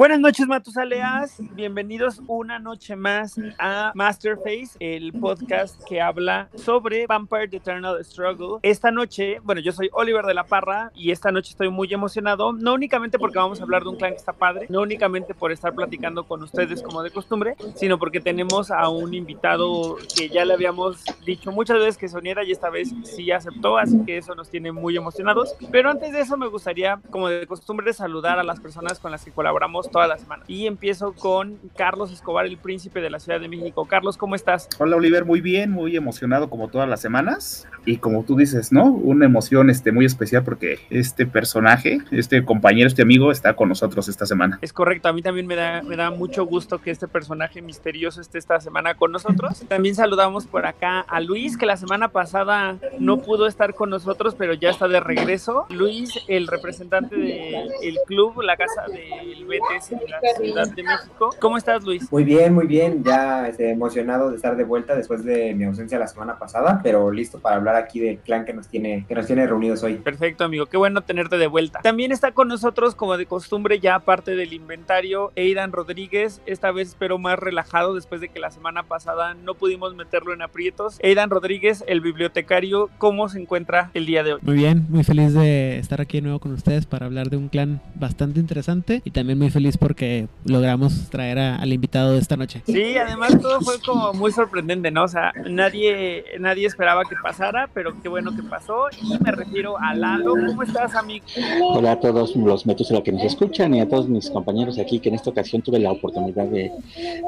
Buenas noches, Matusaleas. Bienvenidos una noche más a Masterface, el podcast que habla sobre Vampire The Eternal Struggle. Esta noche, bueno, yo soy Oliver de la Parra y esta noche estoy muy emocionado, no únicamente porque vamos a hablar de un clan que está padre, no únicamente por estar platicando con ustedes como de costumbre, sino porque tenemos a un invitado que ya le habíamos dicho muchas veces que soniera y esta vez sí aceptó, así que eso nos tiene muy emocionados. Pero antes de eso me gustaría, como de costumbre, saludar a las personas con las que colaboramos toda la semana. Y empiezo con Carlos Escobar, el príncipe de la Ciudad de México. Carlos, ¿cómo estás? Hola Oliver, muy bien, muy emocionado como todas las semanas. Y como tú dices, ¿no? Una emoción este, muy especial porque este personaje, este compañero, este amigo está con nosotros esta semana. Es correcto, a mí también me da, me da mucho gusto que este personaje misterioso esté esta semana con nosotros. También saludamos por acá a Luis, que la semana pasada no pudo estar con nosotros, pero ya está de regreso. Luis, el representante del club, la casa del BTS de la Ciudad de México. ¿Cómo estás, Luis? Muy bien, muy bien. Ya este, emocionado de estar de vuelta después de mi ausencia la semana pasada, pero listo para hablar aquí del clan que nos tiene, que nos tiene reunidos hoy. Perfecto, amigo. Qué bueno tenerte de vuelta. También está con nosotros, como de costumbre, ya parte del inventario, Aidan Rodríguez. Esta vez espero más relajado después de que la semana pasada no pudimos meterlo en aprietos. Aidan Rodríguez, el bibliotecario, ¿cómo se encuentra el día de hoy? Muy bien, muy feliz de estar aquí de nuevo con ustedes para hablar de un clan bastante interesante y también muy feliz porque logramos traer a- al invitado de esta noche. Sí, además todo fue como muy sorprendente, ¿no? O sea, nadie, nadie esperaba que pasara, pero qué bueno que pasó. Y me refiero a Lalo. ¿Cómo estás, amigo? Hola a todos los metos que nos escuchan y a todos mis compañeros aquí que en esta ocasión tuve la oportunidad de,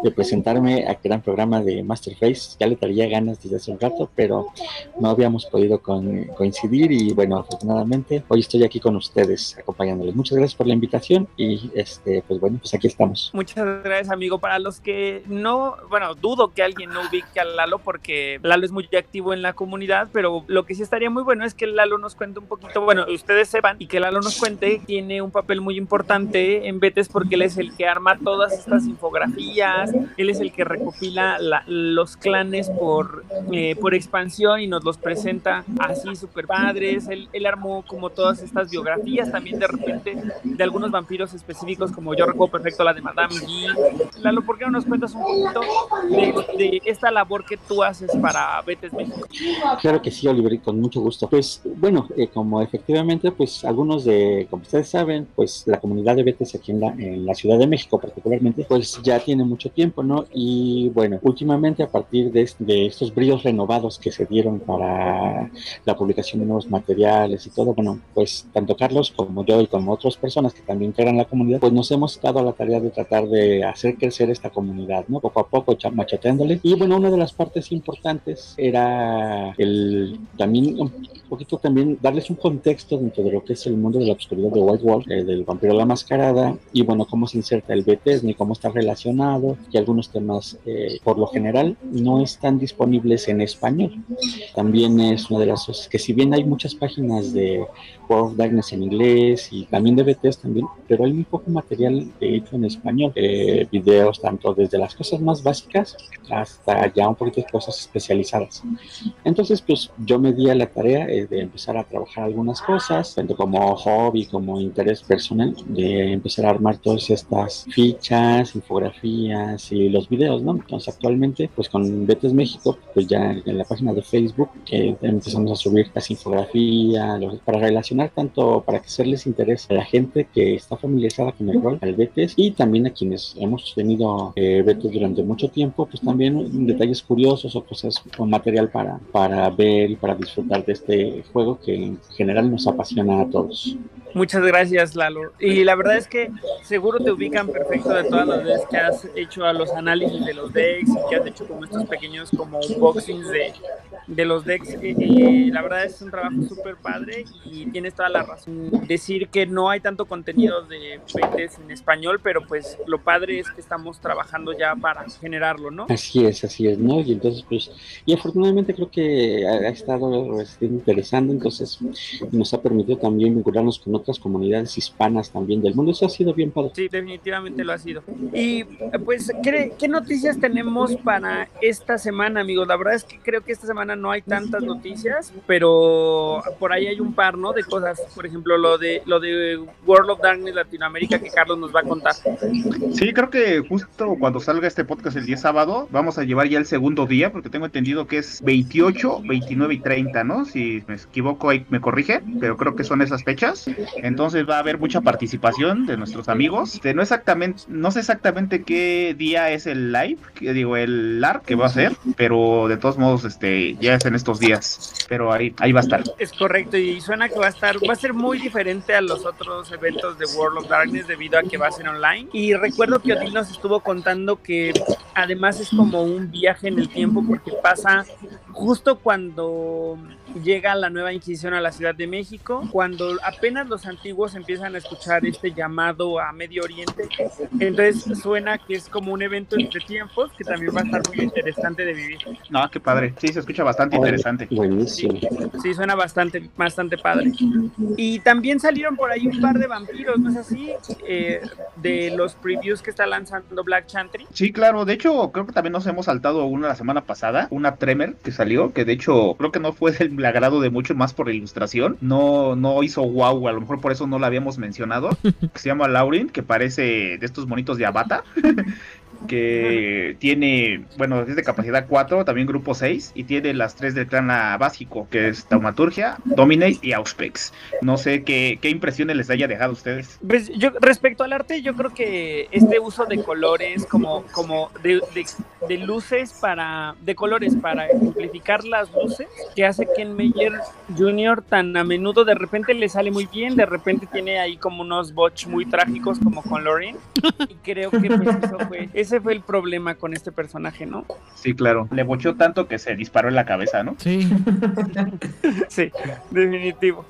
de presentarme a gran programa de Masterface. Ya le traía ganas desde hace un rato, pero no habíamos podido con- coincidir y bueno, afortunadamente hoy estoy aquí con ustedes acompañándoles. Muchas gracias por la invitación y este pues bueno, pues aquí estamos. Muchas gracias, amigo. Para los que no, bueno, dudo que alguien no ubique a Lalo porque Lalo es muy activo en la comunidad, pero lo que sí estaría muy bueno es que Lalo nos cuente un poquito, bueno, ustedes sepan y que Lalo nos cuente, tiene un papel muy importante en Betes porque él es el que arma todas estas infografías, él es el que recopila la- los clanes por, eh, por expansión y nos los presenta así súper padres. Él, él armó como todas estas biografías también de repente de algunos vampiros específicos, como yo recuerdo perfecto la de Madame Guy. Lalo, ¿por qué no nos cuentas un poquito de, de esta labor que tú haces para Betes México? Claro que sí, Oliver, con mucho gusto. Pues bueno, eh, como efectivamente, pues algunos de, como ustedes saben, pues la comunidad de Betes aquí en la, en la Ciudad de México particularmente, pues ya tiene mucho tiempo, ¿no? Y bueno, últimamente a partir de, de estos bríos renovados que se dieron para la publicación de nuevos materiales y todo, bueno, pues tanto Carlos como yo y como otras personas que también integran la comunidad, pues nos hemos dado a la tarea de tratar de hacer crecer esta comunidad, ¿no? Poco a poco, macheteándole. Y bueno, una de las partes importantes era el también un poquito también darles un contexto dentro de lo que es el mundo de la oscuridad de White Wolf, eh, del vampiro la mascarada, y bueno, cómo se inserta el ni cómo está relacionado, y algunos temas, eh, por lo general, no están disponibles en español. También es una de las cosas que si bien hay muchas páginas de World of Darkness en inglés y también de BTS también, pero hay muy poco material de hecho en español, eh, videos tanto desde las cosas más básicas hasta ya un poquito de cosas especializadas. Entonces, pues yo me di a la tarea eh, de empezar a trabajar algunas cosas, tanto como hobby, como interés personal, de empezar a armar todas estas fichas, infografías y los videos, ¿no? Entonces, actualmente, pues con Betes México, pues ya en la página de Facebook eh, empezamos a subir las infografías, los- para relacionar tanto, para que hacerles interés a la gente que está familiarizada con el rol, al y también a quienes hemos tenido eh, durante mucho tiempo, pues también detalles curiosos o cosas o material para, para ver y para disfrutar de este juego que en general nos apasiona a todos. Muchas gracias, Lalo. Y la verdad es que seguro te ubican perfecto de todas las veces que has hecho a los análisis de los decks y que has hecho como estos pequeños como unboxings de, de los decks. Eh, eh, la verdad es un trabajo súper padre y tienes toda la razón. Decir que no hay tanto contenido de Betes en español, pero pues lo padre es que estamos trabajando ya para generarlo, ¿no? Así es, así es, ¿no? Y entonces, pues, y afortunadamente creo que ha, ha estado interesando, entonces nos ha permitido también vincularnos con otras comunidades hispanas también del mundo. Eso ha sido bien padre. Sí, definitivamente lo ha sido. Y pues, ¿qué, qué noticias tenemos para esta semana, amigos? La verdad es que creo que esta semana no hay tantas noticias, pero por ahí hay un par, ¿no? De cosas, por ejemplo, lo de lo de World of Darkness Latinoamérica que Carlos nos va a contar. Sí, creo que justo cuando salga este podcast el día sábado, vamos a llevar ya el segundo día, porque tengo entendido que es 28, 29 y 30, ¿no? Si me equivoco ahí me corrige, pero creo que son esas fechas. Entonces va a haber mucha participación de nuestros amigos. De no exactamente, no sé exactamente qué día es el live, que digo el LARP que va a ser, pero de todos modos este ya es en estos días. Pero ahí ahí va a estar. Es correcto, y suena que va a estar, va a ser muy diferente a los otros eventos de World of Darkness debido a que va a ser online. Y recuerdo que Odil nos estuvo contando que además es como un viaje en el tiempo porque pasa justo cuando llega la nueva Inquisición a la Ciudad de México, cuando apenas los antiguos empiezan a escuchar este llamado a Medio Oriente, entonces suena que es como un evento entre tiempos que también va a estar muy interesante de vivir. No, qué padre. Sí, se escucha bastante interesante. Buenísimo. Sí, suena bastante, bastante padre. Y también salieron por ahí un par de vampiros, ¿no es así? Eh, de los previews que está lanzando Black Chantry. Sí, claro. De hecho, creo que también nos hemos saltado una la semana pasada, una Tremer que salió, que de hecho creo que no fue del agrado de mucho más por la ilustración. No, no hizo wow, a lo mejor por eso no la habíamos mencionado. se llama Laurin, que parece de estos monitos de Avata. que tiene, bueno, es de capacidad 4, también grupo 6, y tiene las tres del clan básico, que es Taumaturgia, Dominate y Auspex. No sé qué, qué impresiones les haya dejado a ustedes. Pues respecto al arte, yo creo que este uso de colores, como, como de, luces para, de colores para ejemplificar las luces, que hace que en Meyer Jr. tan a menudo de repente le sale muy bien, de repente tiene ahí como unos botch muy trágicos como con Lorraine, y creo que pues eso fue, ese fue el problema con este personaje, ¿no? Sí, claro. Le bochó tanto que se disparó en la cabeza, ¿no? Sí. sí, definitivo.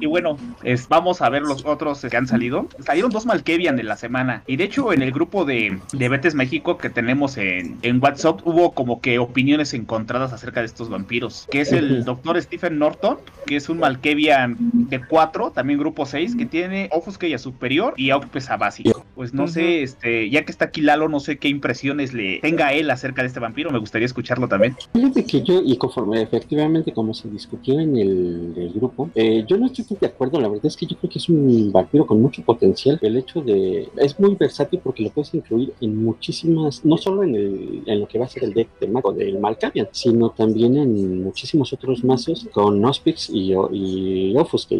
Y bueno, es, vamos a ver los otros que han salido. Salieron dos Malkevian en la semana. Y de hecho, en el grupo de, de Betes México que tenemos en, en WhatsApp, hubo como que opiniones encontradas acerca de estos vampiros. Que es el doctor Stephen Norton, que es un Malkevian de 4, también grupo 6, que tiene Ofuskeya superior y Aupes a básico. Pues no uh -huh. sé, este, ya que está aquí Lalo, no sé qué impresiones le tenga él acerca de este vampiro. Me gustaría escucharlo también. Fíjate que yo, y conforme efectivamente como se discutió en el, grupo, eh, yo no estoy de acuerdo. La verdad es que yo creo que es un vampiro con mucho potencial. El hecho de. Es muy versátil porque lo puedes incluir en muchísimas. No solo en, el, en lo que va a ser el deck de mago del Malkavian, sino también en muchísimos otros mazos con Nospix y, y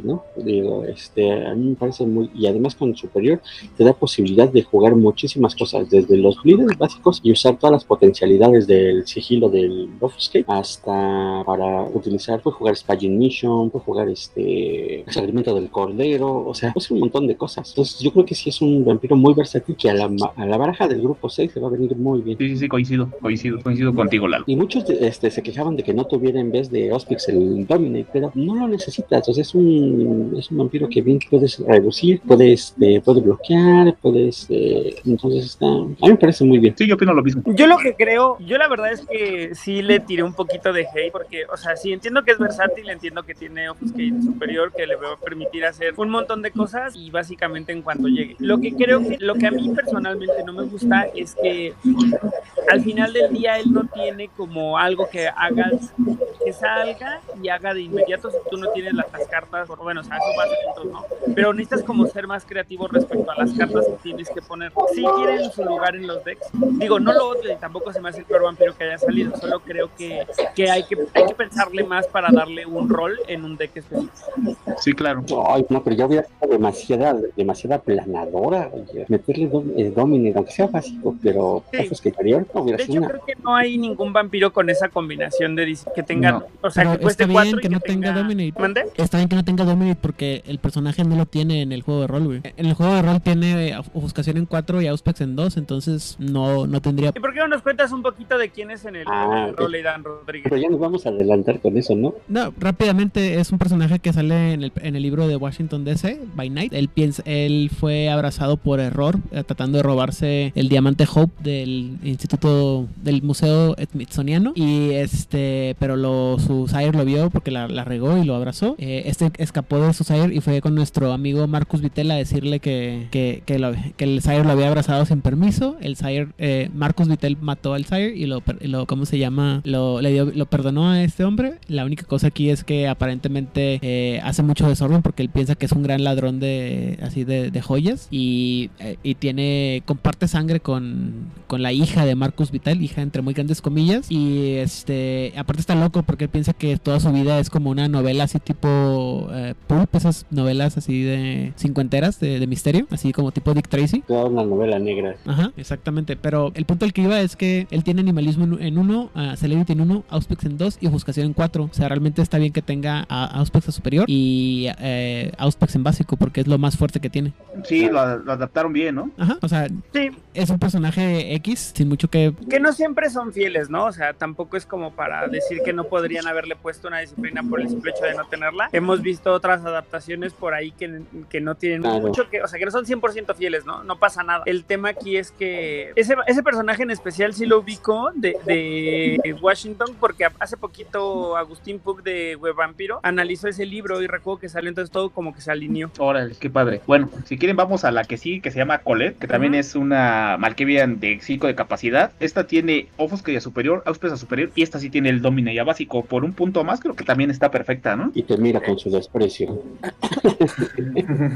¿no? Digo, este, a mí me parece muy. Y además con superior te da posibilidad de jugar muchísimas cosas, desde los líderes básicos y usar todas las potencialidades del sigilo del Offuscate hasta para utilizar, puede jugar Spagin Mission, puede jugar este el Sacramento del Cordero, o sea, es un montón de cosas. Entonces, yo creo que sí es un vampiro muy versátil que a la, a la baraja del grupo 6 le va a venir muy bien. Sí, sí, sí, coincido, coincido, coincido contigo, Lalo. Y muchos de, este, se quejaban de que no tuviera en vez de Ospix el Dominate, pero no lo necesitas. O sea, es un, es un vampiro que bien puedes reducir, puedes, este, puede bloquear, puedes. Eh, entonces, está. A mí me parece muy bien. Sí, yo opino lo mismo. Yo lo que creo, yo la verdad es que sí le tiré un poquito de hate, porque, o sea, sí entiendo que es versátil, entiendo que tiene Offuscate superior, que le va a permitir hacer un montón de cosas y básicamente en cuanto llegue. Lo que creo que, lo que a mí personalmente no me gusta es que al final del día él no tiene como algo que hagas, que salga y haga de inmediato si tú no tienes las, las cartas, bueno, o sea, eso va a puntos, no. Pero necesitas como ser más creativo respecto a las cartas que tienes que poner. Sí tienen su lugar en los decks. Digo, no lo odio y tampoco se me hace el peor vampiro que haya salido, solo creo que, que, hay, que hay que pensarle más para darle un rol en un deck específico. Sí, claro. Ay, no, pero ya hubiera sido demasiada, demasiada planadora. Oye. Meterle dom, eh, Dominate, aunque sea básico, pero sí. es que interior no hubiera De sido hecho, una... creo que no hay ningún vampiro con esa combinación de que tenga, No. o sea, Pero que cueste está bien 4 que no tenga Dominate. ¿Mande? Está bien que no tenga Dominate porque el personaje no lo tiene en el juego de rol, güey. En el juego de rol tiene eh, ofuscación en 4 y Auspex en 2, entonces no, no tendría... ¿Y por qué no nos cuentas un poquito de quién es en el, Ah, el rol Dan Rodríguez? Pero ya nos vamos a adelantar con eso, ¿no? No, rápidamente es un personaje que sale en el, en el libro de Washington DC, By Night, él piensa, él fue abrazado por error, eh, tratando de robarse el diamante Hope del Instituto del Museo Smithsoniano. Y este, pero lo, su sire lo vio porque la, la regó y lo abrazó. Eh, este escapó de su sire y fue con nuestro amigo Marcus Vittel a decirle que, que, que, lo- que el sire lo había abrazado sin permiso. El sire, eh, Marcus Vittel mató al sire y lo, lo ¿cómo se llama? Lo, le dio, lo perdonó a este hombre. La única cosa aquí es que aparentemente eh, hace mucho desorden porque él piensa que es un gran ladrón de así de, de joyas y, eh, y tiene comparte sangre con, con la hija de Marcus Vital, hija entre muy grandes comillas y este aparte está loco porque él piensa que toda su vida es como una novela así tipo eh, pulp, esas novelas así de cincuenteras de, de misterio, así como tipo Dick Tracy. Toda una novela negra. Ajá, exactamente. Pero el punto al que iba es que él tiene animalismo en, uno, uh, Celebrity en uno, Auspex en dos y ofuscación en cuatro. O sea, realmente está bien que tenga a Auspex a superior y eh, Auspex en básico porque es lo más fuerte que tiene. Sí, lo, lo adaptaron bien, ¿no? Ajá, o sea, Sí, es un personaje X sin mucho que... que no siempre son fieles, ¿no? O sea, tampoco es como para decir que no podrían haberle puesto una disciplina por el simple hecho de no tenerla. Hemos visto otras adaptaciones por ahí que, que no tienen Claro. mucho que, o sea, que no son 100% fieles, ¿no? No pasa nada. El tema aquí es que ese, ese personaje en especial sí lo ubico de, de Washington porque hace poquito Agustín Puck de Web Vampiro analizó ese libro y recuerdo que salió entonces todo como que se alineó. Órale, qué padre. Bueno, si quieren vamos a la que sí, que se llama Colette, que también es una Malkavian de 5 de capacidad. Esta tiene Ofusca superior, Auspesa superior, y esta sí tiene el Domine ya básico por un punto más, creo que también está perfecta, ¿no? Y te mira con su desprecio.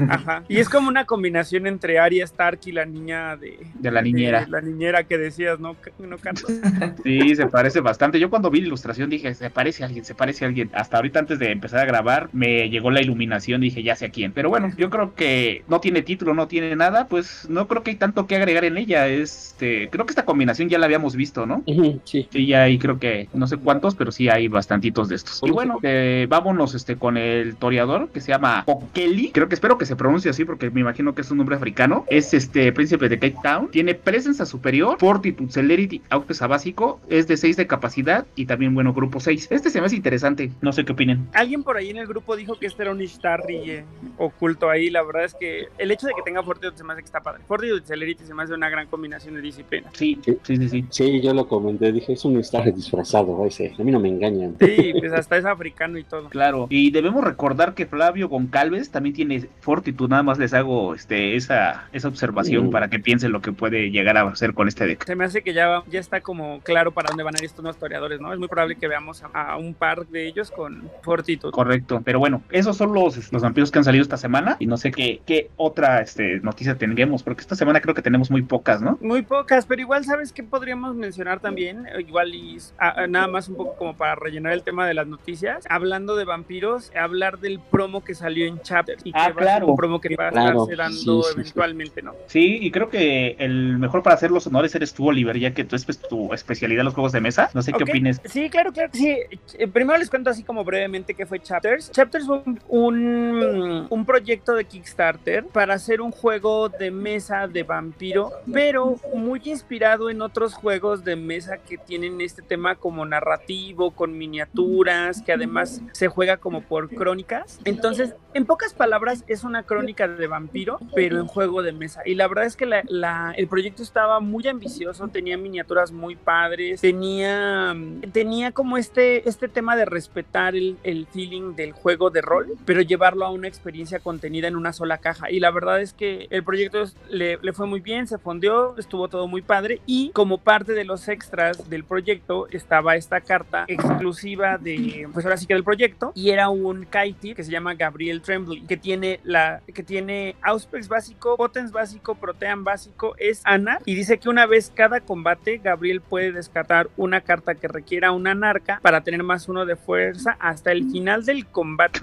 Ajá. Y es como una combinación entre Arya Stark y la niña de, De la niñera. la niñera que decías, ¿no, no Carlos? Sí, se parece bastante. Yo cuando vi la ilustración dije, se parece a alguien, se parece a alguien. Hasta ahorita antes de empezar a grabar me llegó la iluminación, dije, ya sé a quién. Pero bueno, yo creo que no tiene título, no tiene nada, pues no creo que hay tanto que agregar en ella. Este, creo que esta combinación ya la habíamos visto, ¿no? Sí. Sí, ya hay creo que no sé cuántos, pero sí hay bastantitos de estos. Y bueno, eh, vámonos este con el toreador que se llama Okeli. Creo que espero que se pronuncie así porque me imagino que es un nombre africano. Es este príncipe de Cape Town. Tiene presencia superior, fortitude, celerity, autesa básico. Es de 6 de capacidad y también, bueno, grupo 6. Este se me hace interesante. No sé qué opinen. Alguien por ahí en el grupo dijo que este era un Ishtarri eh, oculto ahí. La verdad es que el hecho de que tenga Fortitude se me hace que está padre. Fortitude y Celerity se me hace una gran combinación de disciplina. Sí, sí, sí, sí. Sí, yo lo comenté, dije, es un estar disfrazado ese. A mí no me engañan. Sí, pues hasta es africano y todo. Claro, y debemos recordar que Flavio Goncalves también tiene fortitud, nada más les hago este esa, esa observación Mm. para que piensen lo que puede llegar a hacer con este deck. Se me hace que ya, ya está como claro para dónde van a ir estos nuevos historiadores, ¿no? Es muy probable que veamos a, a un par de ellos con Fortitude. Correcto, pero bueno, esos son los, los vampiros que han salido esta semana y no sé qué, qué otra este, noticia tengamos, porque esta semana creo que tenemos muy pocas, ¿no? Muy pocas, pero igual, ¿sabes qué podríamos mencionar también? Igual y a- a- nada más un poco como para rellenar el tema de las noticias. Hablando de vampiros, hablar del promo que salió en Chapter y Ah, que va a ser claro. un promo que va a Claro, estarse dando sí, sí, sí. eventualmente, ¿no? Sí, y creo que el mejor para hacer los honores eres tú, Oliver, ya que tú es pues, tu especialidad los juegos de mesa. No sé qué opines. Sí, claro, claro sí. Eh, Primero les cuento así como brevemente qué fue Chapters. Chapters fue un, un, un proyecto de Kickstarter para hacer un juego de mesa de vampiro, pero muy inspirado en otros juegos de mesa que tienen este tema como narrativo, con miniaturas, que además se juega como por crónicas. Entonces, en pocas palabras, es una crónica de vampiro, pero en juego de mesa. Y la verdad es que la- la- el proyecto estaba muy ambicioso, tenía miniaturas muy padres, tenía, tenía como este, este tema de respetar el, el feeling del juego de rol, pero llevarlo a una experiencia contenida en una sola caja. Y la verdad es que el proyecto le, le fue muy bien, se fondeó, estuvo todo muy padre. Y como parte de los extras del proyecto estaba esta carta exclusiva de, pues ahora sí que del proyecto, y era un Kaiti que se llama Gabriel Tremblay, que tiene la, que tiene Auspex básico, Potens básico, Protean básico, es Y dice que una vez cada combate, Gabriel puede descartar una carta que requiera una narca para tener más uno de fuerza hasta el final del combate.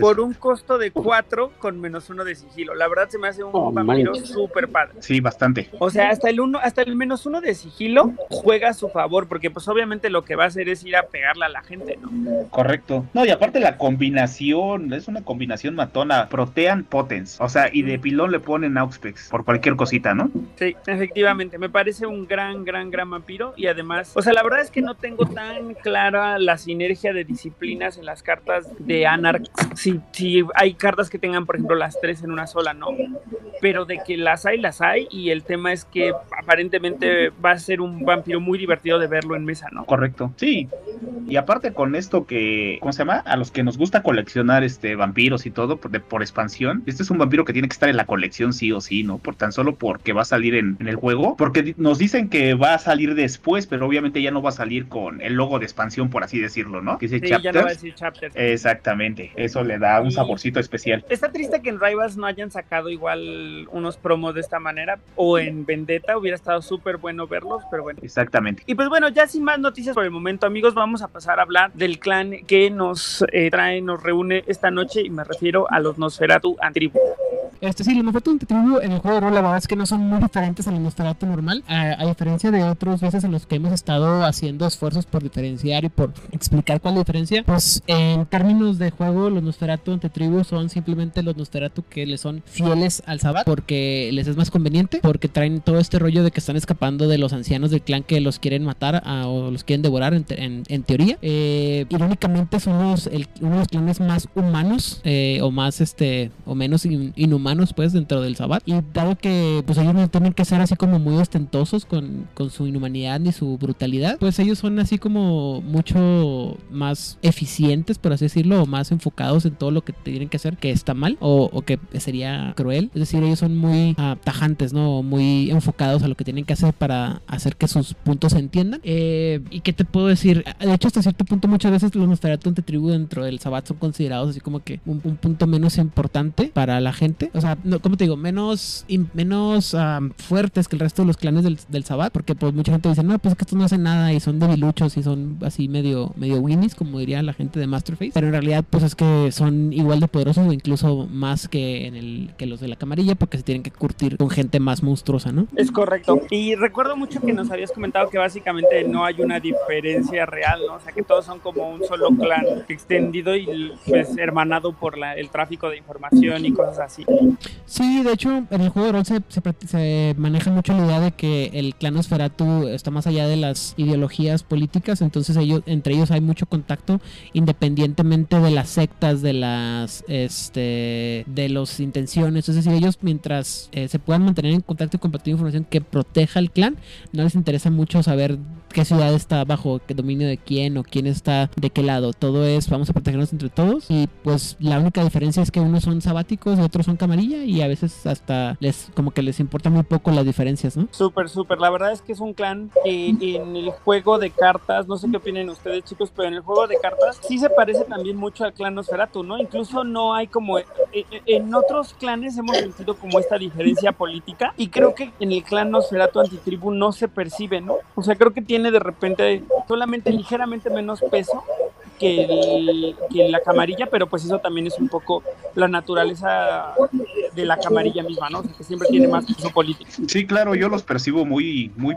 Por un costo de 4 con menos uno de sigilo. La verdad se me hace un Oh, vampiro súper padre. Sí, bastante. O sea, hasta el uno, hasta el menos uno de sigilo juega a su favor, porque pues obviamente lo que va a hacer es ir a pegarle a la gente, ¿no? Correcto. No, y aparte la combinación, es una combinación matona. Protean Potens. O sea, y de pilón le ponen Auxpex por cualquier cosita, ¿no? Sí, efectivamente, me parece un gran, gran, gran vampiro y además, o sea, la verdad es que no tengo tan clara la sinergia de disciplinas en las cartas de Anarch si, si hay cartas que tengan, por ejemplo, las tres en una sola, ¿no? Pero de que las hay, las hay, y el tema es que aparentemente va a ser un vampiro muy divertido de verlo en mesa, ¿no? Correcto. Sí. Y aparte con esto que, ¿cómo se llama? A los que nos gusta coleccionar este vampiros y todo por, de- por expansión, este es un vampiro que tiene que estar en la colección sí o sí, ¿no? Por tan solo porque va a salir en, en el juego. Porque nos dicen que va a salir después, pero obviamente ya no va a salir con el logo de expansión, por así decirlo, ¿no? Que dice Sí, ya no va a Chapters. decir chapter. Exactamente. Eso le da un Y- saborcito especial. Está triste que en Rivals no hayan sacado igual unos promos de esta manera, o en Vendetta hubiera estado súper bueno verlos, pero bueno. Exactamente. Y pues bueno, ya sin más noticias por el momento, amigos, vamos a pasar a hablar del clan que nos eh, trae, nos reúne esta noche, y me refiero a los Nosferatu Antribu. Este sí, los Nosferatu Antitribu en el juego de rol la verdad es que no son muy diferentes a los Nosferatu normal, a, a diferencia de otras veces en los que hemos estado haciendo esfuerzos por diferenciar y por explicar cuál es la diferencia, pues en términos de juego los Nosferatu Antitribu son simplemente los Nosferatu que le son fieles al Sabbat porque les es más conveniente, porque traen todo este rollo de que están escapando de los ancianos del clan que los quieren matar a- o los quieren devorar en, en- en teoría. Eh, irónicamente son los, el- uno de los clanes más humanos eh, o más este o menos in- inhumanos pues dentro del Sabbat. Y dado que pues ellos no tienen que ser así como muy ostentosos con, con su inhumanidad ni su brutalidad pues ellos son así como mucho más eficientes por así decirlo o más enfocados en todo lo que tienen que hacer que está mal o, que sería cruel. Es decir ellos son muy ah, tajantes no muy enfocados a lo que tienen que hacer para hacer que sus puntos se entiendan. Eh, y qué te puedo decir de hecho hasta cierto punto muchas veces los Nosferatu ante tribu dentro del Sabbat son considerados así como que un punto menos importante para la gente o sea no, como te digo menos menos ah, fuertes que el resto de los clanes del, del Sabbat porque pues mucha gente dice no pues es que estos no hacen nada y son debiluchos y son así medio medio winnies como diría la gente de Masterface pero en realidad pues es que son igual de poderosos o incluso más que en el que los de la camarilla porque se tienen que curtir con gente más monstruosa no Es correcto. Y recuerdo mucho que nos habías comentado que básicamente no hay una diferencia real, ¿no? O sea, que todos son como un solo clan extendido y pues hermanado por la, el tráfico de información y cosas así. Sí, de hecho, en el juego de rol se, se maneja mucho la idea de que el clan Nosferatu está más allá de las ideologías políticas, entonces ellos, entre ellos hay mucho contacto independientemente de las sectas, de las este de las intenciones, es decir, ellos mientras eh, se puedan mantener en contacto y compartir información que proteja al clan, no les interesa mucho saber qué ciudad está bajo qué dominio de quién o quién está de qué lado. Todo es vamos a protegernos entre todos y pues la única diferencia es que unos son sabáticos y otros son camarilla y a veces hasta les como que les importa muy poco las diferencias, ¿no? Súper, súper. La verdad es que es un clan que en el juego de cartas, no sé qué opinen ustedes chicos, pero en el juego de cartas sí se parece también mucho al clan Nosferatu, ¿no? Incluso no hay como... eh, eh, En otros clanes hemos sentido como esta diferencia política y creo que en el clan Nosferatu Antitribu no se percibe, ¿no? O sea, creo que tiene de repente solamente ligeramente menos peso que, el- que la camarilla, pero pues eso también es un poco la naturaleza de la camarilla misma, ¿no? O sea, que siempre tiene más peso político. Sí, claro, yo los percibo muy, muy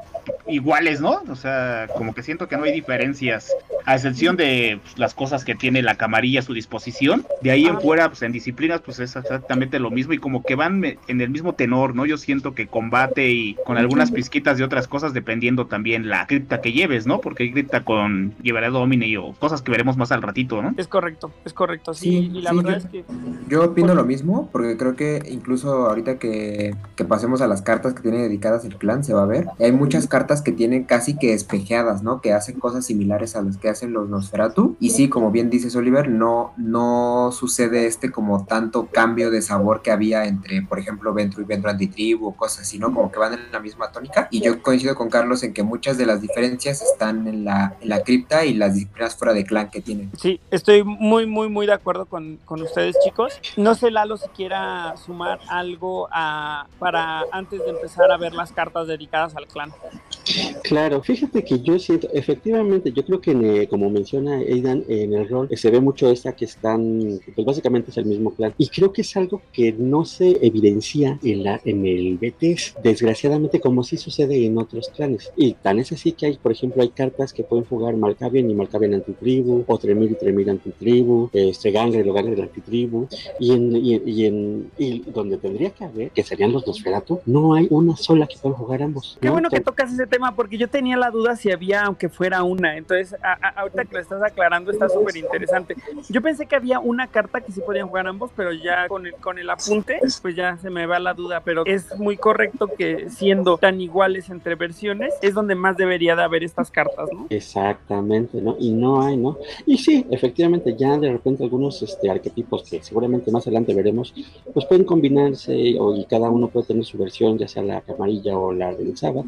iguales, ¿no? O sea, como que siento que no hay diferencias, a excepción de pues, las cosas que tiene la camarilla a su disposición. De ahí en Ah. fuera, pues en disciplinas, pues es exactamente lo mismo y como que van en el mismo tenor, ¿no? Yo siento que combate y con algunas pizquitas de otras cosas, dependiendo también la cripta que lleves, ¿no? Porque hay cripta con llevaré Domine o cosas que veremos más al ratito, ¿no? Es correcto, es correcto, sí. Sí, y la sí, verdad yo- es que Yo opino Por- lo mismo, porque creo que incluso ahorita que, que pasemos a las cartas que tiene dedicadas el clan, se va a ver. Hay muchas cartas que tienen casi que espejeadas, ¿no? Que hacen cosas similares a las que hacen los Nosferatu. Y sí, como bien dices Oliver, no, no sucede este como tanto cambio de sabor que había entre, por ejemplo, Ventru y Ventru Antitribu o cosas así, ¿no? Como que van en la misma tónica. Y yo coincido con Carlos en que muchas de las diferencias están en la, en la cripta y las disciplinas fuera de clan que tienen. sí, estoy muy, muy, muy de acuerdo con, con ustedes, chicos. No sé, Lalo, si quiera sumar algo a, para antes de empezar a ver las cartas dedicadas al clan. Claro, fíjate que yo siento, efectivamente, yo creo que eh, como menciona Aidan, en el rol eh, se ve mucho esta que están, pues básicamente es el mismo clan. Y creo que es algo que no se evidencia en, la, en el BTS, desgraciadamente como sí sucede en otros clanes. Y tan es así que hay, por ejemplo, hay cartas que pueden jugar Malkavian y Malkavian antitribu, o Tremir y Tremir antitribu, este Gangre y Gangre antitribu, y en, y, y en y donde tendría que haber, que serían los Nosferatu, no hay una sola que puedan jugar ambos. Qué ¿no? bueno que tocas ese tema porque yo tenía la duda si había, aunque fuera una. Entonces, ahorita que lo estás aclarando, está súper interesante. Yo pensé que había una carta que sí podían jugar ambos, pero ya con el, con el apunte, pues ya se me va la duda. Pero es muy correcto que siendo tan iguales entre versiones, es donde más debería de haber estas cartas, ¿no? Exactamente, ¿no? Y no hay, ¿no? Y sí, efectivamente, ya de repente algunos este, arquetipos que seguramente más adelante veremos, pues pueden combinarse y cada uno puede tener su versión, ya sea la camarilla o la del sábado,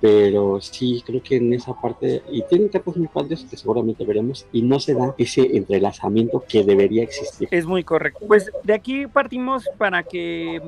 pero sí, creo que en esa parte, y tienen cartas muy padres que seguramente veremos, y no se da ese entrelazamiento que debería existir. Es muy correcto. Pues de aquí partimos para que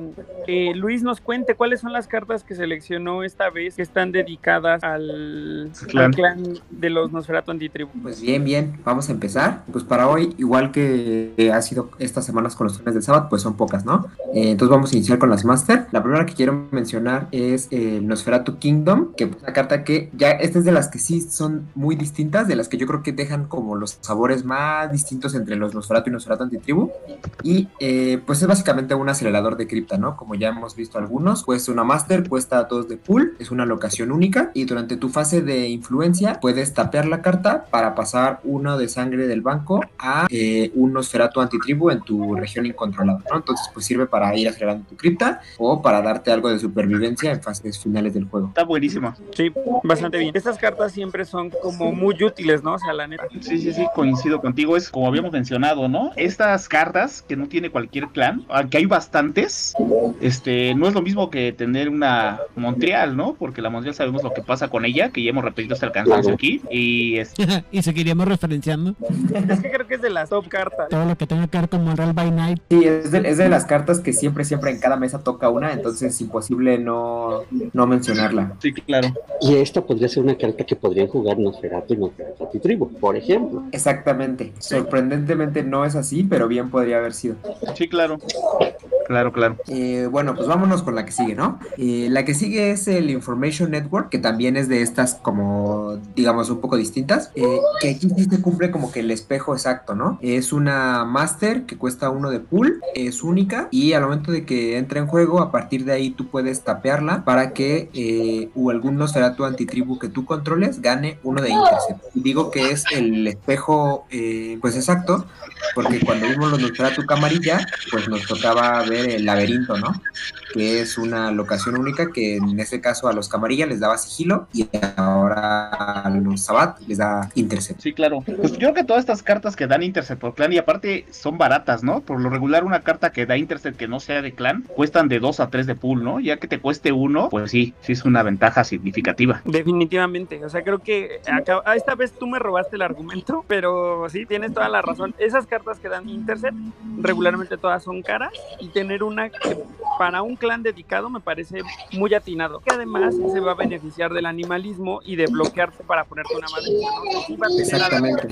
Luis nos cuente cuáles son las cartas que seleccionó esta vez que están dedicadas al clan, de los Nosferatu Antitribu. Pues bien, bien, vamos a empezar. Pues para hoy, igual que ha sido estas semanas con los trenes del sábado, pues son pocas, ¿no? Eh, entonces vamos a iniciar con las Master. La primera que quiero mencionar es el Nosferatu Kingdom, que una carta que ya, esta es de las que sí son muy distintas, de las que yo creo que dejan como los sabores más distintos entre los Nosferatu y Nosferatu Antitribu. Y eh, pues es básicamente un acelerador de cripta, ¿no? Como ya hemos visto algunos, pues una Master cuesta dos de pool, es una locación única y durante tu fase de influencia puedes tapear la carta para pasar uno de sangre del banco a eh, un Nosferatu Antitribu en tu región incontrolada, ¿no? Entonces pues sirve para ir acelerando tu cripta o para darte algo de supervivencia en fases finales del juego. Está buenísimo. Sí, bastante bien. Estas cartas siempre son como muy útiles, ¿no? O sea, la neta. Sí, sí, sí, coincido contigo. Es como habíamos mencionado, ¿no? Estas cartas que no tiene cualquier clan, aunque hay bastantes, este, no es lo mismo que tener una Montreal, ¿no? Porque la Montreal sabemos lo que pasa con ella, que ya hemos repetido hasta el cansancio aquí. Y, es... y seguiríamos referenciando. Es que creo que es de las top cartas. Todo lo que tenga que ver con Montreal by Night. Sí, es de, es de las cartas que siempre, siempre en cada mesa toca una, entonces es imposible no, no mencionarla. Sí, claro. Y esta podría ser una carta que podrían jugar Nosferatu y Nosferatu Tribu, por ejemplo. Exactamente. Sorprendentemente no es así, pero bien podría haber sido. Sí, claro. Claro, claro. Eh, bueno, pues vámonos con la que sigue, ¿no? Eh, la que sigue es el Information Network, que también es de estas como, digamos, un poco distintas, eh, que aquí sí se cumple como que el espejo exacto, ¿no? Es una Master que cuesta uno de pool, es única y al momento de que entra en juego, a partir de ahí tú puedes tapearla para que eh, o algún Nosferatu antitribu que tú controles gane uno de Intercept. Y digo que es el espejo, pues exacto, porque cuando vimos los Nosferatu camarilla, pues nos tocaba ver el laberinto, ¿no? Que es una locación única que en este caso a los Camarilla les daba sigilo y ahora a los Sabat les da Intercept. Sí, claro. Pues yo creo que todas estas cartas que dan Intercept por clan y aparte son baratas, ¿no? Por lo regular una carta que da Intercept que no sea de clan cuestan de 2 a 3 de pool, ¿no? Ya que te cueste uno, pues sí, sí es una ventaja significativa. Definitivamente. O sea, creo que acá, esta vez tú me robaste el argumento, pero sí, tienes toda la razón. Esas cartas que dan Intercept regularmente todas son caras y tener tener una que para un clan dedicado me parece muy atinado, que además se va a beneficiar del animalismo y de bloquearte para ponerte una madre. Exactamente.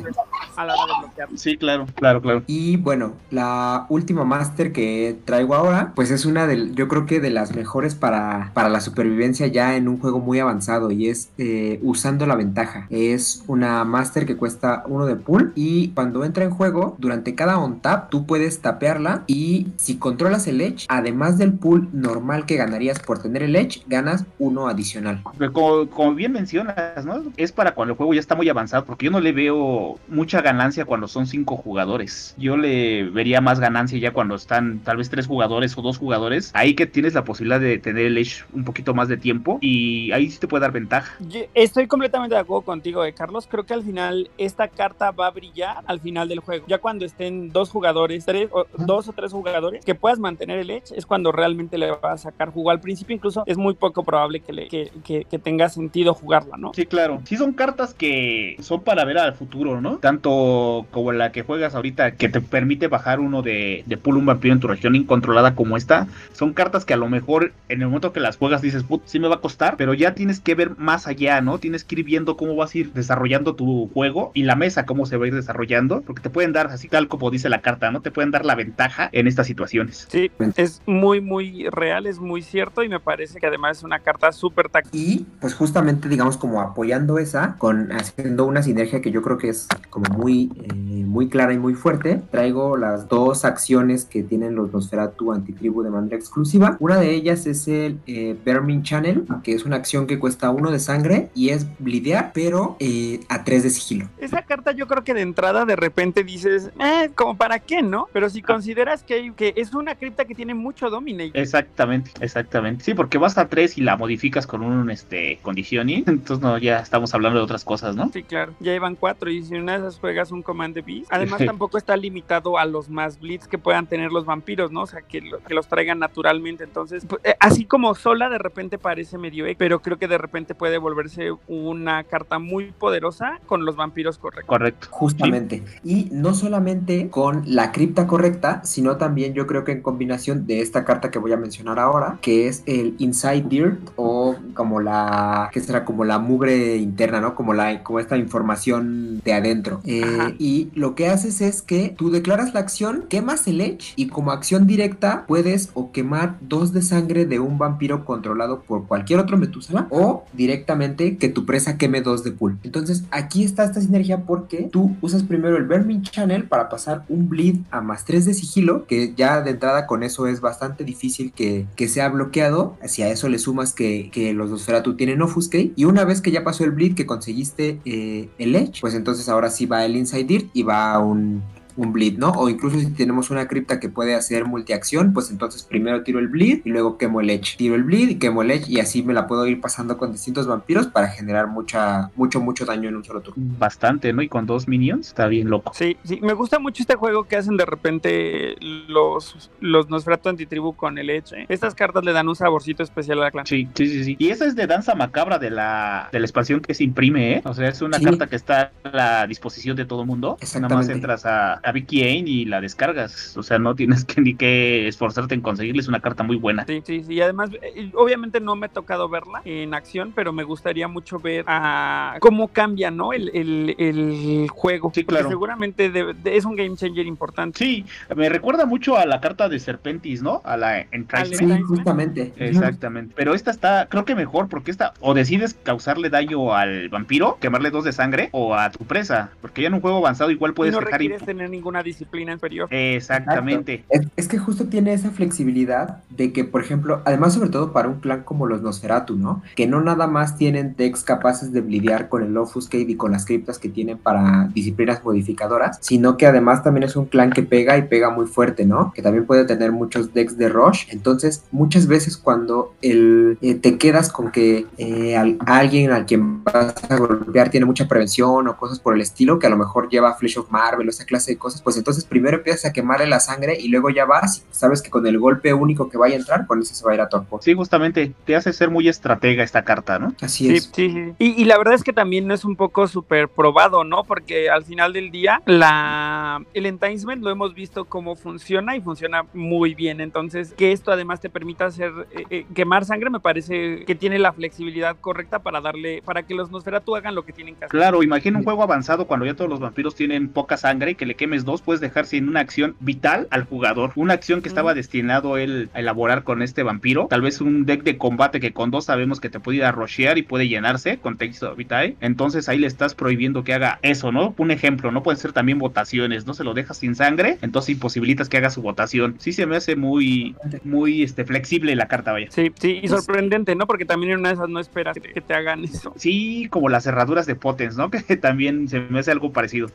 A la hora de bloquear. Sí, claro, claro, claro. Y bueno, la última máster que traigo ahora, pues es una de, yo creo que de las mejores para, para la supervivencia ya en un juego muy avanzado y es eh, usando la ventaja. Es una máster que cuesta uno de pool y cuando entra en juego, durante cada on tap, tú puedes tapearla y si controlas el edge, además del pool normal que ganarías por tener el edge, ganas uno adicional. Como, bien mencionas, ¿no? Es para cuando el juego ya está muy avanzado, porque yo no le veo mucha ganancia cuando son cinco jugadores. Yo le vería más ganancia ya cuando están tal vez tres jugadores o dos jugadores. Ahí que tienes la posibilidad de tener el edge un poquito más de tiempo y ahí sí te puede dar ventaja. estoy completamente de acuerdo contigo, eh, Carlos. Creo que al final esta carta va a brillar al final del juego. Ya cuando estén dos jugadores, tres, o, dos o tres jugadores, que puedas mantener tener el Edge es cuando realmente le va a sacar jugo. Al principio incluso es muy poco probable que, le, que, que, tenga sentido jugarla, ¿no? Sí, claro. Sí son cartas que son para ver al futuro, ¿no? Tanto como la que juegas ahorita que te permite bajar uno de, de un vampiro en tu región incontrolada como esta. Son cartas que a lo mejor en el momento que las juegas dices, put, sí me va a costar, pero ya tienes que ver más allá, ¿no? Tienes que ir viendo cómo vas a ir desarrollando tu juego y la mesa cómo se va a ir desarrollando, porque te pueden dar, así tal como dice la carta, ¿no? Te pueden dar la ventaja en estas situaciones. Sí, es muy, muy real, es muy cierto y me parece que además es una carta súper táctica. Y pues justamente, digamos, como apoyando esa, con haciendo una sinergia que yo creo que es como muy, eh, muy clara y muy fuerte, traigo las dos acciones que tienen los Nosferatu Antitribu de manera exclusiva. Una de ellas es el eh, Vermin Channel, que es una acción que cuesta uno de sangre y es blidear, pero eh, a tres de sigilo. Esa carta yo creo que de entrada de repente dices, eh, como para qué, ¿no? Pero si consideras que, que es una cripta que tiene mucho dominate. Exactamente, exactamente. Sí, porque vas a tres y la modificas con un este conditioning, entonces no, ya estamos hablando de otras cosas, ¿no? Sí, claro. Ya iban cuatro y si una de esas juegas un Command de Beast. Además tampoco está limitado a los más blitz que puedan tener los vampiros, ¿no? O sea, que, lo- que los traigan naturalmente. Entonces, pues, eh, así como sola de repente parece medio, X, pero creo que de repente puede volverse una carta muy poderosa con los vampiros correctos. Correcto. Justamente. Y no solamente con la cripta correcta, sino también yo creo que en combinación de esta carta que voy a mencionar ahora, que es el Inside Dirt o como la, que será como la mugre interna, ¿no? Como la, como esta información de adentro. Eh, y lo que haces es que tú declaras la acción, quemas el Edge y como acción directa puedes o quemar dos de sangre de un vampiro controlado por cualquier otro Metúsala o directamente que tu presa queme dos de pool. Entonces aquí está esta sinergia porque tú usas primero el Vermin Channel para pasar un bleed a más 3 de sigilo, que ya de entrada con eso es bastante difícil que, que sea bloqueado. Si a eso le sumas que, que los Nosferatu tienen Offuscate, y una vez que ya pasó el bleed que conseguiste eh, el Edge, pues entonces ahora sí va el Inside Dirt y va un, un bleed, ¿no? O incluso si tenemos una cripta que puede hacer multiacción, pues entonces primero tiro el bleed y luego quemo el edge. Tiro el bleed y quemo el edge y así me la puedo ir pasando con distintos vampiros para generar mucha, mucho, mucho daño en un solo turno. Bastante, ¿no? Y con dos minions, está bien loco. Sí, sí, me gusta mucho este juego que hacen de repente los, los Nosferatu Antitribu con el Edge. ¿eh? Estas cartas le dan un saborcito especial a la clan. Sí, sí, sí, sí. Y esa es de danza macabra de la, de la expansión que se imprime, ¿eh? O sea, es una Sí. carta que está a la disposición de todo el mundo. Nada más Exactamente. entras a, a Vicky Ain y la descargas. O sea, no tienes que ni que esforzarte en conseguirle. Es una carta muy buena. Sí, sí, sí. Y además, eh, obviamente no me ha tocado verla en acción, pero me gustaría mucho ver a cómo cambia, ¿no? El, el, el juego. Sí, Porque claro. seguramente de- de- es un game changer importante. Sí, me recuerda mucho a la carta de Serpentis, ¿no? A la Entrance. Sí, justamente. Exactamente. Pero esta está, creo que mejor, porque esta, o decides causarle daño al vampiro, quemarle dos de sangre, o a tu presa. Porque ya en un juego avanzado igual puedes no dejar. tener ninguna disciplina inferior. Exactamente. Es, es que justo tiene esa flexibilidad de que, por ejemplo, además sobre todo para un clan como los Nosferatu, ¿no? Que no nada más tienen decks capaces de lidiar con el Offuscate y con las criptas que tienen para disciplinas modificadoras, sino que además también es un clan que pega y pega muy fuerte, ¿no? Que también puede tener muchos decks de rush. Entonces, muchas veces cuando el, eh, te quedas con que eh, al- alguien al quien vas a golpear tiene mucha prevención o cosas por el estilo, que a lo mejor lleva Flesh of Marvel o esa clase de cosas, pues entonces primero empiezas a quemarle la sangre y luego ya vas y sabes que con el golpe único que vaya a entrar, con ese se va a ir a torpo. Sí, justamente, te hace ser muy estratega esta carta, ¿no? Así Sí, es. sí, sí. Y, y la verdad es que también no es un poco súper probado, ¿no? Porque al final del día, la, el enticement lo hemos visto cómo funciona y funciona muy bien. Entonces, que esto además te permita hacer eh, eh, quemar sangre, me parece que tiene la flexibilidad correcta para darle, para que los Nosferatu hagan lo que tienen que hacer. Claro, imagina un juego avanzado cuando ya todos los vampiros tienen poca sangre y que le quemes dos, puedes dejar sin una acción vital al jugador. Una acción que estaba destinado él a elaborar con este vampiro. Tal vez un deck de combate que con dos sabemos que te puede ir a rushear y puede llenarse con texto vitae. Entonces ahí le estás prohibiendo que haga eso, ¿no? Un ejemplo, no pueden ser también votaciones, no se lo dejas sin sangre, entonces imposibilitas que haga su votación. Sí se me hace muy, muy este, flexible la carta, vaya. Sí, sí, y sorprendente, ¿no? Porque también en una de esas no esperas que te, que te hagan eso. Sí, como las cerraduras de Potens, ¿no? Que también se me hace algo parecido.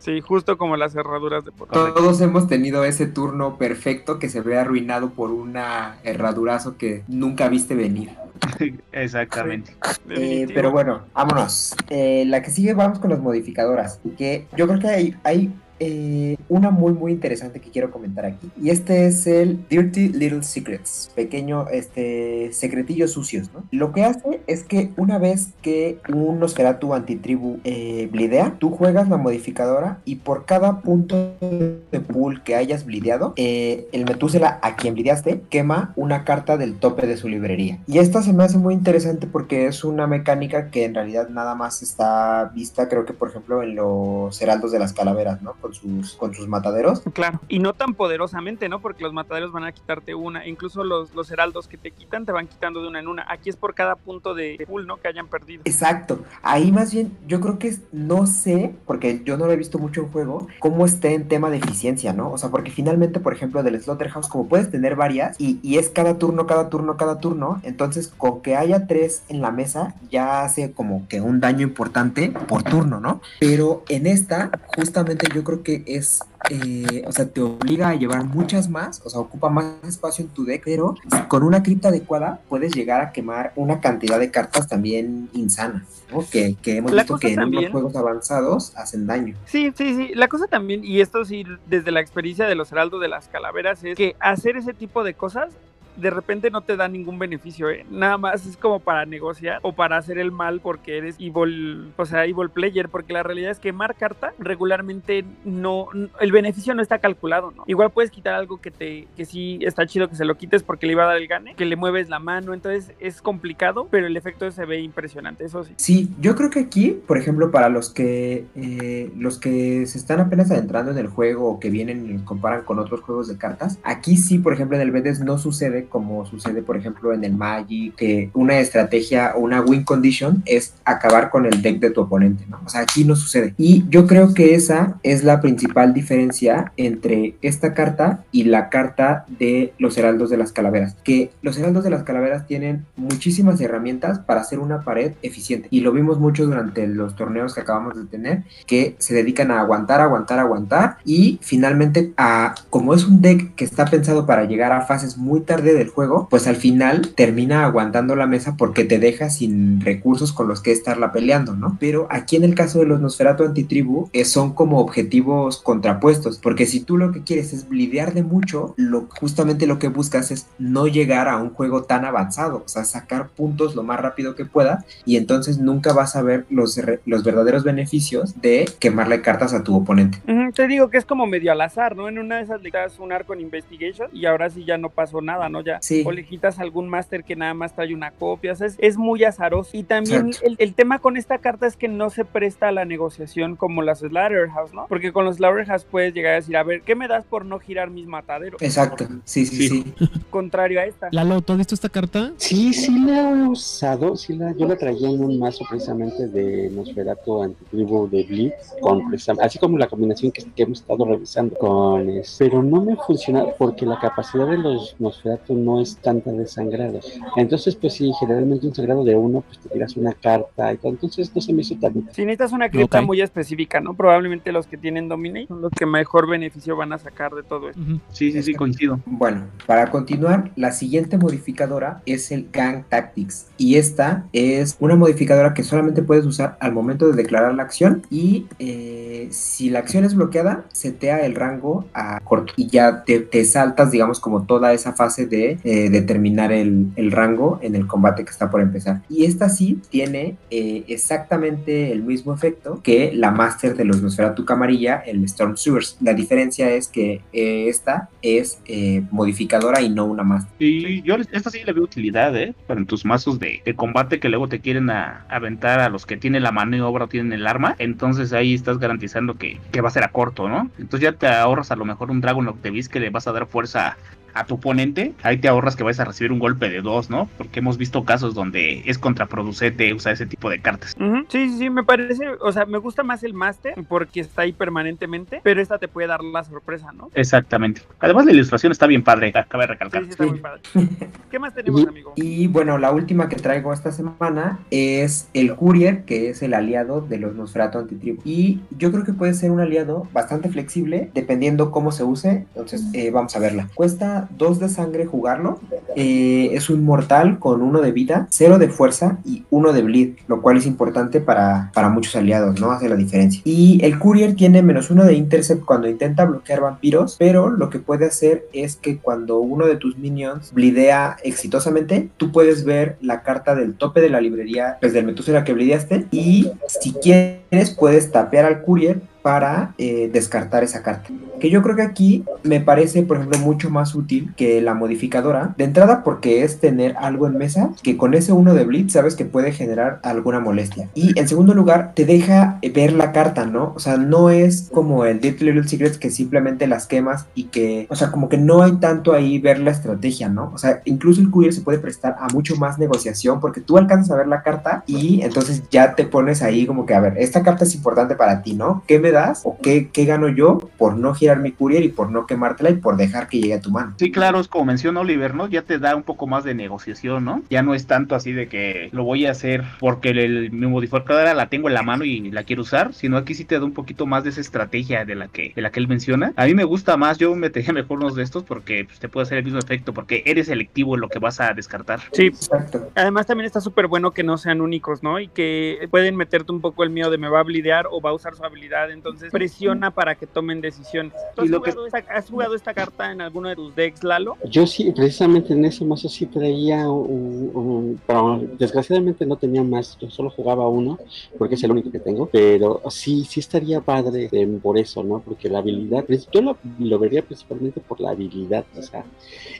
Sí, justo como las cerraduras de poder. Todos hemos tenido ese turno perfecto que se ve arruinado por una herradurazo que nunca viste venir. Exactamente. Eh, pero bueno, vámonos. Eh, la que sigue, vamos con las modificadoras. Que yo creo que hay, hay eh, una muy, muy interesante que quiero comentar aquí. Y este es el Dirty Little Secrets. Pequeño, este, secretillos sucios, ¿no? Lo que hace es que una vez que un Nosferatu antitribu eh, blidea, tú juegas la modificadora y por cada punto de pool que hayas blideado, eh, el Metúsela a quien blideaste quema una carta del tope de su librería. Y esta se me hace muy interesante porque es una mecánica que en realidad nada más está vista, creo que por ejemplo en los Heraldos de las Calaveras, ¿no? Con sus, con sus mataderos. Claro, y no tan poderosamente, ¿no? Porque los mataderos van a quitarte una, incluso los, los heraldos que te quitan te van quitando de una en una. Aquí es por cada punto de full, ¿no? Que hayan perdido. Exacto. Ahí más bien, yo creo que no sé, porque yo no lo he visto mucho en juego, cómo esté en tema de eficiencia, ¿no? O sea, porque finalmente, por ejemplo, del Slaughterhouse, como puedes tener varias, y, y es cada turno, cada turno, cada turno, entonces con que haya tres en la mesa, ya hace como que un daño importante por turno, ¿no? Pero en esta, justamente yo creo que es eh, o sea, te obliga a llevar muchas más, o sea, ocupa más espacio en tu deck, pero con una cripta adecuada puedes llegar a quemar una cantidad de cartas también insana, ¿no? Que, que hemos La visto que en unos juegos avanzados hacen daño. Sí, sí, sí. La cosa también, y esto sí, desde la experiencia de los heraldos de las calaveras, es que hacer ese tipo de cosas de repente no te da ningún beneficio, ¿eh? Nada más es como para negociar o para hacer el mal porque eres evil, o sea, evil player, porque la realidad es que carta regularmente no, el beneficio no está calculado, ¿no? Igual puedes quitar algo que te, que sí está chido que se lo quites porque le iba a dar el gane, que le mueves la mano, entonces es complicado, pero el efecto se ve impresionante, eso sí. Sí, yo creo que aquí, por ejemplo, para los que eh, los que se están apenas adentrando en el juego o que vienen y comparan con otros juegos de cartas, aquí sí, por ejemplo, en el BDS no sucede como sucede, por ejemplo, en el Magic, que una estrategia o una win condition es acabar con el deck de tu oponente, ¿no? O sea, aquí no sucede. Y yo creo que esa es la principal diferencia entre esta carta y la carta de los heraldos de las calaveras, que los heraldos de las calaveras tienen muchísimas herramientas para hacer una pared eficiente y lo vimos mucho durante los torneos que acabamos de tener que se dedican a aguantar, aguantar, aguantar y finalmente a como es un deck que está pensado para llegar a fases muy tarde del juego, pues al final termina aguantando la mesa porque te deja sin recursos con los que estarla peleando, ¿no? Pero aquí en el caso de los Nosferatu Antitribu eh, son como objetivos contrapuestos, porque si tú lo que quieres es blidear de mucho, lo, justamente lo que buscas es no llegar a un juego tan avanzado, o sea, sacar puntos lo más rápido que pueda y entonces nunca vas a ver los, los verdaderos beneficios de quemarle cartas a tu oponente. Te digo que es como medio al azar, ¿no? En una de esas le das un arco en investigation y ahora sí ya no pasó nada, ¿no? Ya. Sí. O le quitas algún máster que nada más trae una copia. O sea, es, es muy azaroso. Y también el, el tema con esta carta es que no se presta a la negociación como las Slaughterhouse, ¿no? Porque con los Slaughterhouse puedes llegar a decir, a ver, ¿qué me das por no girar mis mataderos? Exacto, sí, sí, Sí. sí. Contrario a esta. Lalo, ¿tú has visto esta carta? Sí, sí la he usado, sí la, yo la traía en un mazo precisamente de Nosferatu Antitribu de Blitz, con así como la combinación que, que hemos estado revisando con es- pero no me funciona porque la capacidad de los Nosferatu no es tanta de sangrado. Entonces, pues sí, generalmente un sangrado de uno, pues te tiras una carta y todo, entonces no se me hizo tan Si necesitas una cripta muy específica, ¿no? Probablemente los que tienen Dominate son los que mejor beneficio van a sacar de todo esto. Sí, sí, sí, coincido. Bueno, para continuar, la siguiente modificadora es el Gang Tactics. Y esta es una modificadora que solamente puedes usar al momento de declarar la acción. Y eh, si la acción es bloqueada, setea el rango a corto. Y ya te, te saltas, digamos, como toda esa fase de eh, determinar el, rango en el combate que está por empezar. Y esta sí tiene eh, exactamente el mismo efecto que la Master de los Nosferatu Camarilla, el Storm Sewers. La diferencia es que eh, esta es modificadora y no una Master. Y yo esta sí le veo utilidad, ¿eh? Para tus mazos de, combate que luego te quieren a- aventar a los que tienen la maniobra tienen el arma. Entonces ahí estás garantizando que, va a ser a corto, ¿no? Entonces ya te ahorras a lo mejor un Dragon Beast que le vas a dar fuerza a tu oponente. Ahí te ahorras que vas a recibir un golpe de dos, ¿no? Porque hemos visto casos donde es contraproducente usar ese tipo de cartas. Sí, sí, sí, me parece, o sea, me gusta más el Master porque está ahí permanentemente, pero esta te puede dar la sorpresa, ¿no? Exactamente. Además la ilustración está bien padre, acaba de Sí, recalcar. sí, está Sí. muy padre. ¿Qué más tenemos, Y- amigo? Y bueno, la última que traigo esta semana es el Courier, que es el aliado de los Nosferatu Antitribu. Y yo creo que puede ser un aliado bastante flexible, dependiendo cómo se use. Entonces, eh, vamos a verla. Cuesta 2 de sangre jugarlo. Eh, es un mortal con 1 de vida, 0 de fuerza y 1 de bleed, lo cual es importante para, para muchos aliados, ¿no? Hace la diferencia. Y el Courier tiene menos 1 de intercept cuando intenta bloquear vampiros, pero lo que puede hacer es que cuando uno de tus minions blidea exitosamente, tú puedes ver la carta del tope de la librería, pues del Metúsela que blideaste, y si quieres puedes tapear al courier para eh, descartar esa carta. Que yo creo que aquí me parece, por ejemplo, mucho más útil que la modificadora. De entrada porque es tener algo en mesa que con ese uno de Blitz sabes que puede generar alguna molestia. Y en segundo lugar, te deja ver la carta, ¿no? O sea, no es como el Deep Little Secrets que simplemente las quemas y que, o sea, como que no hay tanto ahí ver la estrategia, ¿no? O sea, incluso el courier se puede prestar a mucho más negociación porque tú alcanzas a ver la carta y entonces ya te pones ahí como que, a ver, esta carta es importante para ti, ¿no? ¿Qué me das o qué, qué gano yo por no girar mi courier y por no quemártela y por dejar que llegue a tu mano? Sí, claro, es como menciona Oliver, ¿no? Ya te da un poco más de negociación, ¿no? Ya no es tanto así de que lo voy a hacer porque el, mi modificadora la tengo en la mano y la quiero usar, sino aquí sí te da un poquito más de esa estrategia de la que, de la que él menciona. A mí me gusta más, yo metería mejor unos de estos porque pues, te puede hacer el mismo efecto, porque eres selectivo en lo que vas a descartar. Sí, Exacto. además también está súper bueno que no sean únicos, ¿no? Y que pueden meterte un poco el miedo de me va a blidear o va a usar su habilidad, entonces presiona para que tomen decisiones. ¿Tú Y has, que- jugado esta, has jugado esta carta en alguno de tus decks, Lalo? Yo sí, precisamente en ese mazo sí traía un, un- pero desgraciadamente no tenía más, yo solo jugaba uno, porque es el único que tengo, pero sí, sí estaría padre eh, por eso, ¿no? Porque la habilidad, yo lo, lo vería principalmente por la habilidad, o sea,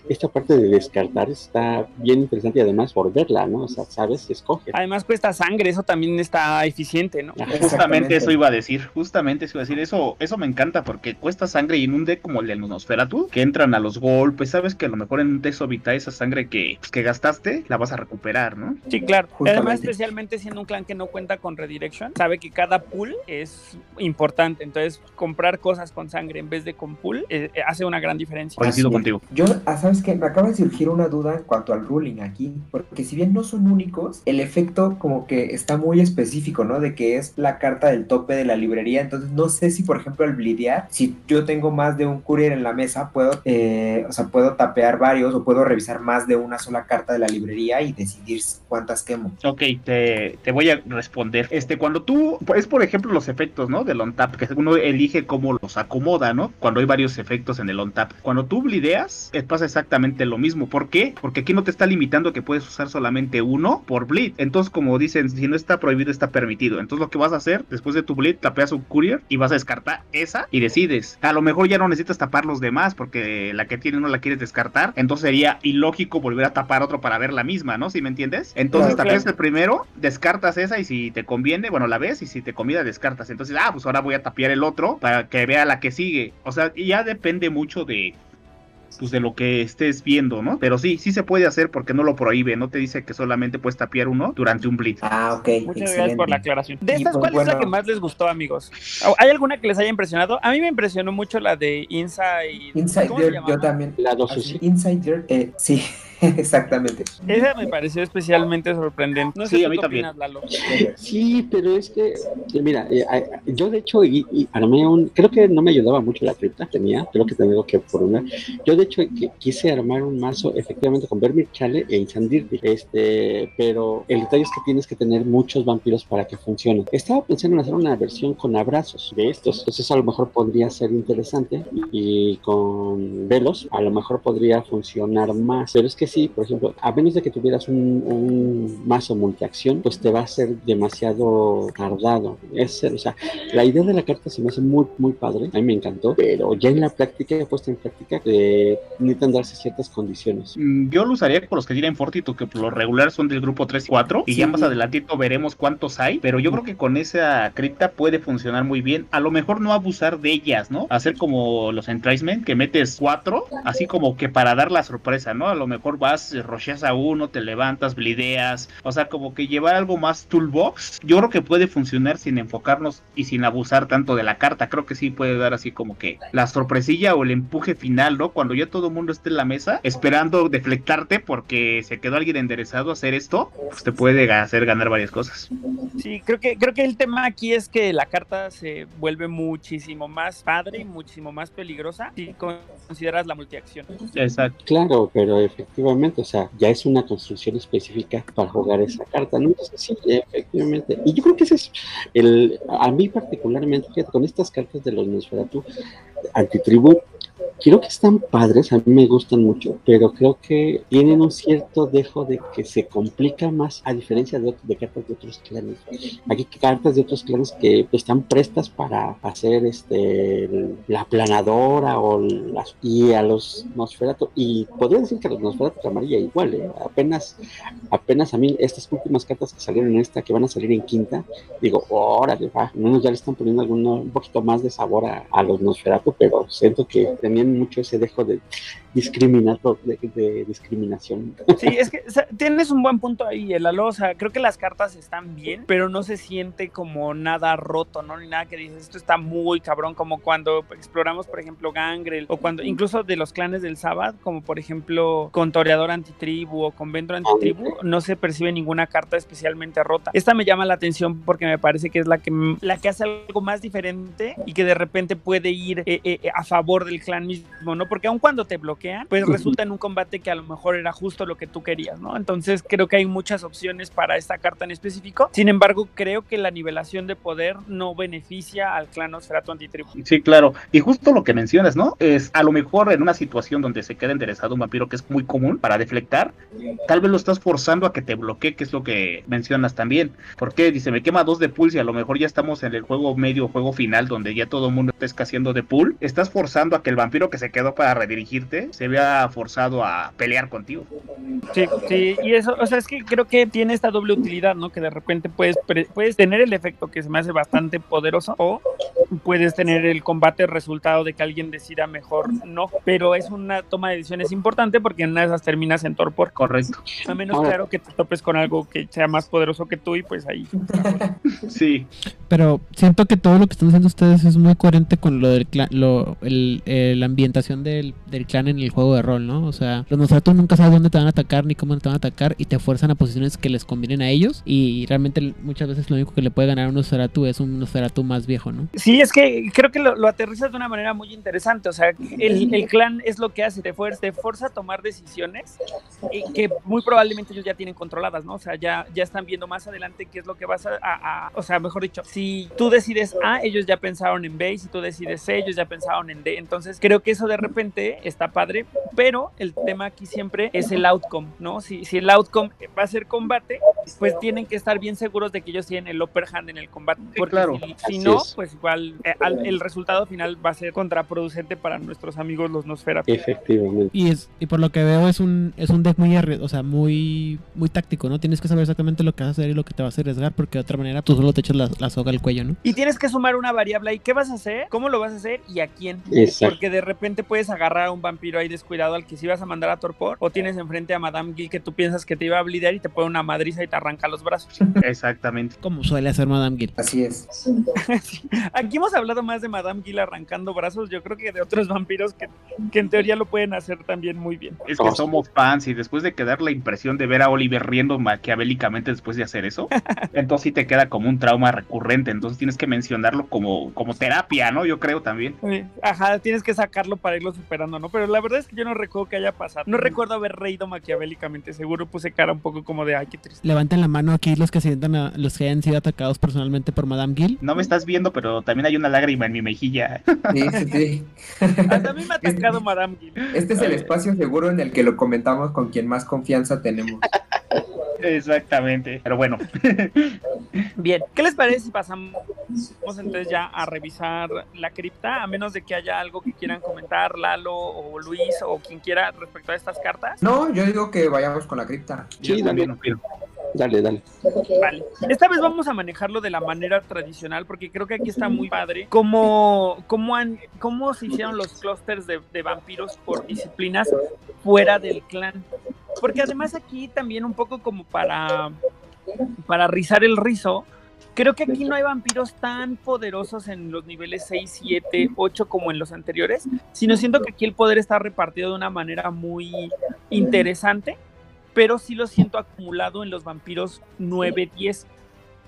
esta parte de descartar está bien interesante y además por verla, ¿no? O sea, sabes, escoge. Además cuesta sangre, eso también está eficiente, ¿no? Justamente eso iba a decir, justamente eso iba a decir, eso, eso me encanta porque cuesta sangre y en un deck como el de Nosferatu, que entran a los golpes, sabes que a lo mejor en un Texo Vita esa sangre que, pues, que gastaste la vas a recuperar, ¿no? Sí, claro. Justamente. Además, especialmente siendo un clan que no cuenta con redirection, sabe que cada pool es importante. Entonces, comprar cosas con sangre en vez de con pool eh, eh, hace una gran diferencia. Coincido contigo. Yo, ah, ¿sabes qué? Me acaba de surgir una duda en cuanto al ruling aquí, porque si bien no son únicos, el efecto como que está muy específico, ¿no? De que es la carta del tope de la librería, entonces no sé si, por ejemplo, al blidear, si yo tengo más de un courier en la mesa, puedo, eh, o sea, puedo tapear varios o puedo revisar más de una sola carta de la librería y decidir cuántas quemo. Ok, te, te voy a responder. Este, cuando tú, es por ejemplo los efectos, ¿no? Del on tap, que uno elige cómo los acomoda, ¿no? Cuando hay varios efectos en el on tap. Cuando tú blideas, eh, pasa exactamente lo mismo. ¿Por qué? Porque aquí no te está limitando que puedes usar solamente uno por bleed. Entonces, como dicen, si no está prohibido, está permitido. Entonces, lo que vas a hacer después de tu bleed, tapeas un courier y vas a descartar esa y decides. A lo mejor ya no necesitas tapar los demás porque la que tienes no la quieres descartar. Entonces, sería ilógico volver a tapar otro para ver la misma, ¿no? Si me entiendes? Entonces, Claro, claro. el primero, descartas esa y si te conviene, bueno, la ves y si te conviene, descartas. Entonces, ah, pues ahora voy a tapear el otro para que vea la que sigue. O sea, ya depende mucho de pues de lo que estés viendo, ¿no? Pero sí, sí se puede hacer porque no lo prohíbe, no te dice que solamente puedes tapear uno durante un blitz. Ah, ok. Muchas excelente. gracias por la aclaración. De estas, pues, ¿cuál es la que más les gustó, amigos? ¿Hay alguna que les haya impresionado? A mí me impresionó mucho la de Inside. Inside ¿cómo se Dirt, yo también. La dos, Así, sí. Inside Dirt, eh, sí, exactamente. Esa me pareció especialmente sorprendente. No sé Sí, a mí qué también. opinas, Lalo. Sí, pero es que, eh, mira, eh, eh, yo de hecho y, y armé un, creo que no me ayudaba mucho la cripta, tenía, creo que tengo que por una. Yo de hecho que- quise armar un mazo efectivamente con Vermir Chale e Insandirti, este, pero el detalle es que tienes que tener muchos vampiros para que funcione. Estaba pensando en hacer una versión con abrazos de estos, entonces a lo mejor podría ser interesante y con velos a lo mejor podría funcionar más, pero es que sí, por ejemplo, a menos de que tuvieras un, un mazo multiacción, pues te va a ser demasiado tardado. Es, o sea, la idea de la carta se me hace muy, muy padre, a mí me encantó, pero ya en la práctica, puesta en práctica, eh, necesitan darse ciertas condiciones. Mm, Yo lo usaría con los que tienen Fortitude, que por lo regular son del grupo 3 y 4, Sí. ya más adelantito veremos cuántos hay, pero yo creo que con esa cripta puede funcionar muy bien. A lo mejor no abusar de ellas, ¿no? Hacer como los entracement, que metes cuatro, así como que para dar la sorpresa, ¿no? A lo mejor vas, rusheas a uno, te levantas, blideas, o sea, como que llevar algo más toolbox. Yo creo que puede funcionar sin enfocarnos y sin abusar tanto de la carta. Creo que sí puede dar así como que la sorpresilla o el empuje final, ¿no? Cuando ya todo el mundo esté en la mesa esperando deflectarte porque se quedó alguien enderezado a hacer esto, pues te puede hacer ganar varias cosas. Sí, creo que, creo que el tema aquí es que la carta se vuelve muchísimo más padre y muchísimo más peligrosa si consideras la multiacción. Exacto. Claro, pero efectivamente, o sea, ya es una construcción específica para jugar esa carta, ¿no? Entonces, sí, efectivamente. Y yo creo que ese es el, a mí particularmente, con estas cartas de los Nosferatu, antitribu, creo que están padres, a mí me gustan mucho, pero creo que tienen un cierto dejo de que se complica más a diferencia de, de cartas de otros clanes. Aquí cartas de otros clanes que están prestas para hacer este la planadora o las y a los Nosferatu y podría decir que a los Nosferatu amarilla igual, ¿eh? apenas apenas a mí estas últimas cartas que salieron en esta que van a salir en quinta, digo, órale, va, menos ya le están poniendo alguno un poquito más de sabor a, los Nosferatu, pero siento que tenían mucho ese dejo de discriminato de, de, discriminación. Sí, es que o sea, tienes un buen punto ahí, el o sea, creo que las cartas están bien, pero no se siente como nada roto, ¿no? Ni nada que dices, esto está muy cabrón, como cuando exploramos, por ejemplo, Gangrel, o cuando, incluso de los clanes del Sabbath, como por ejemplo, con Toreador Antitribu o Convento Antitribu, no se percibe ninguna carta especialmente rota. Esta me llama la atención porque me parece que es la que, la que hace algo más diferente y que de repente puede ir eh, eh, a favor del clan mismo, ¿no? Porque aun cuando te pues resulta en un combate que a lo mejor era justo lo que tú querías, ¿no? Entonces creo que hay muchas opciones para esta carta en específico. Sin embargo, creo que la nivelación de poder no beneficia al clan Osferatu Antitribu. Sí, claro. Y justo lo que mencionas, ¿no? Es a lo mejor en una situación donde se queda interesado un vampiro que es muy común para deflectar, tal vez lo estás forzando a que te bloquee, que es lo que mencionas también. Porque dice, me quema dos de pulse y a lo mejor ya estamos en el juego medio, juego final, donde ya todo el mundo está escaseando de pool. Estás forzando a que el vampiro que se quedó para redirigirte se vea forzado a pelear contigo. Sí, sí, y eso, o sea, es que creo que tiene esta doble utilidad, ¿no? Que de repente puedes, puedes tener el efecto que se me hace bastante poderoso o puedes tener el combate resultado de que alguien decida mejor no, pero es una toma de decisiones importante porque en una de esas terminas en torpor. Correcto. A menos, claro, que te topes con algo que sea más poderoso que tú y pues ahí. sí. Pero siento que todo lo que están haciendo ustedes es muy coherente con lo del clan, lo, el, el, la ambientación del, del, clan en el juego de rol, ¿no? O sea, los Nosferatu nunca sabes dónde te van a atacar ni cómo te van a atacar y te fuerzan a posiciones que les convienen a ellos y realmente muchas veces lo único que le puede ganar a un Nosferatu es un Nosferatu más viejo, ¿no? Sí, es que creo que lo, lo aterrizas de una manera muy interesante, o sea, el, el clan es lo que hace, te fuerza, te fuerza a tomar decisiones y que muy probablemente ellos ya tienen controladas, ¿no? O sea, ya, ya están viendo más adelante qué es lo que vas a, a, a, o sea, mejor dicho, si tú decides A, ellos ya pensaron en B, y si tú decides C, ellos ya pensaron en D, entonces creo que eso de repente está padre, pero el tema aquí siempre es el outcome, ¿no? Si, si el outcome va a ser combate, pues tienen que estar bien seguros de que ellos tienen el upper hand en el combate, porque claro. si, si no, pues igual eh, al, el resultado final va a ser contraproducente para nuestros amigos los Nosferatu. Efectivamente. Y, es, y por lo que veo es un, es un deck muy, o sea, muy, muy táctico, ¿no? Tienes que saber exactamente lo que vas a hacer y lo que te vas a arriesgar, porque de otra manera tú solo te echas la, la soga al cuello, ¿no? Y tienes que sumar una variable ahí. ¿Qué vas a hacer? ¿Cómo lo vas a hacer? ¿Y a quién? Exacto. Porque de repente puedes agarrar a un vampiro ahí descuidado al que sí vas a mandar a torpor, o tienes enfrente a Madame Gil que tú piensas que te iba a blidear y te pone una madriza y te arranca los brazos. Exactamente. Como suele hacer Madame Gil. Así es. Aquí hemos hablado más de Madame Gil arrancando brazos, yo creo que de otros vampiros que, que en teoría lo pueden hacer también muy bien. Es que somos fans y después de quedar la impresión de ver a Oliver riendo maquiavélicamente después de hacer eso, entonces sí te queda como un trauma recurrente, entonces tienes que mencionarlo como, como terapia, ¿no? Yo creo también. Ajá, tienes que sacarlo para irlo superando, ¿no? Pero la verdad es que yo no recuerdo que haya pasado. No recuerdo haber reído maquiavélicamente, seguro puse cara un poco como de, ay, qué triste. Levanten la mano aquí los que sientan a, los que hayan sido atacados personalmente por Madame Gil. No me estás viendo, pero también hay una lágrima en mi mejilla. Sí, sí, sí. Hasta a mí me ha atacado Madame Gil. Este es el espacio seguro en el que lo comentamos con quien más confianza tenemos. Exactamente, pero bueno. Bien, ¿qué les parece si pasamos entonces ya a revisar la cripta? A menos de que haya algo que quieran comentar, Lalo o Luis o quien quiera respecto a estas cartas. No, yo digo que vayamos con la cripta. Sí, dale. Dale, dale. Vale. Esta vez vamos a manejarlo de la manera tradicional porque creo que aquí está muy padre cómo, cómo, han, cómo se hicieron los clústeres de, de vampiros por disciplinas fuera del clan. Porque además aquí también un poco como para, para rizar el rizo, creo que aquí no hay vampiros tan poderosos en los niveles 6, 7, 8 como en los anteriores, sino siento que aquí el poder está repartido de una manera muy interesante, pero sí lo siento acumulado en los vampiros 9, 10.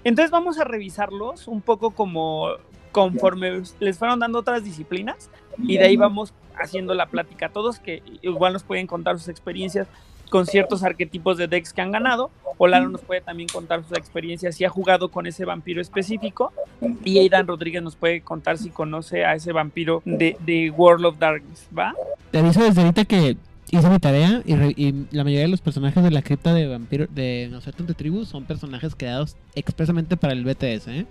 Entonces vamos a revisarlos un poco como conforme les fueron dando otras disciplinas y de ahí vamos haciendo la plática. Todos que igual nos pueden contar sus experiencias con ciertos arquetipos de decks que han ganado. O Lalo nos puede también contar sus experiencias si ha jugado con ese vampiro específico. Y Aidan Rodríguez nos puede contar si conoce a ese vampiro de, World of Darkness, ¿va? Te aviso desde ahorita que hice mi tarea y, re- y la mayoría de los personajes de la cripta de vampiro de Nosotros de Tribu son personajes creados expresamente para el BTS, ¿eh?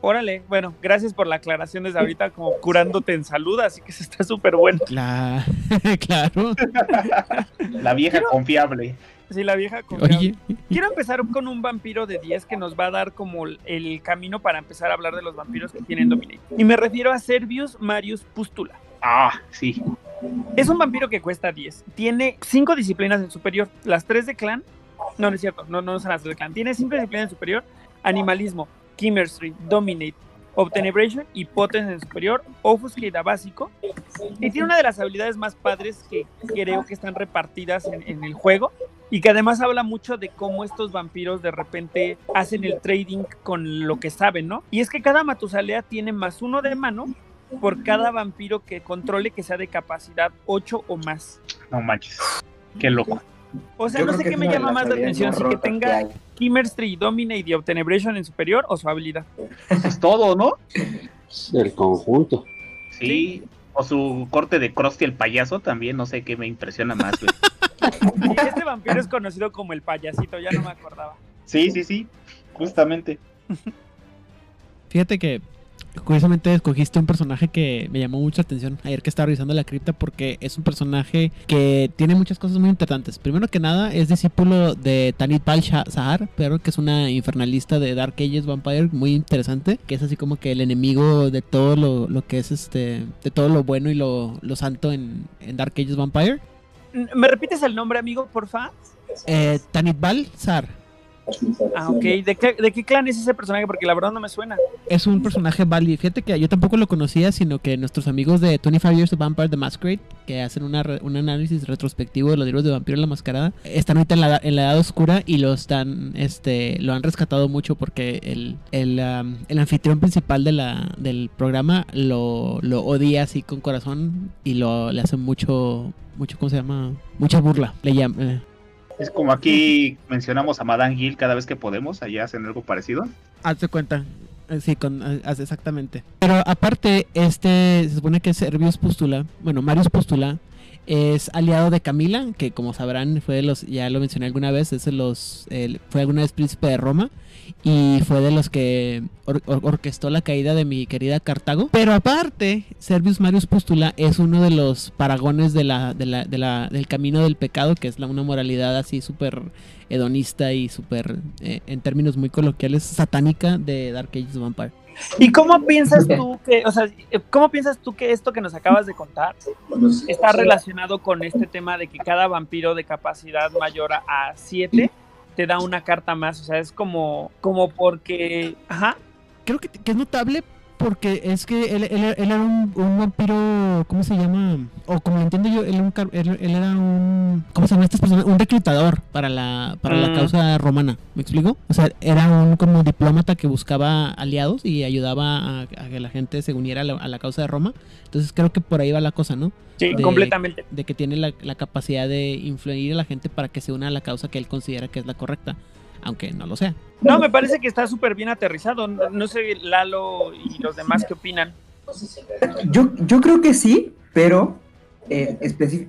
Órale, bueno, gracias por la aclaración desde ahorita, como curándote en salud, así que eso está súper bueno. La... claro. La vieja confiable. Sí, la vieja confiable. Oye, Quiero empezar con un vampiro de 10 que nos va a dar como el camino para empezar a hablar de los vampiros que tienen Dominate. Y me refiero a Servius Marius Pustula. Ah, sí. Es un vampiro que cuesta 10. Tiene 5 disciplinas en superior. Las 3 de clan. No, no es cierto. No, no son las 3 de clan. Tiene 5 disciplinas en superior. Animalismo, Chemistry, Dominate, Obtenebration y Potence en superior. Offuscate a básico. Y tiene una de las habilidades más padres que creo que están repartidas en, en el juego. Y que además habla mucho de cómo estos vampiros de repente hacen el trading con lo que saben, ¿no? Y es que cada Matusalea tiene más uno de mano por cada vampiro que controle que sea de capacidad 8 o más. No manches. Qué loco. O sea, Yo no sé que qué me llama más la atención, si que que tenga hay. Chemistry, Dominate y Obtenebration en superior o su habilidad. Es todo, ¿no? El conjunto. Sí. O su corte de Krusty el payaso también, no sé qué me impresiona más, güey. Y este vampiro es conocido como el payasito, ya no me acordaba. Sí, sí, sí. Justamente. fíjate que curiosamente escogiste un personaje que me llamó mucha atención ayer que estaba revisando la cripta porque es un personaje que tiene muchas cosas muy interesantes. Primero que nada es discípulo de Tanit Pal Sahar, pero que es una infernalista de Dark Ages Vampire muy interesante, que es así como que el enemigo de todo lo, lo que es este, de todo lo bueno y lo, lo santo en, en Dark Ages Vampire. ¿Me repites el nombre, amigo, porfa? Eh, Tanit Sahar. Ah, ok. ¿De qué, ¿De qué clan es ese personaje? Porque la verdad no me suena. es un personaje válido. Fíjate que yo tampoco lo conocía, sino que nuestros amigos de 25 Years of Vampire the Masquerade, que hacen una re- un análisis retrospectivo de los libros de Vampiro en la Mascarada, están ahorita en la, en la edad oscura y lo están, este, lo han rescatado mucho porque el, el, um, el anfitrión principal de la, del programa lo, lo odia así con corazón y lo le hacen mucho, mucho, ¿cómo se llama? Mucha burla. Le llaman. Es como aquí mencionamos a Madame Gill cada vez que podemos, allá hacen algo parecido. Hazte cuenta. Eh, Sí, con, eh, exactamente. Pero aparte, este se supone que Servius Pústula, bueno, Marius Pústula, es aliado de Camila, que como sabrán, fue de los, ya lo mencioné alguna vez, es de los, el- fue alguna vez príncipe de Roma y fue de los que or- or- orquestó la caída de mi querida Cartago. Pero aparte, Servius Marius Pústula es uno de los paragones de la, de la, de la- del camino del pecado, que es la, una moralidad así súper hedonista y súper, eh, en términos muy coloquiales, satánica de Dark Ages Vampire. ¿Y cómo piensas tú que, o sea, cómo piensas tú que esto que nos acabas de contar está relacionado con este tema de que cada vampiro de capacidad mayor a 7 te da una carta más? O sea, es como, como porque, ajá, Creo que, que es notable porque es que él, él- él era un, un vampiro, ¿cómo se llama? O como lo entiendo yo, él, era un él- él era un, ¿cómo se llama estas personas? Un reclutador para la, para la Mm. causa romana, ¿me explico? O sea, era un como diplomata que buscaba aliados y ayudaba a, a que la gente se uniera a la, a la causa de Roma. Entonces creo que por ahí va la cosa, ¿no? sí, De- completamente. de que tiene la, la capacidad de influir a la gente para que se una a la causa que él considera que es la correcta, aunque no lo sea. No, me parece que está súper bien aterrizado. No, sé, Lalo y los demás qué opinan. Yo, yo creo que sí, pero eh,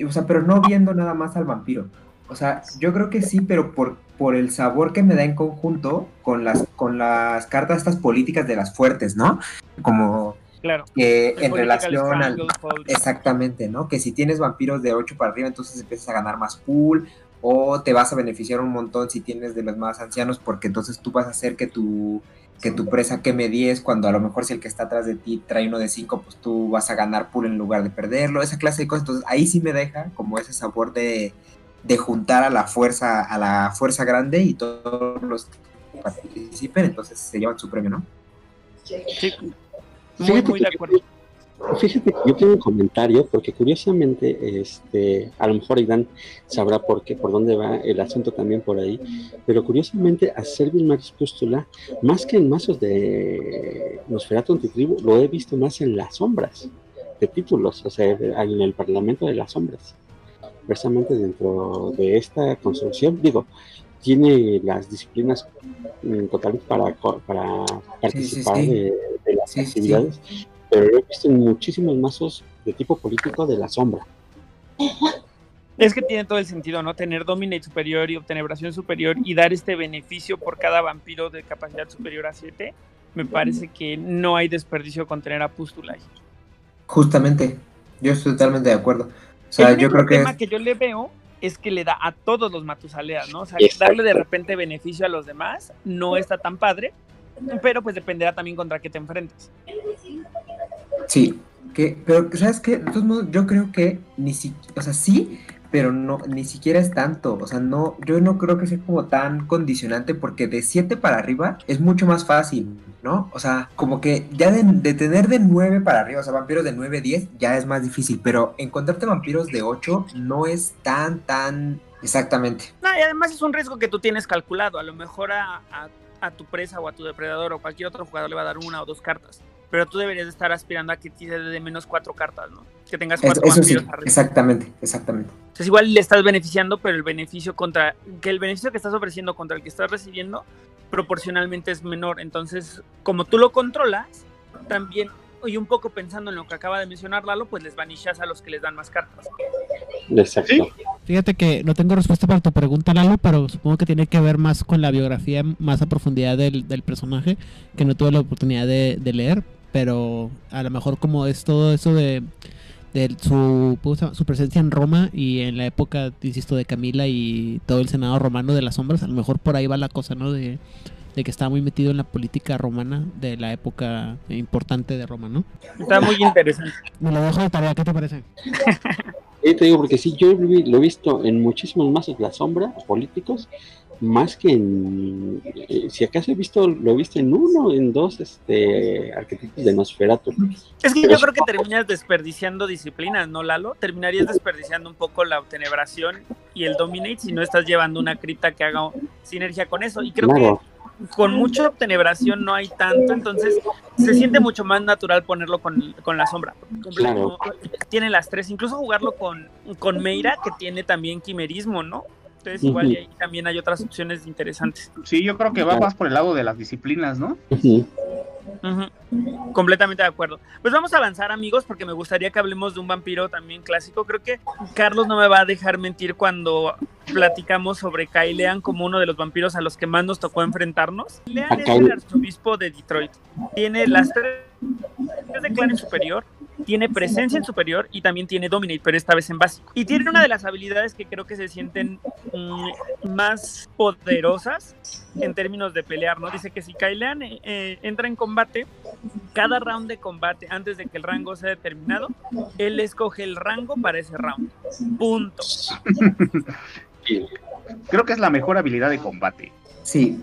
o sea, pero no viendo nada más al vampiro. O sea, yo creo que sí, pero por, por el sabor que me da en conjunto con las, con las cartas estas políticas de las fuertes, ¿no? Como Claro. que El en relación al. Exactamente, ¿no? Que si tienes vampiros de 8 para arriba, entonces empiezas a ganar más pool o te vas a beneficiar un montón si tienes de los más ancianos porque entonces tú vas a hacer que tu, que tu presa queme 10 cuando a lo mejor si el que está atrás de ti trae uno de 5, pues tú vas a ganar pool en lugar de perderlo, esa clase de cosas. Entonces ahí sí me deja como ese sabor de, de juntar a la fuerza, a la fuerza grande y todos los que participen, entonces se llevan su premio, ¿no? Sí. Muy, muy de acuerdo. Fíjate yo tengo un comentario, porque curiosamente, este, a lo mejor Aidan sabrá por qué, por dónde va el asunto también por ahí, pero curiosamente a Servius Max Pústula, más que en mazos de Nosferatu Antitribu, lo he visto más en las sombras de títulos, o sea, en el Parlamento de las Sombras. precisamente dentro de esta construcción. Digo, tiene las disciplinas mm, totales para, para participar De, las actividades, pero lo he visto en muchísimos mazos de tipo político de la sombra. Es que tiene todo el sentido, ¿no? Tener Dominate superior y Obtenebración superior y dar este beneficio por cada vampiro de capacidad superior a 7. Me parece que no hay desperdicio con tener a Pustula Justamente, yo estoy totalmente de acuerdo. O sea, yo creo que. El tema que yo le veo es que le da a todos los Matusaleas, ¿no? O sea, darle de repente beneficio a los demás no está tan padre, pero pues dependerá también contra qué te enfrentes. Sí, que, pero ¿sabes qué? De todos modos, yo creo que ni siquiera, o sea, sí, pero no, ni siquiera es tanto. O sea, no, yo no creo que sea como tan condicionante porque de 7 para arriba es mucho más fácil, ¿no? O sea, como que ya de, tener de 9 para arriba, o sea, vampiros de 9, 10, ya es más difícil, pero encontrarte vampiros de 8 no es tan, tan exactamente. No, y además es un riesgo que tú tienes calculado. A lo mejor a, a tu presa o a tu depredador o cualquier otro jugador le va a dar una o dos cartas pero tú deberías estar aspirando a que te dé de menos cuatro cartas, ¿no? Que tengas cuatro eso, sí, Exactamente, exactamente. Entonces igual le estás beneficiando, pero el beneficio contra, que el beneficio que estás ofreciendo contra el que estás recibiendo, proporcionalmente es menor. Entonces, como tú lo controlas, también, y un poco pensando en lo que acaba de mencionar Lalo, pues les vanishas a los que les dan más cartas. Exacto. Fíjate que no tengo respuesta para tu pregunta, Lalo, pero supongo que tiene que ver más con la biografía más a profundidad del, personaje, que no tuve la oportunidad de, de leer pero a lo mejor como es todo eso de, su, su presencia en Roma y en la época, insisto, de Camila y todo el Senado romano de las sombras, a lo mejor por ahí va la cosa, ¿no? De, que estaba muy metido en la política romana de la época importante de Roma, ¿no? Está muy interesante. Me lo dejo de tarea, ¿qué te parece? te digo, porque sí, yo lo he visto en muchísimos más de la sombra políticos más que en, eh, si acaso he visto, lo he visto en uno, en dos este, arquetipos de Nosferatu. Es que yo creo que terminas desperdiciando disciplinas, ¿no, Lalo? Terminarías desperdiciando un poco la tenebración y el dominate si no estás llevando una cripta que haga sinergia con eso. Y creo que con mucha tenebración no hay tanto, entonces se siente mucho más natural ponerlo con, la sombra. Tiene las tres, incluso jugarlo con, con Meira, que tiene también quimerismo, ¿no? Entonces, igual ahí también hay otras opciones interesantes. Sí, yo creo que va más por el lado de las disciplinas, ¿no? Completamente de acuerdo. Pues vamos a avanzar, amigos, porque me gustaría que hablemos de un vampiro también clásico. Creo que Carlos no me va a dejar mentir cuando platicamos sobre Kailean como uno de los vampiros a los que más nos tocó enfrentarnos. Lean es el arzobispo de Detroit. Tiene las tres de clan superior, tiene presencia en superior y también tiene dominate, pero esta vez en básico. Y tiene una de las habilidades que creo que se sienten mm, más poderosas en términos de pelear, ¿no? Dice que si Kailean eh, eh, entra en combate, cada round de combate, antes de que el rango sea determinado, él escoge el rango para ese round. Punto. Creo que es la mejor habilidad de combate. Sí.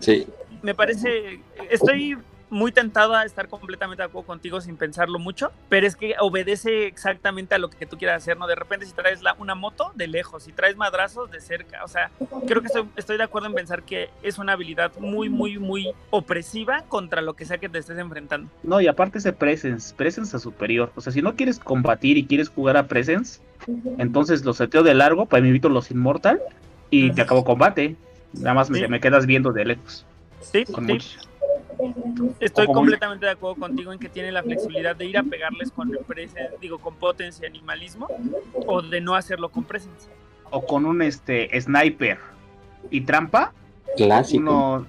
Sí. Me parece, estoy muy tentado a estar completamente de acuerdo contigo sin pensarlo mucho, pero es que obedece exactamente a lo que tú quieras hacer, ¿no? De repente si traes la, una moto, de lejos, si traes madrazos, de cerca, o sea, creo que estoy, de acuerdo en pensar que es una habilidad muy, muy, muy opresiva contra lo que sea que te estés enfrentando. No, y aparte ese presence, presence a superior, o sea, si no quieres combatir y quieres jugar a presence, entonces los seteo de largo, pues me invito los inmortal y te acabo combate, nada más me, quedas viendo de lejos. Sí, con sí. Estoy completamente de acuerdo contigo en que tiene la flexibilidad de ir a pegarles con presencia, digo, con potencia animalismo, o de no hacerlo con presencia. O con un este sniper y trampa. Clásico.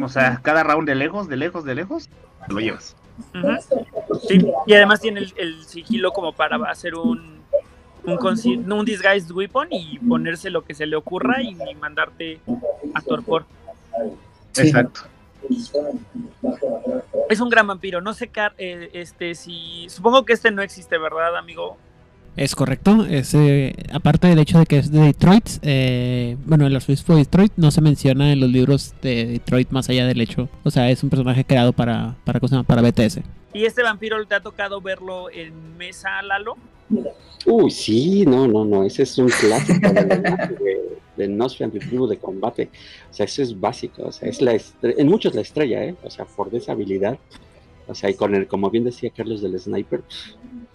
o sea, cada round de lejos, de lejos, de lejos, lo llevas. Sí, y además tiene el, sigilo como para hacer un un, un disguised weapon y ponerse lo que se le ocurra y, mandarte a torpor. Exacto. Es un gran vampiro. No sé, eh, este, si. Supongo que este no existe, ¿verdad, amigo? Es correcto. Es, eh, aparte del hecho de que es de Detroit, eh, bueno, el arzobispo de Detroit no se menciona en los libros de Detroit más allá del hecho. O sea, es un personaje creado para, para, para BTS. ¿Y este vampiro te ha tocado verlo en mesa, Lalo? Uy, sí, no, no, no. Ese es un clásico de, de Nosferatu tribu de combate. O sea, eso es básico. O sea, es la en muchos la estrella, ¿eh? O sea, por esa habilidad. O sea, y con el, como bien decía Carlos del sniper,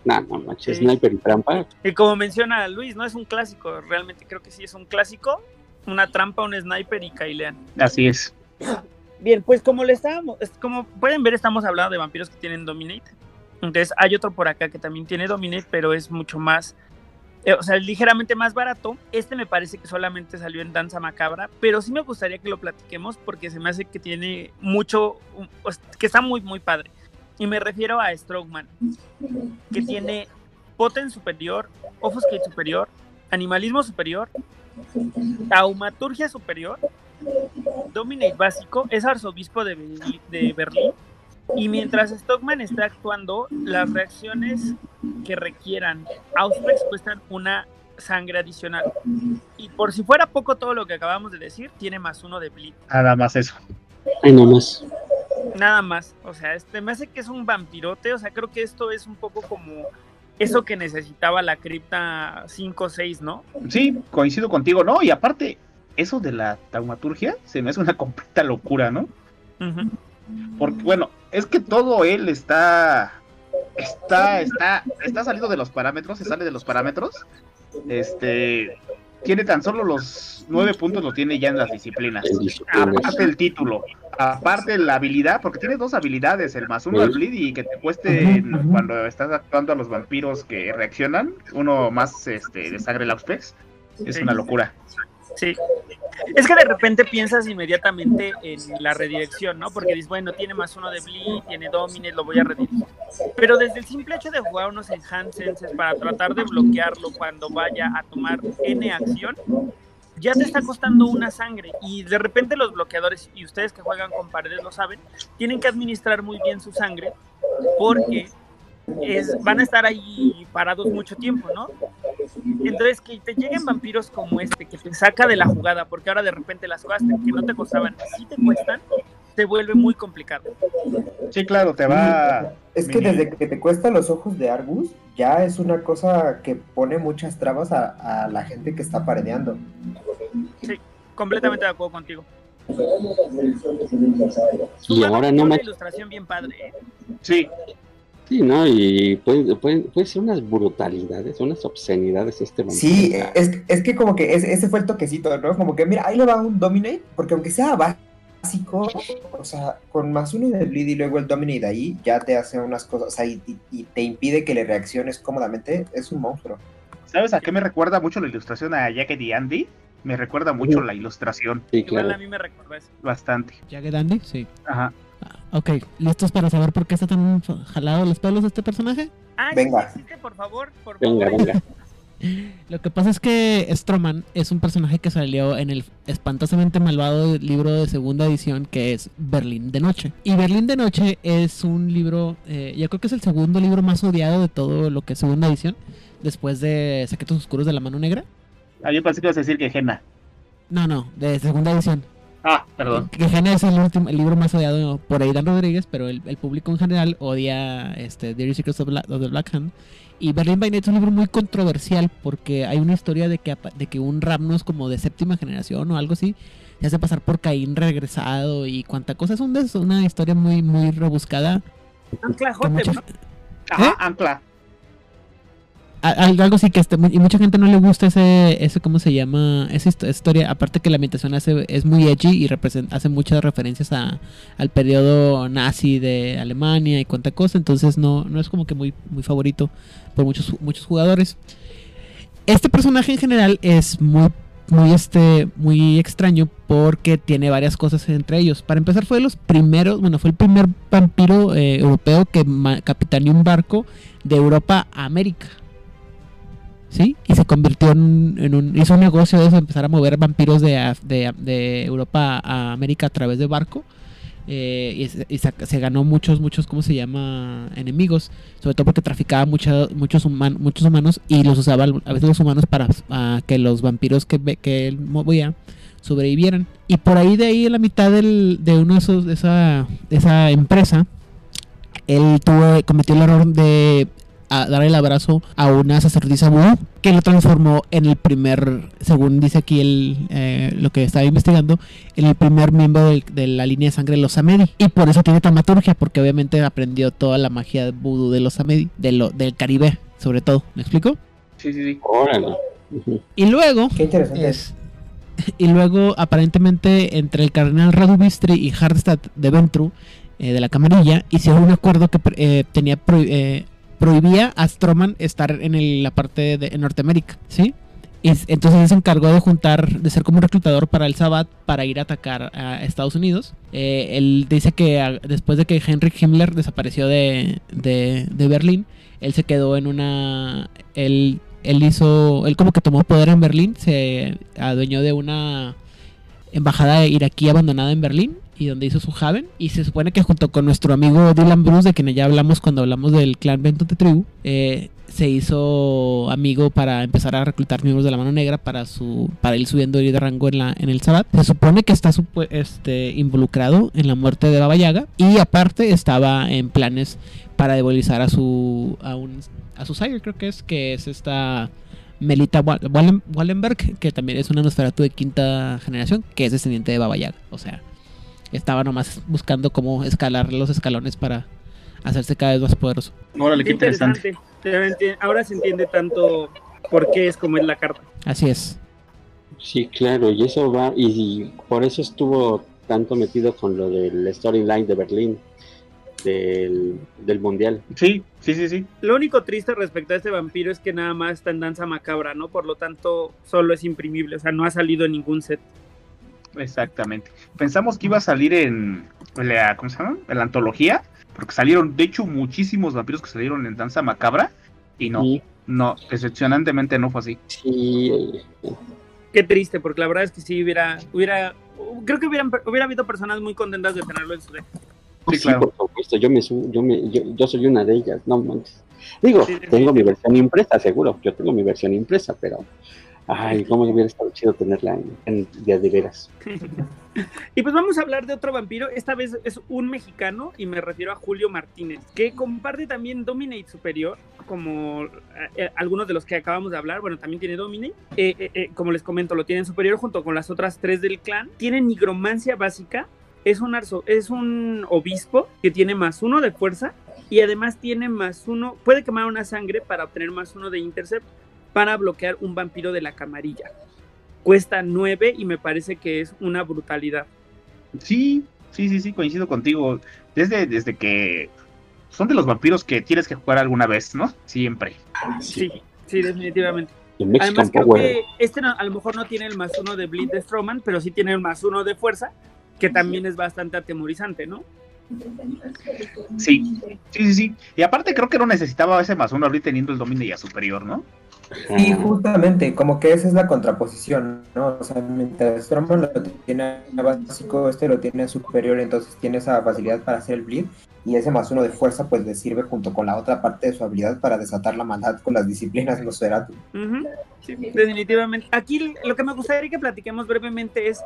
no, no manches, Sí. sniper y trampa. Y como menciona Luis, no es un clásico, realmente creo que sí es un clásico. Una trampa, un sniper y Kailean. Así es. Bien, pues como le estábamos, es- como pueden ver, estamos hablando de vampiros que tienen Dominate. Entonces hay otro por acá que también tiene Dominate, pero es mucho más, o sea, ligeramente más barato. Este me parece que solamente salió en Danza Macabra, pero sí me gustaría que lo platiquemos porque se me hace que tiene mucho, que está muy, muy padre. Y me refiero a Strokeman, que tiene Poten superior, Offuscate superior, Animalismo superior, Taumaturgia superior, Dominate básico, es arzobispo de, de Berlín. Y mientras Stockman está actuando, las reacciones que requieran Auspex cuestan una sangre adicional. Y por si fuera poco todo lo que acabamos de decir, tiene más uno de bleed. Nada más eso. Ay, no más. Nada más. O sea, este me hace que es un vampirote. O sea, creo que esto es un poco como eso que necesitaba la cripta 5-6, ¿no? Sí, coincido contigo, ¿no? Y aparte, eso de la taumaturgia se me hace una completa locura, ¿no? Ujú. Porque, bueno, es que todo él está. Está, está, está salido de los parámetros, se sale de los parámetros. Este. Tiene tan solo los nueve puntos, lo tiene ya en las disciplinas. Aparte el título, aparte la habilidad, porque tiene dos habilidades, el más uno al bleed y que te cueste cuando estás actuando a los vampiros que reaccionan, uno más este de sangre Auspex. Es una locura. Sí. Es que de repente piensas inmediatamente en la redirección, ¿no? Porque dices, bueno, tiene más uno de Bleed, tiene Domine, lo voy a redirigir. Pero desde el simple hecho de jugar unos Enhancements para tratar de bloquearlo cuando vaya a tomar N acción, ya te está costando una sangre. Y de repente los bloqueadores, y ustedes que juegan con paredes lo saben, tienen que administrar muy bien su sangre porque es, van a estar ahí parados mucho tiempo, ¿no? Entonces, que te lleguen vampiros como este, que te saca de la jugada, porque ahora de repente las cosas que no te costaban, sí te cuestan, te vuelve muy complicado. Sí, claro, te va. Es que desde que te cuesta los ojos de Argus, ya es una cosa que pone muchas trabas a, a la gente que está paredeando. Completamente de acuerdo contigo. Y ahora no una me... ilustración bien padre, ¿eh? Sí, Sí, ¿no? Y puede, puede, puede ser unas brutalidades, unas obscenidades este vampiro. Sí, es, es que como que ese, ese fue el toquecito, ¿no? Como que mira, ahí le va un Dominate, porque aunque sea básico, o sea, con más uno de Bleed y luego el Dominate ahí, ya te hace unas cosas, o sea, y, y- y te impide que le reacciones cómodamente, es un monstruo. ¿sabes a qué me recuerda mucho la ilustración a Jacket y Andy? Me recuerda mucho la ilustración, Sí, Igual a claro. mí me recuerda eso. bastante. Jagged Andy, sí. Ajá. Ok, ¿listos para saber por qué está tan jalado los pelos este personaje? Ah, sí, Venga. sí existe, por favor, por Venga, favor. venga. Lo que pasa es que Stroman es un personaje que salió en el espantosamente malvado libro de segunda edición que es Berlín de Noche. Y Berlín de Noche es un libro, eh, yo creo que es el segundo libro más odiado de todo lo que es segunda edición, después de Secretos Oscuros de la Mano Negra. Ah, yo pensé que ibas a decir que Jena. No, no, de segunda edición. Ah, perdón. Que Gena es el, último, el libro más odiado por Aidan Rodríguez, pero el, el público en general odia este, Dirty Secrets of, Bla- of the Black Hand. Y Berlin by Night es un libro muy controversial porque hay una historia de que, de que un Ramnos como de séptima generación o algo así se hace pasar por Caín regresado y cuánta cosa. Es un des- una historia muy, muy rebuscada. Ancla que mucha- ¿no? Ajá, ¿Eh? Ancla. Algo sí que este, y mucha gente no le gusta ese, ese ¿cómo se llama? Esa histo- historia, aparte que la ambientación es muy edgy y hace muchas referencias al periodo nazi de Alemania y cuánta cosa, entonces no, no es como que muy, muy favorito por muchos, muchos jugadores. Este personaje en general es muy muy este muy extraño porque tiene varias cosas entre ellos. Para empezar fue de los primeros, bueno, fue el primer vampiro eh, europeo que capitaneó un barco de Europa a América. ¿Sí? Y se convirtió en, en un hizo un negocio de eso, empezar a mover vampiros de, de, de Europa a América a través de barco. eh, y se, ganó muchos, muchos, ¿cómo se llama? Enemigos. Sobre todo porque traficaba mucha- muchos, human- muchos humanos y los usaba a veces los humanos para que los vampiros que, que él movía sobrevivieran. Y por ahí de ahí, en la mitad del- de uno de esos, esa, esa empresa, él tuvo, cometió el error de a dar el abrazo a una sacerdotisa vudú que lo transformó en el primer, según dice aquí el, eh, lo que estaba investigando, en el primer miembro de la línea de sangre de los Amedi. Y por eso tiene taumaturgia, porque obviamente aprendió toda la magia vudú de los Amedi, de lo, del Caribe, sobre todo. ¿Me explico? Sí, sí, sí. Órale. Y luego Qué interesante. es. Y luego, aparentemente, entre el cardenal Radubistri y Hardstadt de Ventru, eh, de la camarilla, hicieron un acuerdo que eh, tenía eh, prohibía a Stroman estar en la parte de Norteamérica, ¿sí? Entonces se encargó de juntar, de ser como un reclutador para el Sabbat para ir a atacar a Estados Unidos. Eh, él dice que a- después de que Heinrich Himmler desapareció de, de, de Berlín, él se quedó en una. Él, él hizo. Él como que tomó poder en Berlín, se adueñó de una embajada iraquí abandonada en Berlín y donde hizo su Haven. Y se supone que junto con nuestro amigo Dylan Bruce, de quien ya hablamos cuando hablamos del clan Benton de Tribu, eh, se hizo amigo para empezar a reclutar miembros de la mano negra para su para ir subiendo de rango en la en el Sabbat. Se supone que está este, involucrado en la muerte de Baba Yaga y aparte estaba en planes para debolizar a su a un a su sire, creo que es que es esta Melita Wal- Wallen- Wallenberg, que también es una Nosferatu de quinta generación, que es descendiente de Baba Yaga. O sea, estaba nomás buscando cómo escalar los escalones para hacerse cada vez más poderoso. Órale, qué interesante. Ahora se entiende tanto por qué es como es la carta. Así es. Sí, claro, y eso va, y, y por eso estuvo tanto metido con lo del storyline de Berlín, del, del mundial. Sí, sí, sí, sí. Lo único triste respecto a este vampiro es que nada más está en danza macabra, ¿no? Por lo tanto, solo es imprimible, o sea, no ha salido en ningún set. Exactamente. Pensamos que iba a salir en la, ¿cómo se llama? En la antología, porque salieron, de hecho, muchísimos vampiros que salieron en Danza Macabra, y no, no, decepcionantemente no fue así. sí, Qué triste, porque la verdad es que sí hubiera, hubiera, creo que hubieran, hubiera habido personas muy contentas de tenerlo en su deck. Sí, sí, claro. Yo me yo me, yo, yo soy una de ellas, no manches. Digo, Sí, tengo sí. mi versión impresa, seguro, yo tengo mi versión impresa, pero ay, cómo hubiera estado chido tenerla en, en de, de veras. Y pues vamos a hablar de otro vampiro, esta vez es un mexicano y me refiero a Julio Martínez, que comparte también Dominate Superior, como eh, eh, algunos de los que acabamos de hablar, bueno, también tiene Dominate, Eh, como les comento, lo tiene en Superior junto con las otras tres del clan, tiene Nigromancia básica, es un, arzo- es un obispo que tiene más uno de fuerza y además tiene más uno, puede quemar una sangre para obtener más uno de Intercept para bloquear un vampiro de la camarilla. Cuesta 9 y me parece que es una brutalidad. Sí, sí, sí, sí, coincido contigo. Desde, desde que son de los vampiros que tienes que jugar alguna vez, ¿no? Siempre. Sí, sí, definitivamente. Además, creo que este no- a lo mejor no tiene el más uno de Bleed de Strowman, pero sí tiene el más uno de fuerza, que también es bastante atemorizante, ¿no? Sí, sí, sí, sí. Y aparte creo que no necesitaba ese más uno ahorita teniendo el dominio ya superior, ¿no? Sí, justamente, como que esa es la contraposición, ¿no? O sea, mientras Strowman lo tiene a básico, este lo tiene a superior, entonces tiene esa facilidad para hacer el bleed, y ese más uno de fuerza pues le sirve junto con la otra parte de su habilidad para desatar la maldad con las disciplinas Nosferatu. Ujú, sí, definitivamente. Aquí lo que me gustaría que platiquemos brevemente es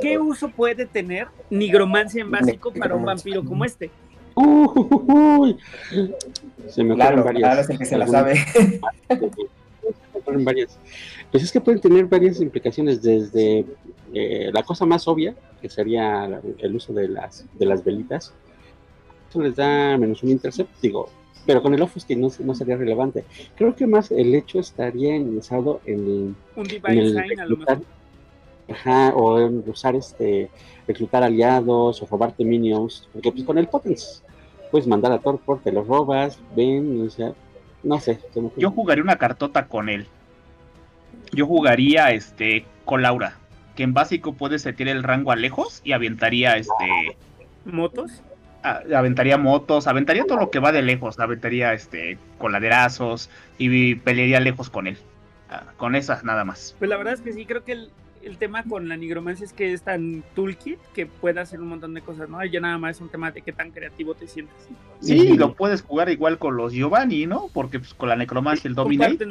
qué uso puede tener nigromancia en básico para un vampiro como este. Uy, se me ocurren Claro, varias. claro, es el que se la sabe. Se me ocurren varias. Pues es que pueden tener varias implicaciones desde eh, la cosa más obvia, que sería el uso de las, de las velitas. Eso les da menos un intercept, digo, pero con el Offusking no, no sería relevante. Creo que más el hecho estaría enlazado en, Un en Divine el Sign a lo mejor. Ajá, o usar este, reclutar aliados o robarte minions, porque pues con el Potence puedes mandar a Torpor, te los robas, ven, o sea, no sé. Yo jugaría una cartota con él. Yo jugaría este con Laura, que en básico puede setear el rango a lejos y aventaría este Motos. a- aventaría motos, aventaría todo lo que va de lejos, aventaría este coladerazos y pelearía lejos con él. Ah, Con esas nada más. Pues la verdad es que sí, creo que el, el tema con la nigromancia es que es tan toolkit que puede hacer un montón de cosas, ¿no? Ya nada más es un tema de qué tan creativo te sientes. Sí, lo puedes jugar igual con los Giovanni, ¿no? Porque pues, con la necromancia y el dominate,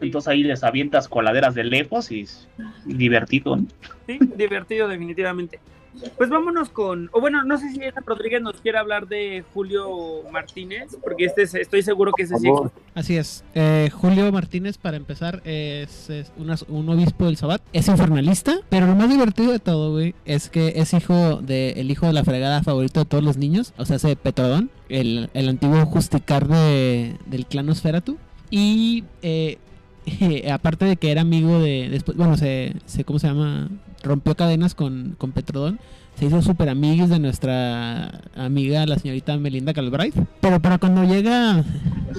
Y entonces ahí les avientas coladeras de lejos y es divertido, ¿no? Sí, divertido definitivamente. Pues vámonos con, o bueno, no sé si Ana Rodríguez nos quiere hablar de Julio Martínez, porque este es- estoy seguro que ese sí. Así es. Eh, Julio Martínez, para empezar, es, es una- un obispo del Sabbat. Es infernalista, pero lo más divertido de todo, güey, es que es hijo de el hijo de la fregada favorito de todos los niños. O sea, ese Petrodón, el, el antiguo justicar de, del clan Osferatu. Y eh, aparte de que era amigo de. Después, bueno, se, se. ¿Cómo se llama? Rompió cadenas con, con Petrodón. Se hizo súper amigos de nuestra amiga, la señorita Melinda Galbraith. Pero para cuando llega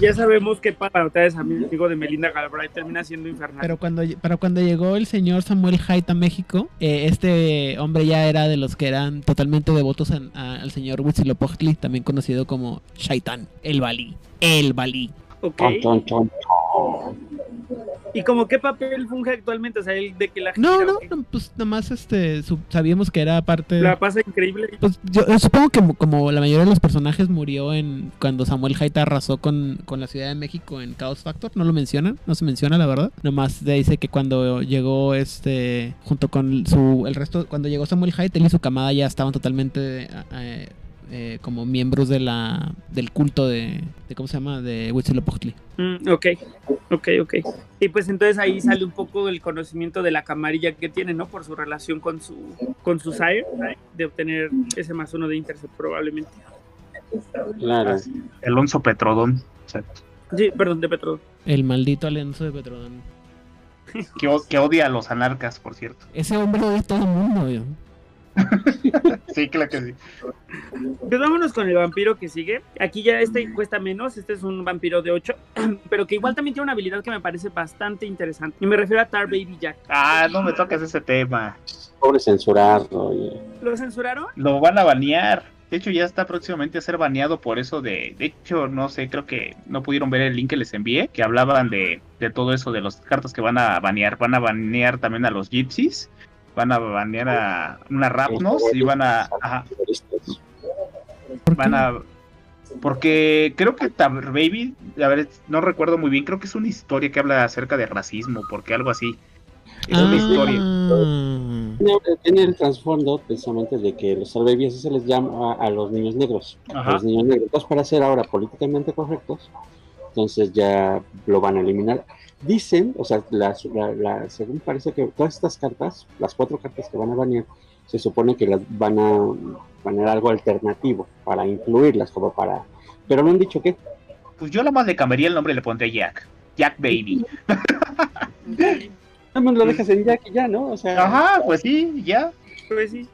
Ya sabemos que para ustedes, amigo de Melinda Galbraith, termina siendo infernal. Pero cuando, pero cuando llegó el señor Samuel Haidt a México, eh, este hombre ya era de los que eran totalmente devotos a- a- al señor Huitzilopochtli, también conocido como Shaitan, el Balí, el Balí. chon, chon, chon. ¿Y como qué papel funge actualmente? O sea, el de que la No, gira, no, no, pues nada más este, sabíamos que era parte... La pasa increíble. Pues yo, yo supongo que mo- como la mayoría de los personajes murió en cuando Samuel Haidt arrasó con, con la Ciudad de México en Chaos Factor, no lo mencionan, no se menciona la verdad. Nomás dice que cuando llegó este junto con su el resto cuando llegó Samuel Haidt él y su camada ya estaban totalmente eh, eh, como miembros de la del culto de, de cómo se llama de Huitzilopochtli. Mm, ok, ok, ok. Y pues entonces ahí sale un poco el conocimiento de la camarilla que tiene, ¿no? Por su relación con su con su sire, de obtener ese más uno de intercept probablemente. Claro. Alonso Petrodón. Exacto. Sí, perdón, de Petro. El maldito alianzo de Petrodón. Que, que odia a los anarcas, por cierto. Ese hombre odia a todo el mundo. yo. Sí, claro que sí. Pues vámonos con el vampiro que sigue. Aquí ya este cuesta menos, este es un vampiro de 8, pero que igual también tiene una habilidad que me parece bastante interesante. Y me refiero a Tar Baby Jack. Ah, no me toques ese tema. Pobre censurarlo. oye. ¿Lo censuraron? Lo van a banear. De hecho, ya está próximamente a ser baneado por eso de... De hecho, no sé, creo que no pudieron ver el link que les envié, que hablaban de, de todo eso, de las cartas que van a banear. Van a banear también a los gypsies, van a banear a una Rapnos y van a... ajá, ¿Por van a... Porque creo que Tab Baby, a ver, no recuerdo muy bien, creo que es una historia que habla acerca de racismo, porque algo así. Es una historia. Ah. Tiene, tiene el trasfondo precisamente de que los Baby así se les llama a, a los niños negros. A Ajá. los niños negros. Para ser ahora políticamente correctos, entonces ya lo van a eliminar. Dicen, o sea, la- la- la- según parece que todas estas cartas, las cuatro cartas que van a banear, se supone que las van a banear algo alternativo para incluirlas, como para. Pero no han dicho qué. Pues yo la más le cambiaría el nombre y le pondría Jack. Jack Baby. Nada más lo dejas en Jack y ya, ¿no? O sea, Ajá, pues sí, ya. Pues sí.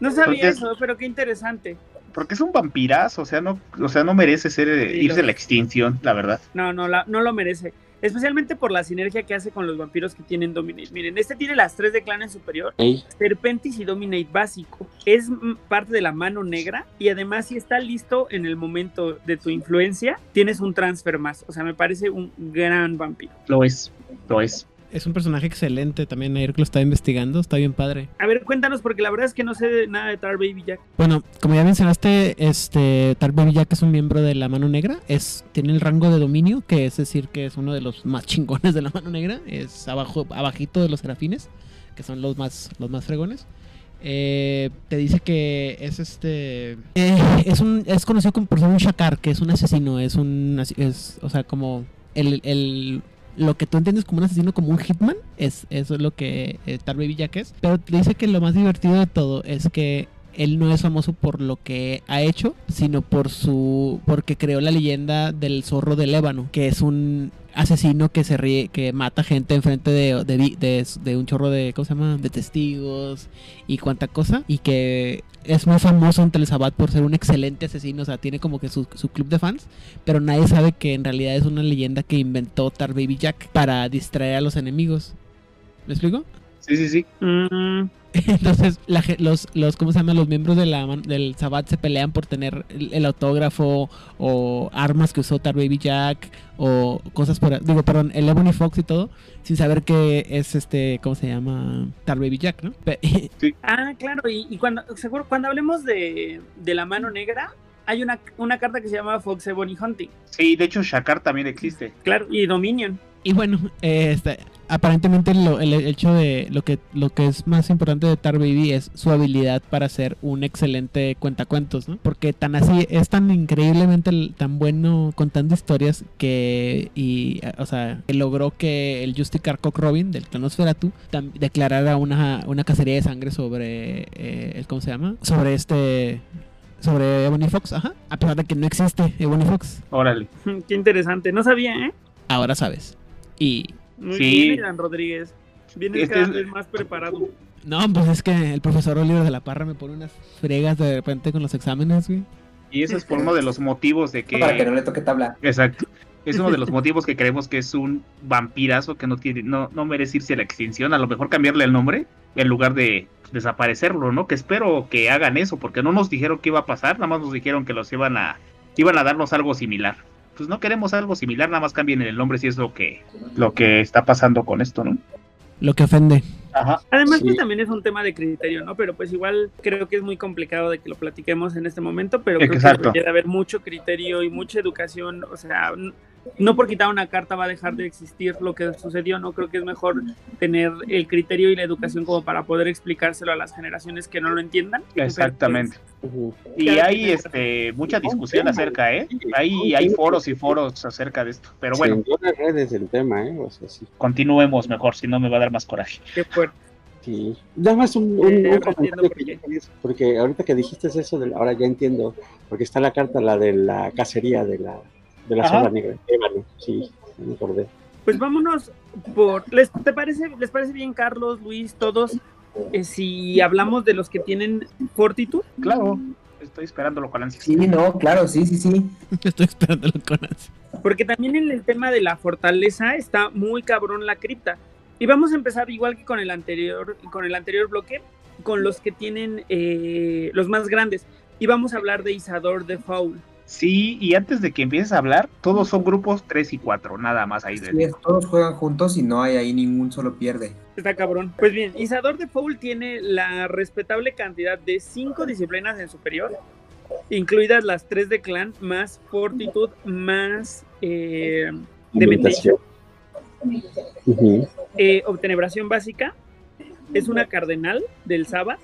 No sabía Porque es- eso, pero qué interesante. Porque es un vampirazo, o sea, no, o sea, no merece ser Sí, irse a lo- la extinción, la verdad. No, no, la- no lo merece. Especialmente por la sinergia que hace con los vampiros que tienen Dominate. Miren, este tiene las tres de clan en superior. Serpentis y Dominate básico. Es parte de la mano negra y además si está listo en el momento de tu influencia, tienes un transfer más. O sea, me parece un gran vampiro. Lo es, lo es. Es un personaje excelente también. Ayer que lo estaba investigando, está bien padre. A ver, cuéntanos porque la verdad es que no sé nada de Tar Baby Jack. Bueno, como ya mencionaste, este Tar Baby Jack es un miembro de la Mano Negra. Es, tiene el rango de dominio, que es decir que es uno de los más chingones de la Mano Negra. Es abajo, abajito de los serafines, que son los más, los más fregones. Eh, te dice que es este eh, es un es conocido como por ser un shakar, que es un asesino, es un es, o sea, como el, el lo que tú entiendes como un asesino, como un hitman, es eso es lo que eh, Tar Baby Jack es. Pero dice que lo más divertido de todo es que él no es famoso por lo que ha hecho, sino por su porque creó la leyenda del zorro del ébano, que es un asesino que se ríe, que mata gente enfrente de, de, de un chorro de, ¿cómo se llama? De testigos y cuánta cosa, y que es muy famoso entre el Sabbat por ser un excelente asesino, o sea, tiene como que su, su club de fans, pero nadie sabe que en realidad es una leyenda que inventó Tar Baby Jack para distraer a los enemigos. ¿Me explico? Sí, sí, sí. Mm, Entonces, la los, los, ¿cómo se llama? Los miembros de la, del Sabbat se pelean por tener el, el autógrafo o armas que usó Tar Baby Jack o cosas por... Digo, perdón, el Ebony Fox y todo, sin saber que es este, ¿cómo se llama? Tar Baby Jack, ¿no? Ah, claro, y, y cuando seguro cuando hablemos de, de la mano negra, hay una, una carta que se llama Fox Ebony Hunting. Sí, de hecho, Shakar también existe. Claro, y Dominion. Y bueno, eh, este, aparentemente lo- el, hecho de lo que lo que es más importante de Tar Baby es su habilidad para ser un excelente cuentacuentos, ¿no? Porque tan así es tan increíblemente tan bueno contando historias que y o sea, que logró que el Justicar Cock Robin del Clonosferatu tam- declarara una, una cacería de sangre sobre eh, el ¿cómo se llama? Sobre este sobre Ebony Fox, ajá, a pesar de que no existe Ebony Fox. Órale. Qué interesante. No sabía, ¿eh? Ahora sabes. Y Muy Sí. bien, Irán Rodríguez. Vienes Este cada vez más preparado. No, pues es que el profesor Oliver de la Parra me pone unas fregas de repente con los exámenes, güey. Y ese es por uno de los motivos de que. Para que no le toque tabla. Exacto. Es uno de los motivos que creemos que es un vampirazo que no tiene, no, no merece irse a la extinción. A lo mejor cambiarle el nombre en lugar de desaparecerlo, ¿no? Que espero que hagan eso, porque no nos dijeron qué iba a pasar, nada más nos dijeron que los iban a, iban a darnos algo similar. Pues no queremos algo similar, nada más cambien el nombre si es lo que, lo que está pasando con esto, ¿no? Lo que ofende. Ajá. Además, Sí. pues también es un tema de criterio, ¿no? Pero pues igual creo que es muy complicado de que lo platiquemos en este momento, pero creo Exacto. que debería haber mucho criterio y mucha educación. O sea, no por quitar una carta va a dejar de existir lo que sucedió, ¿no? Creo que es mejor tener el criterio y la educación como para poder explicárselo a las generaciones que no lo entiendan. Exactamente. Y hay este mucha discusión acerca, ¿eh? Hay, hay foros y foros acerca de esto. Pero bueno, redes del tema, ¿eh? O sea, sí. continuemos mejor, si no me va a dar más coraje. Qué fuerte. Sí. Nada más un, un- Eh, comentario que yo quería porque ahorita que dijiste eso, de ahora ya entiendo, porque está la carta, la de la cacería de la, de la Ajá. sombra negra. Ébano, sí, me acordé. Pues vámonos por. ¿Les, te parece, ¿Les parece bien, Carlos, Luis, todos? eh, si hablamos de los que tienen fortitud. Claro, estoy esperándolo con ansias. Sí, no, claro, sí, sí, sí. Estoy esperándolo con ansia. Porque también en el tema de la fortaleza está muy cabrón la cripta. Y vamos a empezar igual que con el anterior, con el anterior bloque, con los que tienen eh, los más grandes. Y vamos a hablar de Isador de Foul. Sí, y antes de que empieces a hablar, todos son grupos 3 y 4, nada más ahí. Así es, todos juegan juntos y no hay ahí ningún solo pierde. Está cabrón. Pues bien, Isador de Foul tiene la respetable cantidad de cinco disciplinas en superior, incluidas las tres de clan, más fortitud, más eh, Dementation. Ujú. eh, obtenebración básica. Es una cardenal del Sabbath.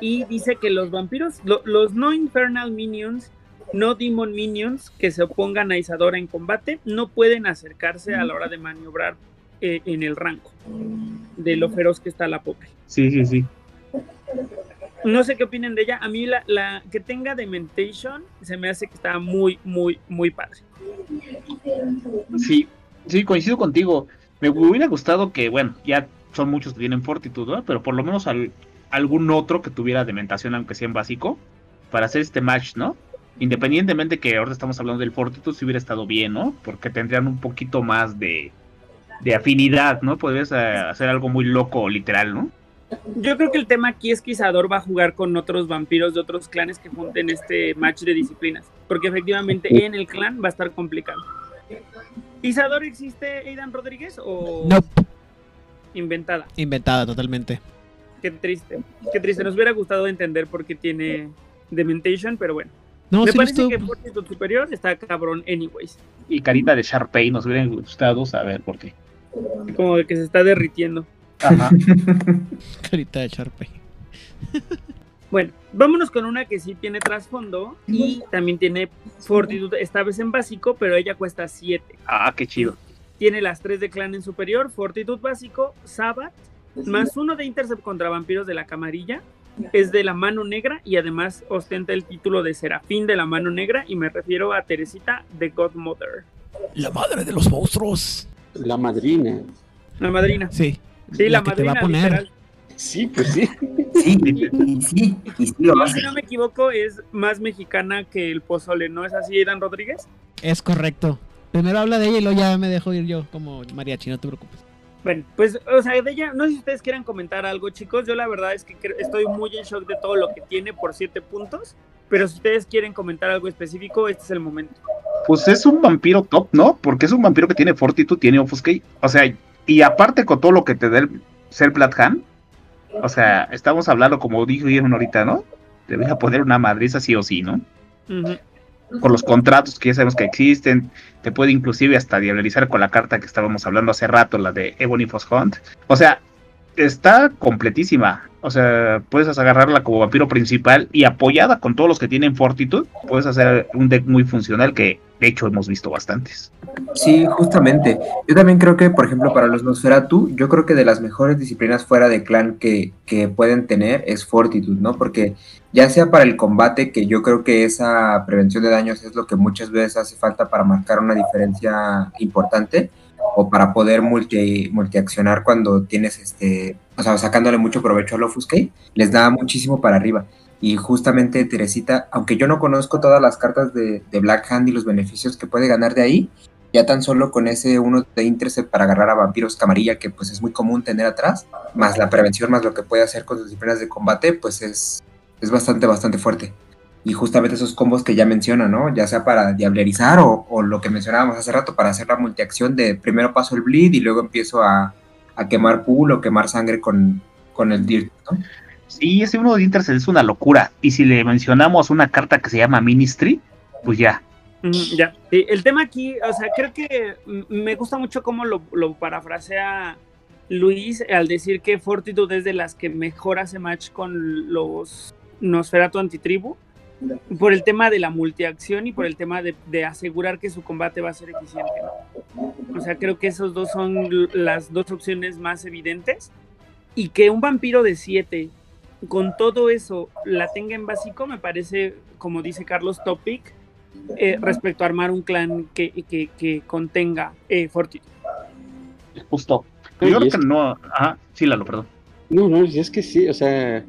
Y dice que los vampiros, lo- los no infernal minions, no demon minions que se opongan a Isadora en combate, no pueden acercarse a la hora de maniobrar eh, en el rango de lo feroz que está la pobre. Sí, sí, sí. No sé qué opinen de ella. A mí la, la que tenga Dementation se me hace que está muy, muy, muy padre. Sí, sí, coincido contigo. Me hubiera gustado que, bueno, ya son muchos que tienen fortitud, ¿no? Pero por lo menos al- algún otro que tuviera dementación, aunque sea en básico, para hacer este match, ¿no? Independientemente que ahora estamos hablando del fortitud, si hubiera estado bien, ¿no? Porque tendrían un poquito más de, de afinidad, ¿no? Podrías eh, hacer algo muy loco, literal, ¿no? Yo creo que el tema aquí es que Isador va a jugar con otros vampiros de otros clanes que junten este match de disciplinas. Porque efectivamente en el clan va a estar complicado. ¿Isador existe, Aidan Rodríguez? ¿O No, inventada? inventada totalmente. Qué triste. Qué triste. Nos hubiera gustado entender por qué tiene Dementation, pero bueno. No, Me sí parece estuvo- que Fortitude Superior está cabrón, anyways. Y carita de Sharpay, nos hubiera gustado saber por qué. Como de que se está derritiendo. Ajá. Carita de Sharpay. Bueno, vámonos con una que sí tiene trasfondo y también tiene Fortitude, esta vez en básico, pero ella cuesta 7. Ah, qué chido. Tiene las 3 de clan en superior, Fortitude básico, Sabbath, más uno de Intercept contra vampiros de la camarilla. Es de la mano negra y además ostenta el título de Serafín de la mano negra y me refiero a Teresita de Godmother, La madre de los monstruos. La madrina. la madrina. Sí. Sí, la, que te va madrina a poner. literal. Sí, pues sí. Sí, sí, sí lo si no me equivoco, es más mexicana que el pozole, ¿no es así, Aidan Rodríguez? Es correcto. Primero habla de ella y luego ya me dejo ir yo como mariachi, no te preocupes. Bueno, pues, o sea, de ella, no sé si ustedes quieran comentar algo, chicos. Yo la verdad es que estoy muy en shock de todo lo que tiene por siete puntos. Pero si ustedes quieren comentar algo específico, este es el momento. Pues es un vampiro top, ¿no? Porque es un vampiro que tiene fortitud, tiene offuscate. O sea, y aparte con todo lo que te da el ser Black Hand, o sea, estamos hablando, como dijeron ahorita, ¿no? Debería poner una madriza sí o sí, ¿no? Ujú. Con los contratos que ya sabemos que existen, te puede inclusive hasta diablerizar con la carta que estábamos hablando hace rato, la de Ebony Hunt. O sea, está completísima. O sea, puedes agarrarla como vampiro principal y apoyada con todos los que tienen fortitud, puedes hacer un deck muy funcional que de hecho hemos visto bastantes. Sí, justamente. Yo también creo que, por ejemplo, para los Nosferatu, yo creo que de las mejores disciplinas fuera de clan que, que pueden tener es fortitud, ¿no? Porque ya sea para el combate, que yo creo que esa prevención de daños es lo que muchas veces hace falta para marcar una diferencia importante, o para poder multi, multiaccionar cuando tienes este, o sea, sacándole mucho provecho al Offuscate, les da muchísimo para arriba. Y justamente Teresita, aunque yo no conozco todas las cartas de, Black Hand y los beneficios que puede ganar de ahí, ya tan solo con ese uno de Intercept para agarrar a vampiros camarilla, que pues es muy común tener atrás, más la prevención, más lo que puede hacer con sus disciplinas de combate, pues es, es bastante, bastante fuerte y justamente esos combos que ya menciona, ¿no? Ya sea para diablerizar o, o, lo que mencionábamos hace rato, para hacer la multiacción de primero paso el bleed y luego empiezo a, a quemar pool o quemar sangre con, con el dirt, ¿no? Sí, ese uno de Intercell es una locura. Y si le mencionamos una carta que se llama Ministry, pues ya. Mm, ya. Sí, el tema aquí, o sea, creo que me gusta mucho cómo lo, lo parafrasea Luis al decir que Fortitude es de las que mejor hace match con los Nosferatu Antitribu por el tema de la multiacción y por el tema de, de, asegurar que su combate va a ser eficiente. ¿no? O sea, creo que esos dos son las dos opciones más evidentes. Y que un vampiro de 7 con todo eso la tenga en básico, me parece, como dice Carlos, topic eh, respecto a armar un clan que, que, que contenga eh, Fortitude. Justo. Yo creo que no. Ajá, sí, Lalo, perdón. No, no, es que sí, o sea,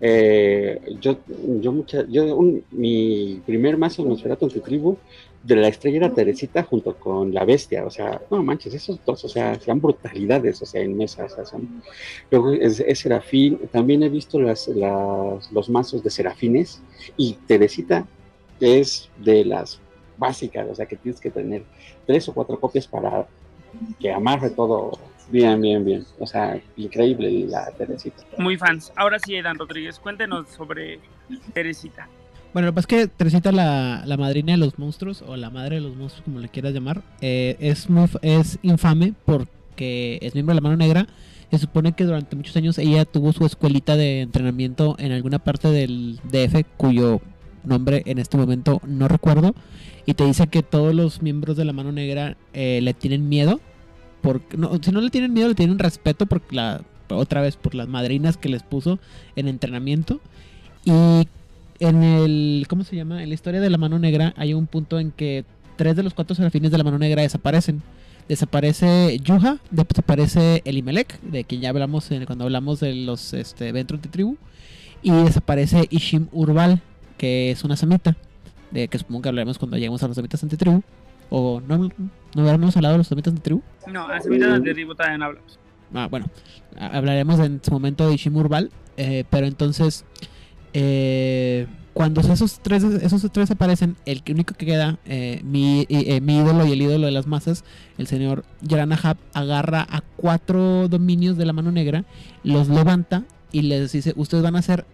eh, yo, yo, mucha, yo mi primer mazo Nosferatu en tu tribu de la estrella era Teresita junto con la bestia, o sea, no manches, esos dos, o sea, sean brutalidades, o sea, en mesa, o sea, son, luego es, Serafín, también he visto las, las, los mazos de Serafines y Teresita es de las básicas, o sea, que tienes que tener tres o cuatro copias para que amarre todo Bien, bien, bien. O sea, increíble la Teresita. Muy fans. Ahora sí, Edan Rodríguez, cuéntenos sobre Teresita. Bueno, lo que pasa es que Teresita, la, la, madrina de los monstruos, o la madre de los monstruos, como le quieras llamar, eh, es, muy, es infame porque es miembro de la mano negra. Se supone que durante muchos años ella tuvo su escuelita de entrenamiento en alguna parte del DF, cuyo nombre en este momento no recuerdo. Y te dice que todos los miembros de la mano negra eh, le tienen miedo por, no, si no le tienen miedo, le tienen respeto por la, otra vez por las madrinas que les puso en entrenamiento. Y en el, ¿cómo se llama? En la historia de la mano negra hay un punto en que tres de los cuatro serafines de la mano negra desaparecen. Desaparece Yuha, desaparece Elimelech, de quien ya hablamos cuando hablamos de los este, eventos de tribu. Y desaparece Ishim Urbal, que es una samita, de que supongo que hablaremos cuando lleguemos a los samitas antitribu. O no, no habíamos hablado de los samitas antitribu. No, a samitas antitribu también hablamos. Ah, bueno, hablaremos en su momento de Ishim Urbal, eh, pero entonces eh, cuando esos tres esos tres aparecen, el único que queda, eh, mi, eh, mi, ídolo y el ídolo de las masas, el señor Yaranahab, agarra a cuatro dominios de la mano negra, los levanta y les dice, ustedes van a ser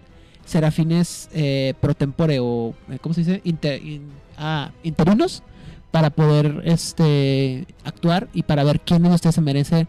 serafines eh, pro tempore o, ¿cómo se dice? Inter, in, ah, interinos para poder este actuar y para ver quién de ustedes se merece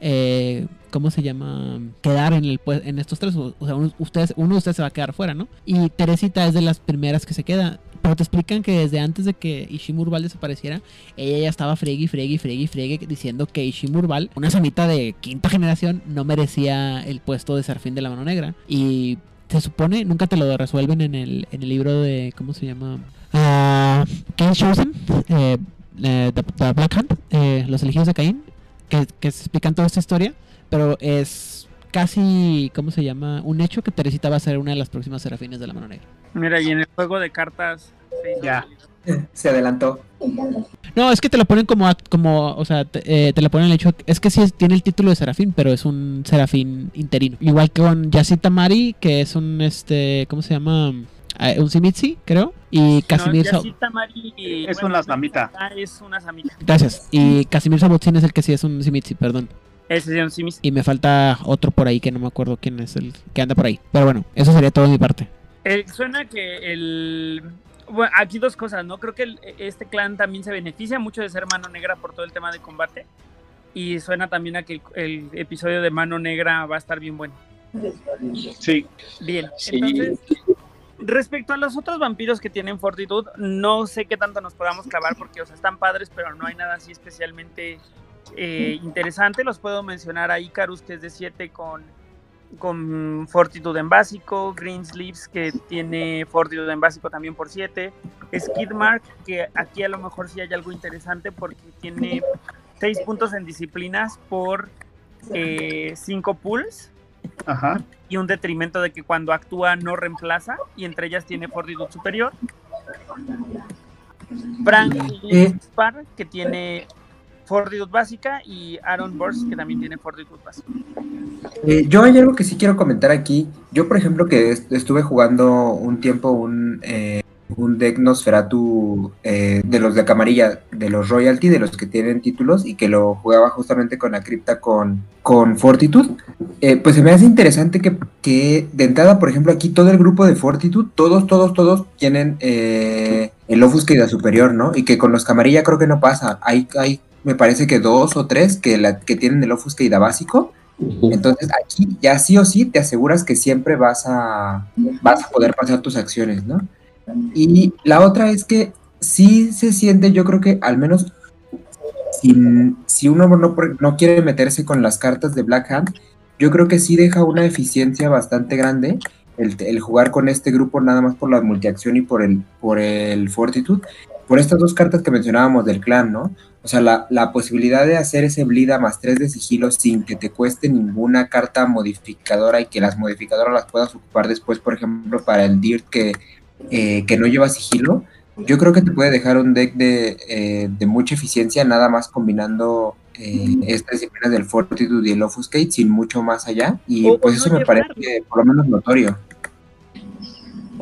eh, ¿cómo se llama? Quedar en el en estos tres. O sea, uno, ustedes, uno de ustedes se va a quedar fuera, ¿no? Y Teresita es de las primeras que se queda. Pero te explican que desde antes de que Ishimurbal desapareciera, ella ya estaba fregui, fregui, fregui, fregui, diciendo que Ishimurbal, una samita de quinta generación, no merecía el puesto de serafín de la mano negra. Y se supone, nunca te lo resuelven en el, en el libro de, ¿cómo se llama? Uh, Cain Chosen, eh, eh, the, the, Black Hand, eh, los elegidos de Caín, que, que explican toda esta historia, pero es casi, ¿cómo se llama? Un hecho que Teresita va a ser una de las próximas serafines de la mano negra. Mira, y en el juego de cartas se ya. Se adelantó. No, es que te lo ponen como, como o sea, te, eh, te lo ponen el hecho, es que sí tiene el título de serafín, pero es un serafín interino. Igual que con Yacita Mari, que es un, este, ¿cómo se llama? Uh, un Simitsi, creo. Y Casimir no, Mari, es bueno, una samita. Es una samita. Gracias. Y Casimir Sabotzin es el que sí es un Simitsi, perdón. Ese es un Simitsi. Y me falta otro por ahí que no me acuerdo quién es el que anda por ahí. Pero bueno, eso sería todo de mi parte. Eh, suena que el Bueno, aquí dos cosas, ¿no? Creo que el- este clan también se beneficia mucho de ser mano negra por todo el tema de combate. Y suena también a que el, el episodio de mano negra va a estar bien bueno. Sí, Bien, Sí. entonces, respecto a los otros vampiros que tienen fortitud, no sé qué tanto nos podamos clavar porque, o sea, están padres, pero no hay nada así especialmente eh, interesante. Los puedo mencionar a Icarus, que es de 7 con, con fortitud en básico, Green Sleeves, que tiene fortitud en básico también por 7, Skidmark, que aquí a lo mejor sí hay algo interesante porque tiene 6 puntos en disciplinas por 5 pulls ajá. y un detrimento de que cuando actúa no reemplaza y entre ellas tiene fortitud superior. Frank Eh. Spar, que tiene fortitud básica y Aaron Burst, que también tiene fortitud básica. Eh, yo hay algo que sí quiero comentar aquí. Yo, por ejemplo, que est- estuve jugando un tiempo un, eh, un deck Nosferatu eh, de los de camarilla, de los Royalty, de los que tienen títulos, y que lo jugaba justamente con la cripta con, con Fortitude. Eh, pues se me hace interesante que, que de entrada, por ejemplo, aquí todo el grupo de Fortitude, todos, todos, todos tienen eh, el Offuscade superior, ¿no? Y que con los camarilla creo que no pasa. Hay, hay me parece que dos o tres que, la, que tienen el Offuscade básico. Entonces aquí ya sí o sí te aseguras que siempre vas a, vas a poder pasar tus acciones, ¿no? Y la otra es que sí se siente, yo creo que al menos si, si uno no, no quiere meterse con las cartas de Black Hand, yo creo que sí deja una eficiencia bastante grande el, el jugar con este grupo nada más por la multiacción y por el, por el Fortitude, por estas dos cartas que mencionábamos del clan, ¿no? O sea, la, la, posibilidad de hacer ese bleed a más 3 de sigilo sin que te cueste ninguna carta modificadora y que las modificadoras las puedas ocupar después, por ejemplo, para el Dirt que, eh, que no lleva sigilo, yo creo que te puede dejar un deck de, eh, de mucha eficiencia, nada más combinando eh, estas disciplinas del Fortitude y el Offuscate sin mucho más allá. Y O- pues eso me parece por lo menos notorio.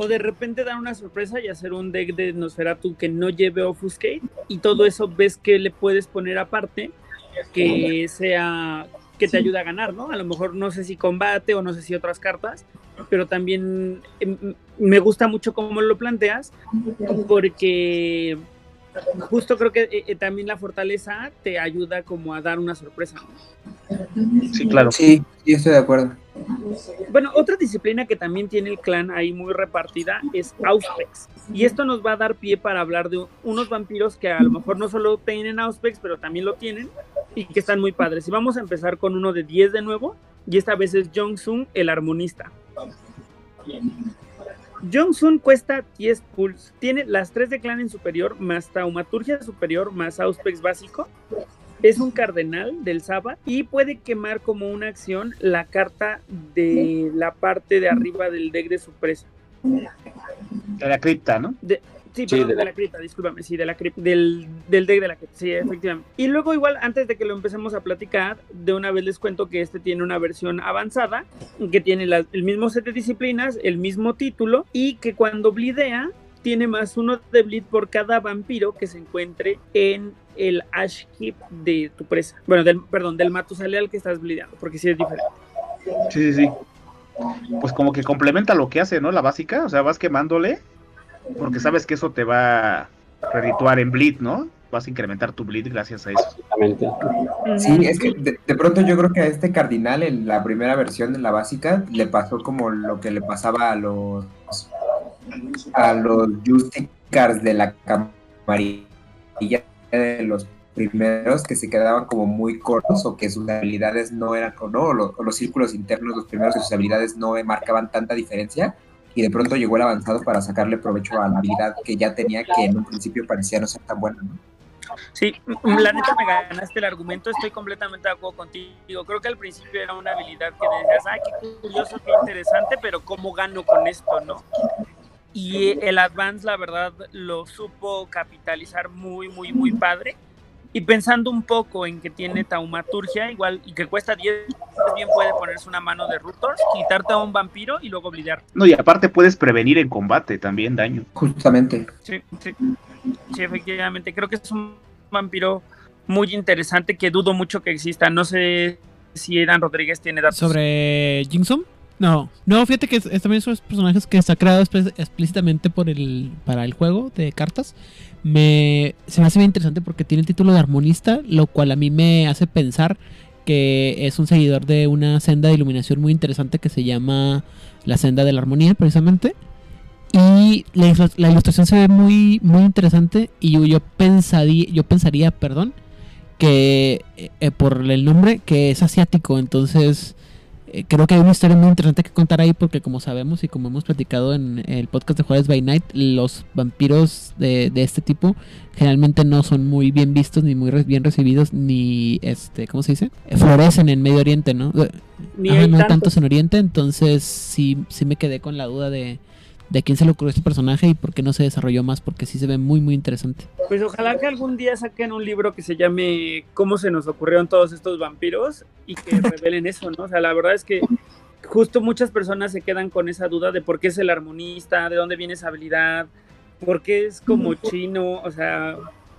O de repente dar una sorpresa y hacer un deck de Nosferatu que no lleve Offuscate y todo eso ves que le puedes poner aparte que sea que te ayude a ganar, ¿no? A lo mejor no sé si combate o no sé si otras cartas, pero también em, me gusta mucho cómo lo planteas porque justo creo que eh, eh, también la fortaleza te ayuda como a dar una sorpresa. Sí, claro. Sí, sí, estoy de acuerdo. Bueno, otra disciplina que también tiene el clan ahí muy repartida es Auspex. Y esto nos va a dar pie para hablar de unos vampiros que a lo mejor no solo tienen Auspex, pero también lo tienen y que están muy padres. Y vamos a empezar con uno de 10 de nuevo. Y esta vez es Jong-Sun, el armonista. Jong-Sun cuesta 10 pulls. Tiene las 3 de clan en superior, más taumaturgia superior, más Auspex básico. Es un cardenal del Saba y puede quemar como una acción la carta de la parte de arriba del deck de su presa. De la cripta, ¿no? De, sí, Sí, perdón, de de, la- la cripta, discúlpame, sí, de la cripta, del, del deck de la cripta, sí, efectivamente. Y luego igual, antes de que lo empecemos a platicar, de una vez les cuento que este tiene una versión avanzada, que tiene el mismo set de disciplinas, el mismo título, y que cuando blidea, tiene más uno de bleed por cada vampiro que se encuentre en el Ash Keep de tu presa. Bueno, del, perdón, del Matusalea que estás blideando, porque sí es diferente. Sí, sí, sí. Pues como que complementa lo que hace, ¿no? La básica, o sea, vas quemándole, porque sabes que eso te va a redituar en bleed, ¿no? Vas a incrementar tu bleed gracias a eso. Exactamente. Sí, es que de, de pronto yo creo que a este cardinal en la primera versión de la básica le pasó como lo que le pasaba a los a los Justicars de la camarilla de los primeros que se quedaban como muy cortos o que sus habilidades no eran o no o, lo- o los círculos internos los primeros que sus habilidades no marcaban tanta diferencia y de pronto llegó el avanzado para sacarle provecho a la habilidad que ya tenía que en un principio parecía no ser tan buena, ¿no? Sí, la neta me ganaste el argumento, estoy completamente de acuerdo contigo. Creo que al principio era una habilidad que decías, ay, qué curioso, qué interesante, pero ¿cómo gano con esto, no? Y el Advance, la verdad, lo supo capitalizar muy, muy, muy padre. Y pensando un poco en que tiene taumaturgia, igual, y que cuesta 10, bien puede ponerse una mano de Rutors, quitarte a un vampiro y luego blidear. No, y aparte puedes prevenir en combate también daño. Justamente. Sí, sí, sí, efectivamente. Creo que es un vampiro muy interesante que dudo mucho que exista. No sé si Eran Rodríguez tiene datos. Sobre Jinxon. No, no, fíjate que es, es también esos personajes que está creado explí- explícitamente por el, para el juego de cartas. Me, se me hace bien interesante porque tiene el título de armonista, lo cual a mí me hace pensar que es un seguidor de una senda de iluminación muy interesante que se llama la senda de la armonía, precisamente. Y la, la ilustración se ve muy, muy interesante y yo, yo pensaría, yo pensaría, perdón, que eh, eh, por el nombre que es asiático, entonces eh, creo que hay una historia muy interesante que contar ahí porque como sabemos y como hemos platicado en el podcast de Jueves by Night, los vampiros de, de este tipo generalmente no son muy bien vistos ni muy re- bien recibidos ni este, ¿cómo se dice? Florecen en Medio Oriente, ¿no? Ni Ajá, hay no tantos. tantos en Oriente, entonces sí, sí me quedé con la duda de, de quién se le ocurrió este personaje y por qué no se desarrolló más, porque sí se ve muy muy interesante. Pues ojalá que algún día saquen un libro que se llame ¿Cómo se nos ocurrieron todos estos vampiros? y que revelen eso, ¿no? O sea, la verdad es que justo muchas personas se quedan con esa duda de por qué es el armonista, de dónde viene esa habilidad, por qué es como chino, o sea,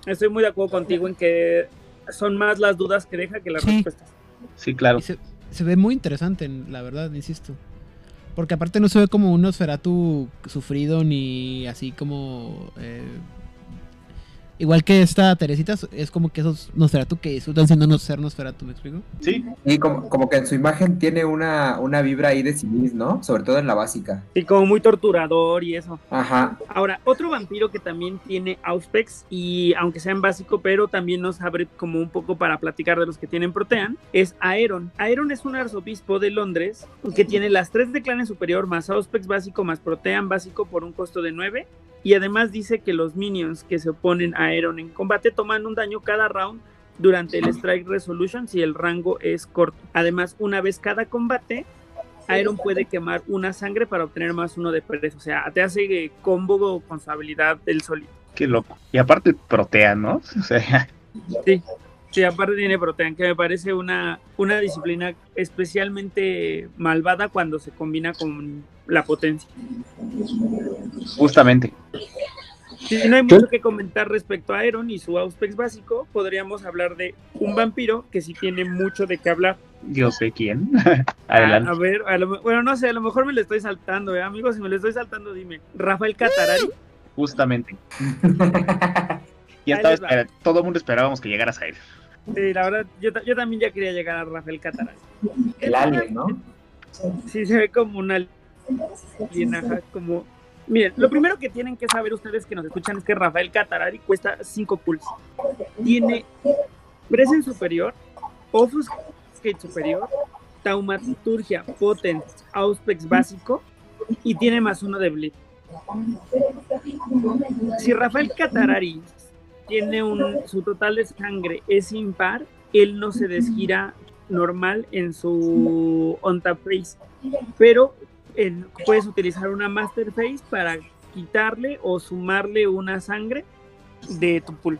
estoy muy de acuerdo contigo en que son más las dudas que deja que las Sí. respuestas. Sí, claro. Se ve muy interesante, la verdad, insisto. Porque aparte no se ve como un Nosferatu sufrido ni así como... eh, igual que esta Teresita, es como que esos Nosferatu que disfrutan siendo no ser Nosferatu, ¿me explico? Sí, Y como, como que en su imagen tiene una, una vibra ahí de civis, ¿no? Sobre todo en la básica. Y como muy torturador y eso. Ajá. Ahora, otro vampiro que también tiene Auspex, y aunque sea en básico, pero también nos abre como un poco para platicar de los que tienen Protean, es Aeron. Aeron es un arzobispo de Londres que tiene las tres de clanes superior más Auspex básico más Protean básico por un costo de 9. Y además dice que los minions que se oponen a Aeron en combate toman un daño cada round durante el Strike Resolution si el rango es corto. Además, una vez cada combate, Aeron puede quemar una sangre para obtener más uno de pereza. O sea, te hace eh, combo con su habilidad del solito. qué loco. Y aparte protea, ¿no? O sea, Sí. Sí, aparte tiene Protean, que me parece una, una disciplina especialmente malvada cuando se combina con la potencia. justamente. Si no hay mucho que comentar respecto a Aeron y su Auspex básico, podríamos hablar de un vampiro que sí tiene mucho de qué hablar. Yo sé quién. A, Adelante. a ver, a lo me- bueno, no sé, a lo mejor me lo estoy saltando, ¿eh? amigos, si me lo estoy saltando, dime. Rafael Catarari. Justamente. Y todo el mundo esperábamos que llegaras a él. Sí, la verdad, yo, yo también ya quería llegar a Rafael Catarari. El alien, ¿no? Sí, se ve como una alien, ajá, como... Miren, lo primero que tienen que saber ustedes que nos escuchan es que Rafael Catarari cuesta 5 pulls. Tiene Presence superior, Offuscate superior, Taumaturgia Potence, Auspex básico y tiene más uno de Bleed. Si Rafael Catarari tiene un, su total de sangre es impar, él no se desgira normal en su on tap phase, pero en- puedes utilizar una master phase para quitarle o sumarle una sangre de tu pool.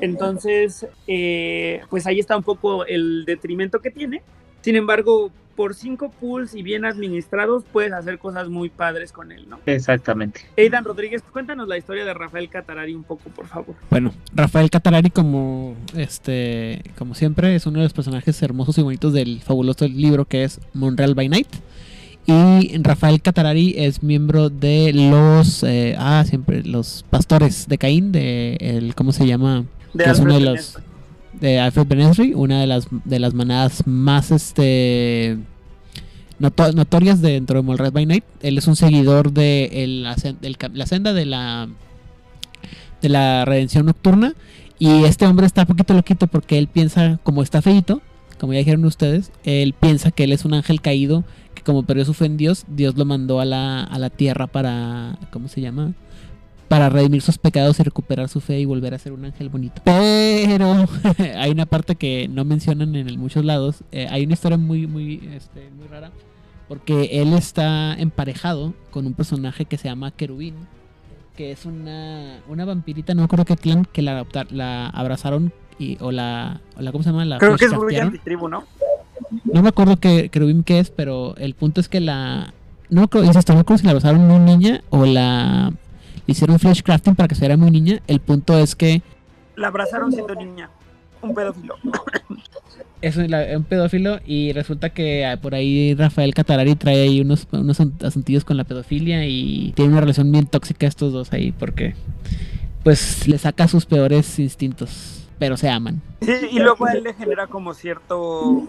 Entonces, eh, pues ahí está un poco el detrimento que tiene. Sin embargo, por cinco pools y bien administrados, puedes hacer cosas muy padres con él, ¿no? Exactamente. Aidan Rodríguez, cuéntanos la historia de Rafael Catarari un poco, por favor. Bueno, Rafael Catarari como este como siempre es uno de los personajes hermosos y bonitos del fabuloso libro que es Monreal by Night. Y Rafael Catarari es miembro de los eh, ah siempre los pastores de Caín de el cómo se llama De que es uno de los. De Alfred Benesri, una de las de las manadas más este noto- notorias dentro de Monreal by Night. Él es un seguidor de el- la, ca- la senda de la de la redención nocturna y este hombre está un poquito loquito porque él piensa como está feito, como ya dijeron ustedes, él piensa que él es un ángel caído que como perdió su fe en Dios, Dios lo mandó a la, a la tierra para ¿cómo se llama? Para redimir sus pecados y recuperar su fe y volver a ser un ángel bonito. Pero hay una parte que no mencionan en muchos lados. eh, hay una historia muy, muy, este, muy rara. Porque él está emparejado con un personaje que se llama Querubín. Que es una, una vampirita, no me acuerdo qué clan, que la, adopta- la abrazaron y, o, la, o la. ¿Cómo se llama? La Creo que es muy antitribu, ¿no? No me acuerdo qué querubín qué es, pero el punto es que la. No me acuerdo, insisto, no acuerdo si la abrazaron muy niña o la. Le hicieron flash crafting para que se viera muy niña. El punto es que. La abrazaron siendo niña. un pedófilo. Es un pedófilo y resulta que ah, por ahí Rafael Catarari trae ahí unos, unos asuntillos con la pedofilia y tiene una relación bien tóxica estos dos ahí porque pues le saca sus peores instintos, pero se aman. Y, y luego a él le genera como cierto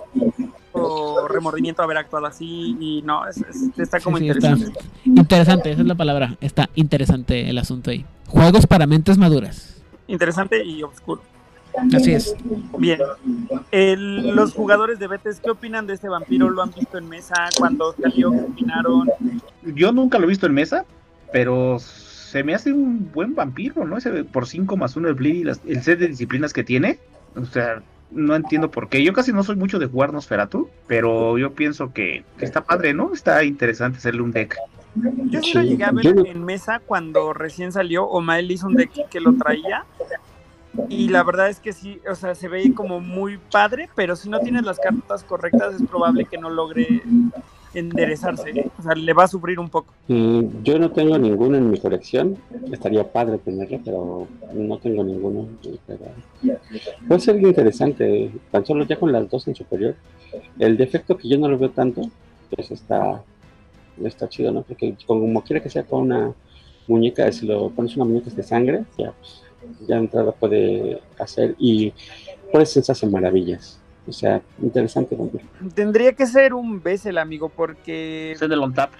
o remordimiento haber actuado así y no, es- es- está como Sí, sí, está interesante. interesante, esa es la palabra. Está interesante el asunto ahí. Juegos para mentes maduras. Interesante y oscuro. Así es. Bien. El- los jugadores de Betes, ¿qué opinan de este vampiro? ¿Lo han visto en mesa? Cuando salió, ¿qué opinaron? Yo nunca lo he visto en mesa, pero se me hace un buen vampiro, ¿no? Ese por 5 más 1 el bleed y las- el set de disciplinas que tiene. O sea, no entiendo por qué. Yo casi no soy mucho de jugar Nosferatu, pero yo pienso que, que está padre, ¿no? Está interesante hacerle un deck. Yo sí Sí, lo llegué a ver yo en mesa cuando recién salió. Omael hizo un deck que lo traía. Y la verdad es que sí, o sea, se ve como muy padre, pero si no tienes las cartas correctas es probable que no logre enderezarse. ¿eh? O sea, le va a sufrir un poco. Mm, yo no tengo ninguno en mi colección. Estaría padre tenerlo, pero no tengo ninguno. Puede ser interesante, tan solo ya con las dos en superior. El defecto que yo no lo veo tanto, pues está, está chido, ¿no? Porque como quiera que sea con una muñeca, si lo pones una muñeca de sangre, ya, pues, ya entrada puede hacer y puede hace maravillas. O sea, interesante. vampiro. Tendría que ser un Bessel, amigo, porque Ese de Lontap.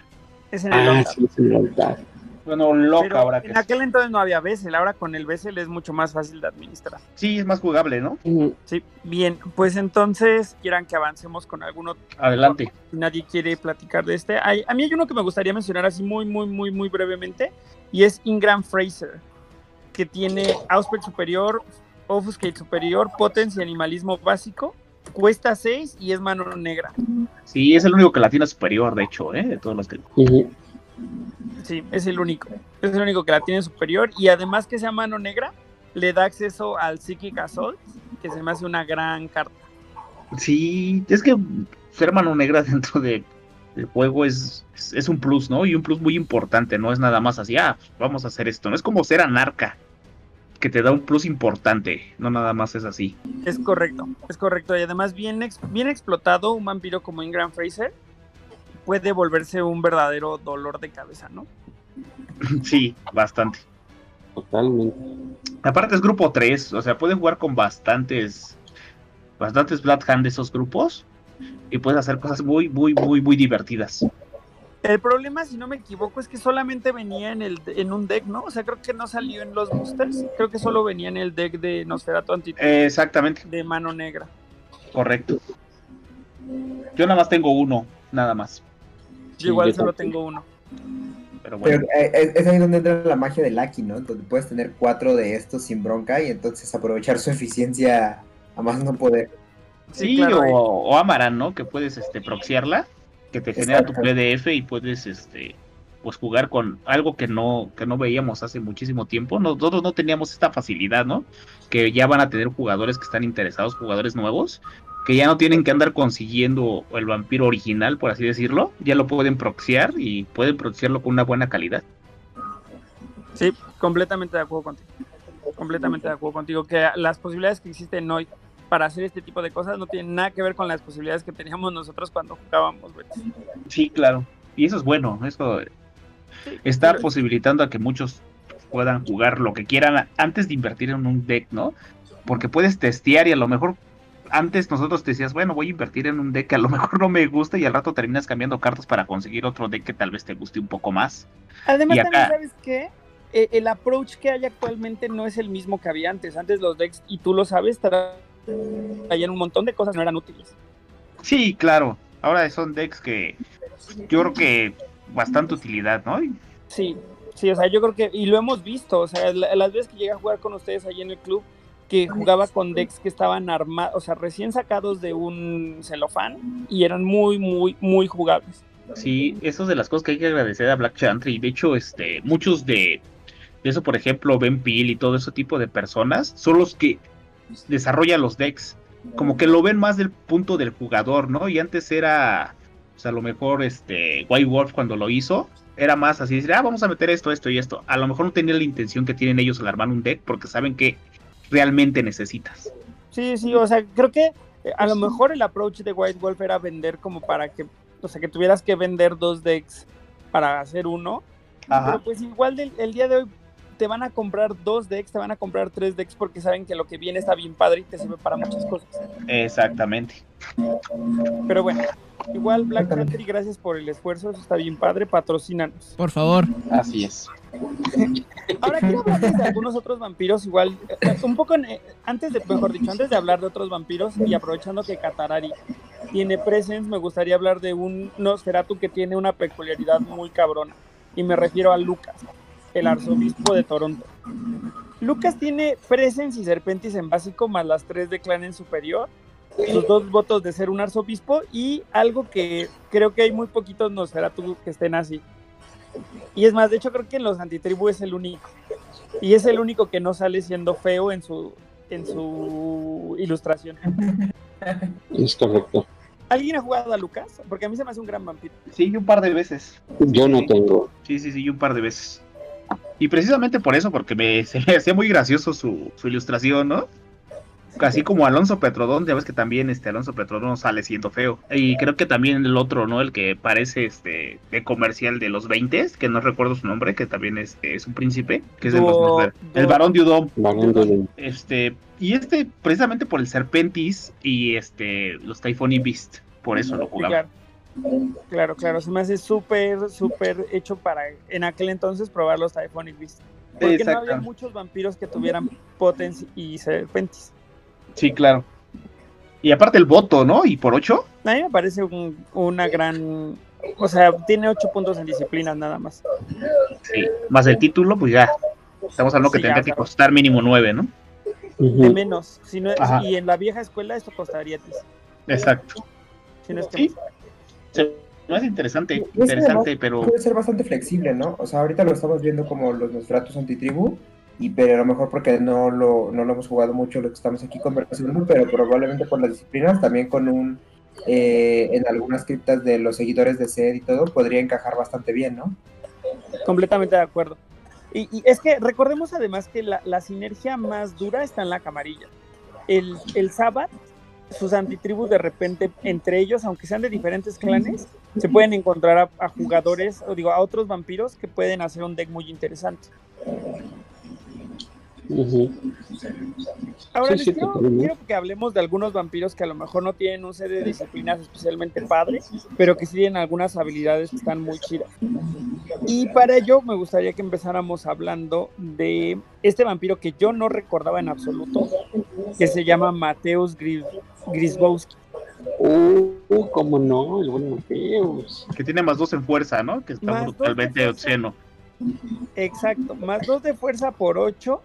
es en el Ah, London. sí, sí, la verdad. Bueno, loca Pero ahora que en aquel entonces no había Bessel, ahora con el Bessel es mucho más fácil de administrar. sí es más jugable, ¿no? Sí, bien, pues entonces quieran que avancemos con algún otro. Adelante. Si nadie quiere platicar de este. Hay- a mí hay uno que me gustaría mencionar así muy, muy, muy, muy brevemente y es Ingram Fraser, que tiene Auspex superior, Offuscate superior, Potence y animalismo básico. Cuesta 6 y es mano negra. Sí, es el único que la tiene superior, de hecho, ¿eh? De todos los que. Sí, es el único. Es el único que la tiene superior. Y además que sea mano negra, le da acceso al Psychic Assault, que se me hace una gran carta. Sí, es que ser mano negra dentro de, del juego es, es, es un plus, ¿no? Y un plus muy importante, no es nada más así, ah, vamos a hacer esto. No es como ser anarca, que te da un plus importante, no nada más es así. Es correcto, es correcto. Y además, bien, ex- bien explotado, un vampiro como Ingram Fraser puede volverse un verdadero dolor de cabeza, ¿no? Sí, bastante. Totalmente. Aparte es grupo 3, o sea, pueden jugar con bastantes, bastantes Blood Hand de esos grupos y puedes hacer cosas muy, muy, muy, muy divertidas. El problema, si no me equivoco, es que solamente venía en, el, en un deck, ¿no? O sea, creo que no salió en los boosters. Creo que solo venía en el deck de Nosferatu Anti Eh, exactamente, de mano negra. correcto. Yo nada más tengo uno, nada más. Yo igual yo solo también. tengo uno. Pero bueno. Pero eh, es, ahí donde entra la magia de Lucky, ¿no? Donde puedes tener cuatro de estos sin bronca y entonces aprovechar su eficiencia a más no poder. Sí, claro, o, o Amaran, ¿no? Que puedes este, proxiarla, que te genera tu. PDF y puedes este, pues jugar con algo que no, que no veíamos hace muchísimo tiempo. Nosotros no teníamos esta facilidad, ¿no? Que ya van a tener jugadores que están interesados, jugadores nuevos, que ya no tienen que andar consiguiendo el vampiro original, por así decirlo. Ya lo pueden proxiar y pueden proxiarlo con una buena calidad. Sí, completamente de acuerdo contigo. Completamente de acuerdo contigo. Que las posibilidades que existen hoy para hacer este tipo de cosas no tienen nada que ver con las posibilidades que teníamos nosotros cuando jugábamos. Betis. Sí, claro. Y eso es bueno. Eso Sí, está pero- posibilitando a que muchos puedan jugar lo que quieran antes de invertir en un deck, ¿no? Porque puedes testear y a lo mejor antes nosotros te decías, bueno, voy a invertir en un deck que a lo mejor no me gusta y al rato terminas cambiando cartas para conseguir otro deck que tal vez te guste un poco más. Además, también, ¿sabes qué? Eh, el approach que hay actualmente no es el mismo que había antes. Antes los decks, y tú lo sabes, traían un montón de cosas que no eran útiles. Sí, claro. Ahora son decks que yo creo que bastante utilidad, ¿no? Y- Sí, sí, o sea, yo creo que, y lo hemos visto, o sea, la- las veces que llegué a jugar con ustedes ahí en el club, que jugaba con decks que estaban armados, o sea, recién sacados de un celofán y eran muy, muy, muy jugables. Sí, eso es de las cosas que hay que agradecer a Black Chantry. De hecho, este, muchos de, de eso, por ejemplo, Ben Peel y todo ese tipo de personas, son los que desarrollan los decks. Como que lo ven más del punto del jugador, ¿no? Y antes era, o sea, a lo mejor, este, White Wolf cuando lo hizo, era más así, decir, ah, vamos a meter esto, esto y esto. A lo mejor no tenía la intención que tienen ellos al armar un deck porque saben que realmente necesitas. Sí, sí, o sea, creo que eh, a lo mejor el approach de White Wolf era vender como para que, o sea, que tuvieras que vender dos decks para hacer uno. Ajá. Pero pues igual del, el día de hoy te van a comprar dos decks, te van a comprar tres decks porque saben que lo que viene está bien padre y te sirve para muchas cosas. Exactamente. Pero bueno, igual Black Country, gracias por el esfuerzo, eso está bien padre, patrocínanos. Por favor. Así es. Ahora quiero hablar de algunos otros vampiros, igual, un poco en- eh, antes de, mejor dicho, antes de hablar de otros vampiros y aprovechando que Katarari tiene presence, me gustaría hablar de un Nosferatu que tiene una peculiaridad muy cabrona. Y me refiero a Lucas, el arzobispo de Toronto. Lucas tiene presence y serpentis en básico, más las tres de clan en superior. Sus dos votos de ser un arzobispo y algo que creo que hay muy poquitos Nosferatu que estén así. Y es más, de hecho creo que en los antitribu es el único. Y es el único que no sale siendo feo en su, en su ilustración. Es correcto. ¿Alguien ha jugado a Lucas? Porque a mí se me hace un gran vampiro. Sí, un par de veces. Yo no tengo. Sí, sí, sí, un par de veces. Y precisamente por eso, porque me, se me hacía muy gracioso su, su ilustración, ¿no? Así como Alonso Petrodón, ya ves que también este Alonso Petrodón sale siendo feo. Y creo que también el otro, ¿no? El que parece este de comercial de los 20, que no recuerdo su nombre, que también es, es un príncipe, que es El varón de Udom. Este, y este, precisamente por el Serpentis y este, los Typhony Beast. Por eso lo jugaba. Claro, claro, se me hace súper, súper hecho para en aquel entonces probar los Typhon y Beast. Porque no había muchos vampiros que tuvieran Potence y Serpentis. Sí, claro. Y aparte el voto, ¿no? Y por 8. A mí me parece un- una gran. O sea, tiene ocho puntos en disciplinas nada más. Sí. Más el título, pues ya. Estamos hablando que Sí, tendría ya, que claro. costar mínimo 9, ¿no? De menos. Si no, Ajá. y en la vieja escuela esto costaría 10. Exacto. Si no es que Sí. más. Se- No es interesante, que interesante, además pero Puede ser bastante flexible, ¿no? O sea, ahorita lo estamos viendo como los Nosferatus antitribu, y pero a lo mejor porque no lo, no lo hemos jugado mucho lo que estamos aquí conversando, pero probablemente por las disciplinas, también con un, eh, en algunas criptas de los seguidores de SED y todo, podría encajar bastante bien, ¿no? Completamente de acuerdo. Y, y es que recordemos además que la, la sinergia más dura está en la camarilla. El, el Sabbath, sus antitribus de repente, entre ellos, aunque sean de diferentes clanes, se pueden encontrar a, a jugadores, o digo, a otros vampiros que pueden hacer un deck muy interesante. Ahora, Sí, les sí, quiero, que hablemos de algunos vampiros que a lo mejor no tienen un set de disciplinas especialmente padre, pero que sí tienen algunas habilidades que están muy chidas. Y para ello me gustaría que empezáramos hablando de este vampiro que yo no recordaba en absoluto, que se llama Mateus Gris Grisbowski. Uh, uh, cómo no, el buen Mateus. que tiene más 2 en fuerza, ¿no? Que está Más dos brutalmente obsceno. Exacto, más dos de fuerza por 8,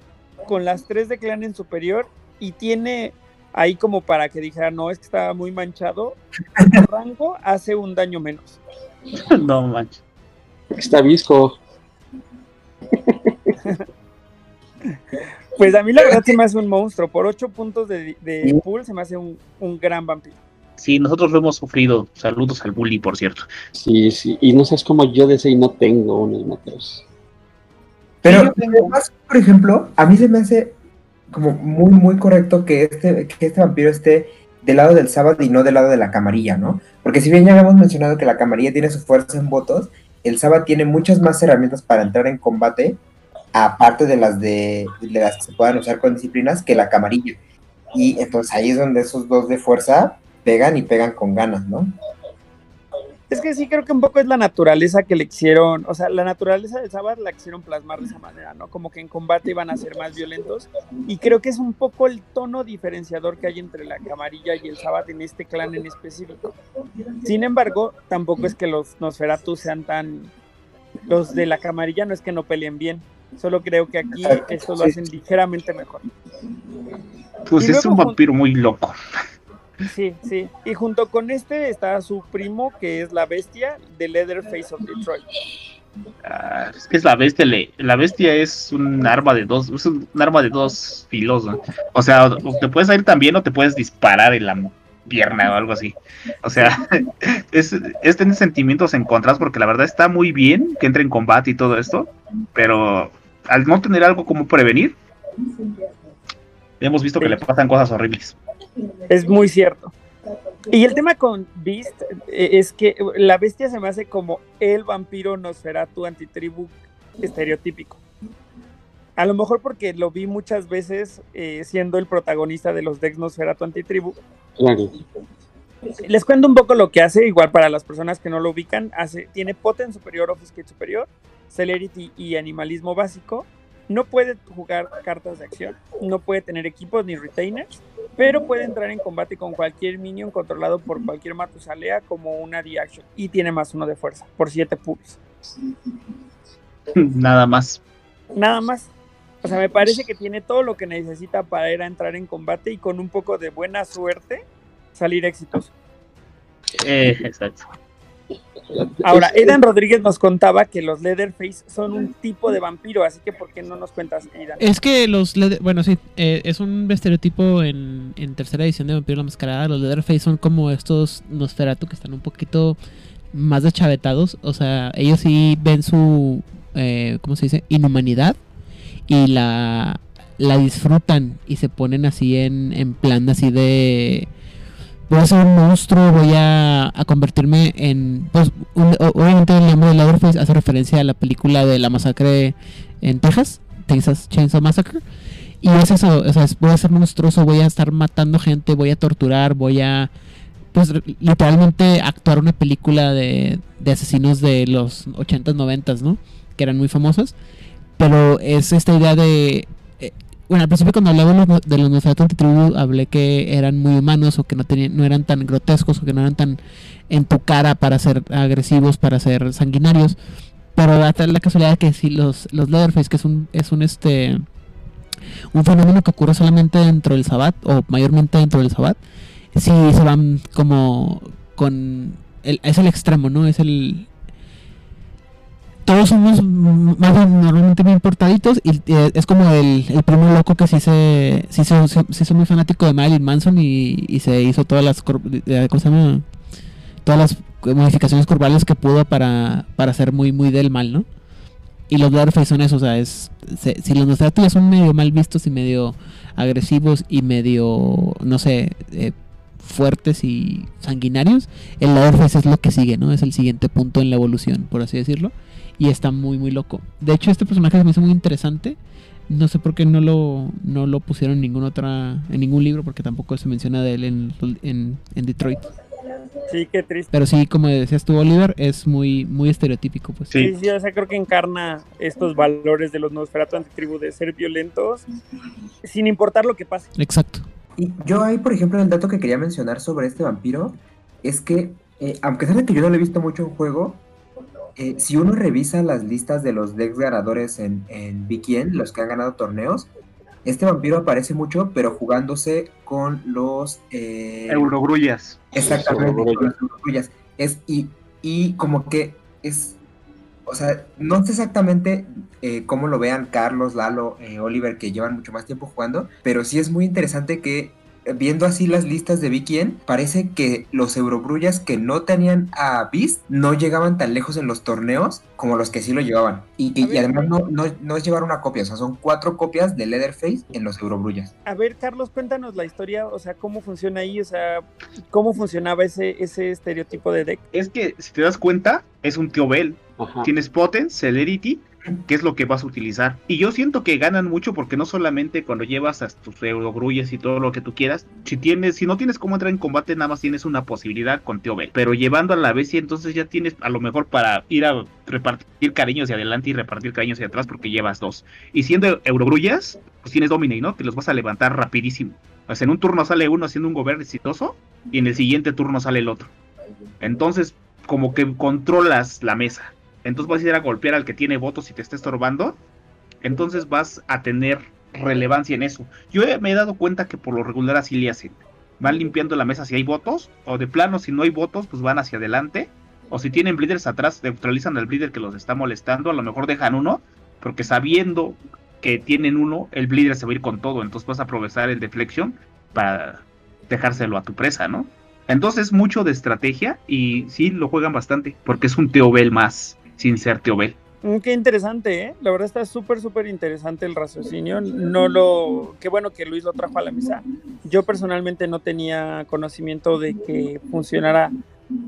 con las tres de clan en superior, y tiene ahí como para que dijera, no, es que estaba muy manchado, el rango hace un daño menos. no manches. Está visco. Pues a mí la verdad se me hace un monstruo. Por 8 puntos de, de Sí. pool se me hace un, un gran vampiro. Sí, nosotros lo hemos sufrido. Saludos al bully, por cierto. Sí, sí. Y no sabes cómo yo de ese y no tengo unos Mateus. Pero además, por ejemplo, a mí se me hace como muy, muy correcto que este, que este vampiro esté del lado del sábado y no del lado de la camarilla, ¿no? Porque si bien ya habíamos mencionado que la camarilla tiene su fuerza en votos, el sábado tiene muchas más herramientas para entrar en combate, aparte de las de, las que se puedan usar con disciplinas, que la camarilla. Y entonces ahí es donde esos dos de fuerza pegan y pegan con ganas, ¿no? Es que sí creo que un poco es la naturaleza que le hicieron, o sea, la naturaleza del Sabbath la quisieron plasmar de esa manera, ¿no? Como que en combate iban a ser más violentos. Y creo que es un poco el tono diferenciador que hay entre la camarilla y el Sabbath en este clan en específico. Sin embargo, tampoco es que los Nosferatu sean tan... Los de la camarilla no es que no peleen bien. Solo creo que aquí esto lo hacen ligeramente mejor. Pues Y es un vampiro muy loco. Sí, sí. Y junto con este está su primo, que es la bestia de Leatherface of Detroit. Ah, es que es la bestia. le- la bestia es un arma de dos. Es un, arma de dos filos. ¿no? O sea, o te puedes ir también o te puedes disparar en la pierna o algo así. O sea, es, es tener sentimientos encontrados porque la verdad está muy bien que entre en combate y todo esto. Pero al no tener algo como prevenir, Hemos visto que le pasan cosas horribles. Es muy cierto. Y el tema con Beast eh, es que la bestia se me hace como el vampiro Nosferatu antitribu estereotípico. A lo mejor porque lo vi muchas veces eh, siendo el protagonista de los decks Nosferatu antitribu. Claro. Les cuento un poco lo que hace, igual para las personas que no lo ubican. Hace, tiene Poten superior, Offuscate superior, Celerity y Animalismo básico. No puede jugar cartas de acción, no puede tener equipos ni retainers, pero puede entrar en combate con cualquier minion controlado por cualquier Matusalea como una D-Action y tiene más uno de fuerza por 7 puros. Nada más. Nada más. O sea, me parece que tiene todo lo que necesita para ir a entrar en combate y con un poco de buena suerte salir exitoso. Eh, exacto. Ahora, Edan Rodríguez nos contaba que los Leatherface son un tipo de vampiro, así que ¿por qué no nos cuentas, Edan? Es que los Leather- bueno, sí, eh, es un estereotipo en, en tercera edición de Vampiro la Mascarada. Los Leatherface son como estos Nosferatu que están un poquito más deschavetados. O sea, ellos sí ven su, eh, ¿cómo se dice? Inhumanidad y la, la disfrutan y se ponen así en, en plan así de... Voy a ser un monstruo, voy a, convertirme en... Pues, obviamente el nombre de Leatherface hace referencia a la película de la masacre en Texas, Texas Chainsaw Massacre. Y es eso, o sea, voy a ser monstruoso, voy a estar matando gente, voy a torturar, voy a, pues literalmente actuar una película de, de asesinos de los 80s, 90s, ¿no? Que eran muy famosos. Pero es esta idea de... bueno, al principio cuando hablaba de los, Nosferatu Antitribu, hablé que eran muy humanos o que no, tenían, no eran tan grotescos o que no eran tan en tu cara para ser agresivos, para ser sanguinarios. Pero da la casualidad que si los, los Leatherface, que es un, es un este un fenómeno que ocurre solamente dentro del Sabbat, o mayormente dentro del Sabbat, sí se van como con el, es el extremo, ¿no? Es el todos somos más normalmente bien portaditos y eh, es como el, el primo loco que sí se sí se, se- hizo muy fanático de Marilyn Manson y, y se hizo todas las eh, ¿cómo todas las modificaciones corporales que pudo para, para ser muy muy del mal, ¿no? Y los Leatherface son eso, o sea, es se- si los Nosferatu ya son medio mal vistos y medio agresivos y medio, no sé, eh, fuertes y sanguinarios, el Leatherface es lo que sigue, ¿no? Es el siguiente punto en la evolución, por así decirlo. Y está muy, muy loco. De hecho, este personaje se me hizo muy interesante. No sé por qué no lo, no lo pusieron en ningún otra, en ningún libro, porque tampoco se menciona de él en, en, en Detroit. Sí, qué triste. Pero sí, como decías tú, Oliver, es muy, muy estereotípico, pues. Sí. Sí, sí, o sea, creo que encarna estos valores de los Nosferatu antitribu de ser violentos sin importar lo que pase. Exacto. Y yo ahí, por ejemplo, el dato que quería mencionar sobre este vampiro es que, eh, aunque sea que yo no lo he visto mucho en juego, eh, si uno revisa las listas de los decks ganadores en, en BKN, los que han ganado torneos, este vampiro aparece mucho, pero jugándose con los... eh, Eurogrullas. Exactamente, Eurogrullas. con las eurogrullas. Es, y, y como que es, o sea, no sé exactamente eh, cómo lo vean Carlos, Lalo, eh, Oliver, que llevan mucho más tiempo jugando, pero sí es muy interesante que viendo así las listas de BKN, parece que los Eurobrullas que no tenían a Beast no llegaban tan lejos en los torneos como los que sí lo llevaban. Y, que, y además no, no, no es llevar una copia, o sea, son cuatro copias de Leatherface en los Eurobrullas. A ver, Carlos, cuéntanos la historia, o sea, cómo funciona ahí, o sea, cómo funcionaba ese, ese estereotipo de deck. Es que, si te das cuenta, es un tío Bell. Ajá. Tienes Potence, Celerity, que es lo que vas a utilizar. Y yo siento que ganan mucho porque no solamente cuando llevas a tus eurogrullas y todo lo que tú quieras, si tienes, si no tienes cómo entrar en combate, nada más tienes una posibilidad con Tío Bell. Pero llevando a la bestia, entonces ya tienes a lo mejor para ir a repartir cariños hacia adelante y repartir cariños hacia atrás porque llevas dos. Y siendo eurogrullas, pues tienes Dominate, ¿no? Que los vas a levantar rapidísimo. O sea, en un turno sale uno haciendo un gobierno exitoso y en el siguiente turno sale el otro. Entonces, como que controlas la mesa. Entonces vas a ir a golpear al que tiene votos y te está estorbando. Entonces vas a tener relevancia en eso. Yo me he dado cuenta que por lo regular así le hacen. Van limpiando la mesa si hay votos, o de plano si no hay votos, pues van hacia adelante. O si tienen bleeders atrás, neutralizan al bleeder que los está molestando, a lo mejor dejan uno, porque sabiendo que tienen uno, el bleeder se va a ir con todo, entonces vas a aprovechar el deflection para dejárselo a tu presa, ¿no? Entonces es mucho de estrategia y sí lo juegan bastante, porque es un Teobel más, sin ser Teobel. Mm, Qué interesante, ¿eh? La verdad está súper, súper interesante el raciocinio. No lo... Qué bueno que Luis lo trajo a la mesa. Yo personalmente no tenía conocimiento de que funcionara,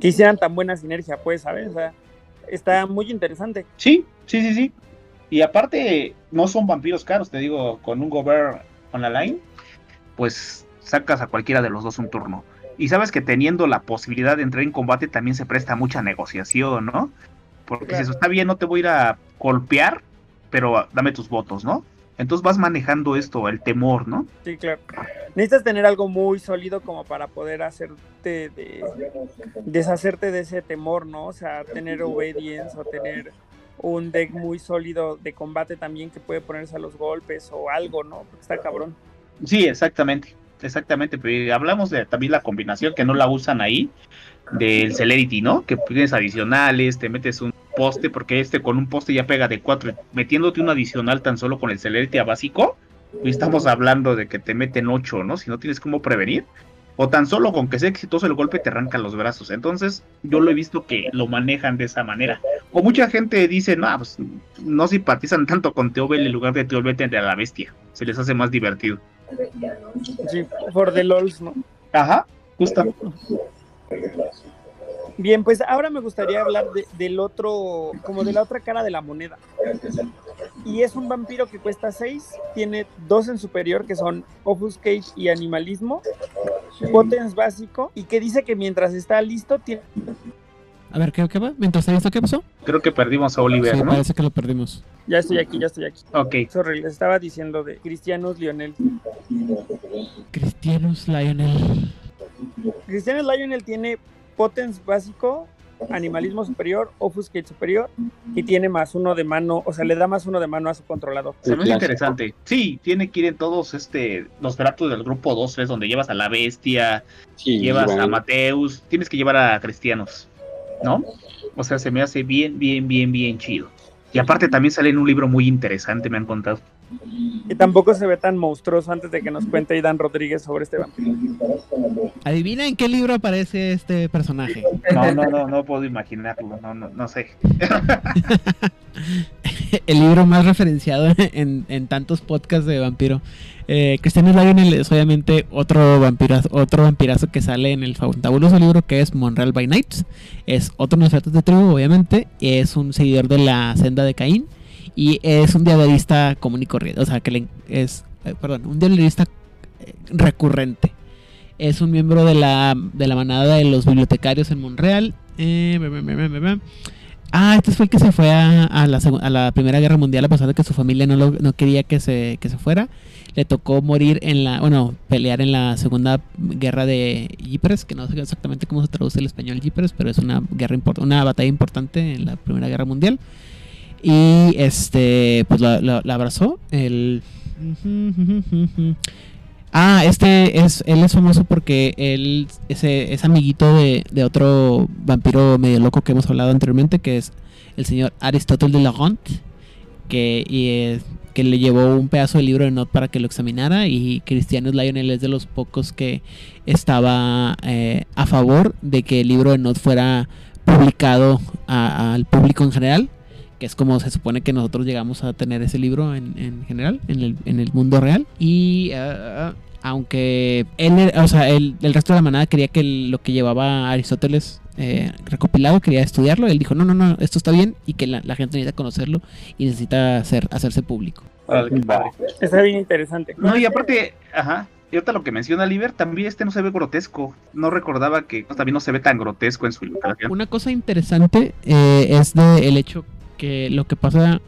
que hicieran tan buena sinergia, pues, ¿sabes? O sea, está muy interesante. Sí, sí, sí, sí. Y aparte, no son vampiros caros, te digo, con un Gober online, pues sacas a cualquiera de los dos un turno. Y sabes que teniendo la posibilidad de entrar en combate también se presta mucha negociación, ¿no? Porque Claro. si eso está bien, no te voy a ir a golpear, pero dame tus votos, ¿no? Entonces vas manejando esto, el temor, ¿no? Sí, claro. Necesitas tener algo muy sólido como para poder hacerte de... deshacerte de ese temor, ¿no? O sea, tener obedience o tener un deck muy sólido de combate también que puede ponerse a los golpes o algo, ¿no? Porque está cabrón. Sí, exactamente. Exactamente. Pero hablamos de también la combinación que no la usan ahí del Celerity, ¿no? Que tienes adicionales, te metes un poste, porque este con un poste ya pega de 4, metiéndote un adicional tan solo con el Celerity a básico, y estamos hablando de que te meten 8, ¿no? Si no tienes cómo prevenir. O tan solo con que sea exitoso el golpe te arrancan los brazos. Entonces, yo lo he visto que lo manejan de esa manera. O mucha gente dice, no, pues no simpatizan tanto con Teobel en lugar de Teobel a la bestia. Se les hace más divertido. Sí, for the lols, ¿no? Ajá, justo. Bien, pues ahora me gustaría hablar de- del otro, como de la otra cara de la moneda. Y es un vampiro que cuesta 6, tiene dos en superior que son Offuscate y Animalismo, Potence básico, y que dice que mientras está listo tiene... A ver, ¿qué, qué va? Mientras esto, ¿qué pasó? Creo que perdimos a Oliver, Sí, ¿no? parece que lo perdimos. Ya estoy aquí, ya estoy aquí. Ok. Sorry, les estaba diciendo de Cristianos Lionel. Cristianos Lionel. Cristianos Lionel tiene Potence básico, Animalismo superior, Offuscate superior, y tiene más uno de mano, o sea, le da más uno de mano a su controlador. Se me hace interesante. Sí, tiene que ir en todos este los tratos del grupo 2, 3, donde llevas a la bestia, Sí, llevas bueno, a Mateus, tienes que llevar a cristianos, ¿no? O sea, se me hace bien, bien, bien, bien chido. Y aparte también sale en un libro muy interesante, me han contado. Y tampoco se ve tan monstruoso antes de que nos cuente Idan Rodríguez sobre este vampiro. Adivina en qué libro aparece este personaje. No, no, no, no puedo imaginarlo, no, no, no sé. El libro más referenciado en, en tantos podcasts de vampiro. Eh, Cristianos Lionel es obviamente otro vampirazo, otro vampirazo que sale en el fabuloso libro que es Monreal by Night. Es otro Nosferatu de tribu, obviamente. Es un seguidor de la senda de Caín. Y es un diablista común y corriente. O sea, que le- es, eh, perdón, un diablista eh, recurrente. Es un miembro de la, de la manada de los bibliotecarios en Monreal. Eh. Ah, este fue el que se fue a, la, a la Primera Guerra Mundial a pesar de que su familia no, lo- no quería que se, que se fuera. Le tocó morir en la, bueno, pelear en la Segunda Guerra de Ypres, que no sé exactamente cómo se traduce el español Ypres, pero es una guerra una batalla importante en la Primera Guerra Mundial. Y este, pues la, abrazó. El... Ah, este es, él es famoso porque él ese, es amiguito de, de otro vampiro medio loco que hemos hablado anteriormente, que es el señor Aristóteles de Lagont, que, y, eh, que le llevó un pedazo del libro de Not para que lo examinara y Cristianos Lionel es de los pocos que estaba eh, a favor de que el libro de Not fuera publicado al público en general que es como se supone que nosotros llegamos a tener ese libro en, en general, en el, en el mundo real. Y ah, aunque él, o sea, el, el resto de la manada quería que el- lo que llevaba Aristóteles eh, recopilado, quería estudiarlo, él dijo, no, no, no, esto está bien y que la, la gente necesita conocerlo y necesita hacer, hacerse público. Está bien interesante. No, y aparte, ajá. Y ahorita lo que menciona Liber, también este no se ve grotesco. No recordaba que pues, también no se ve tan grotesco en su ilustración. Una cosa interesante eh, es de el hecho que lo que pasa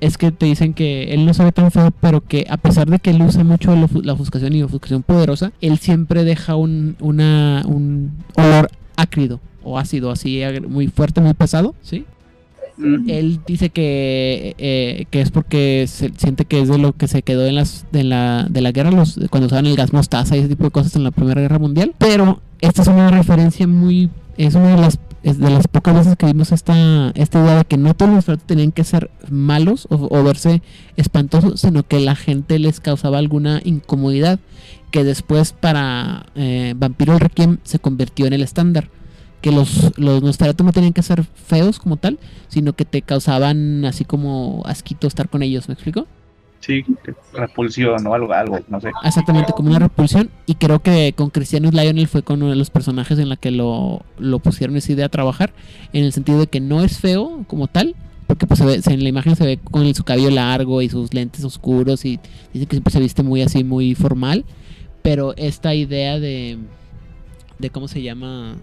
es que te dicen que él no se ve tan feo, pero que a pesar de que él usa mucho la ofu- la ofuscación y ofuscación poderosa, él siempre deja un, una, un olor ácrido o ácido, así muy fuerte, muy pesado, ¿sí? Él dice que, eh, que es porque se siente que es de lo que se quedó en las de la, de la guerra, los, cuando usaban el gas mostaza y ese tipo de cosas en la Primera Guerra Mundial. Pero esta es una referencia muy. Es una de las, de las pocas veces que vimos esta, esta idea de que no todos los Nosferatu tenían que ser malos o, verse espantosos, sino que la gente les causaba alguna incomodidad que después para eh, Vampiro Requiem se convirtió en el estándar que los, los no tenían que ser feos como tal, sino que te causaban así como asquito estar con ellos, ¿me explico? Sí, repulsión o algo, algo, no sé. Exactamente, como una repulsión. Y creo que con Cristiano Lionel fue con uno de los personajes en la que lo, lo pusieron esa idea a trabajar, en el sentido de que no es feo como tal, porque pues en la imagen se ve con su cabello largo y sus lentes oscuros y dice que siempre se viste muy así, muy formal, pero esta idea de, de cómo se llama,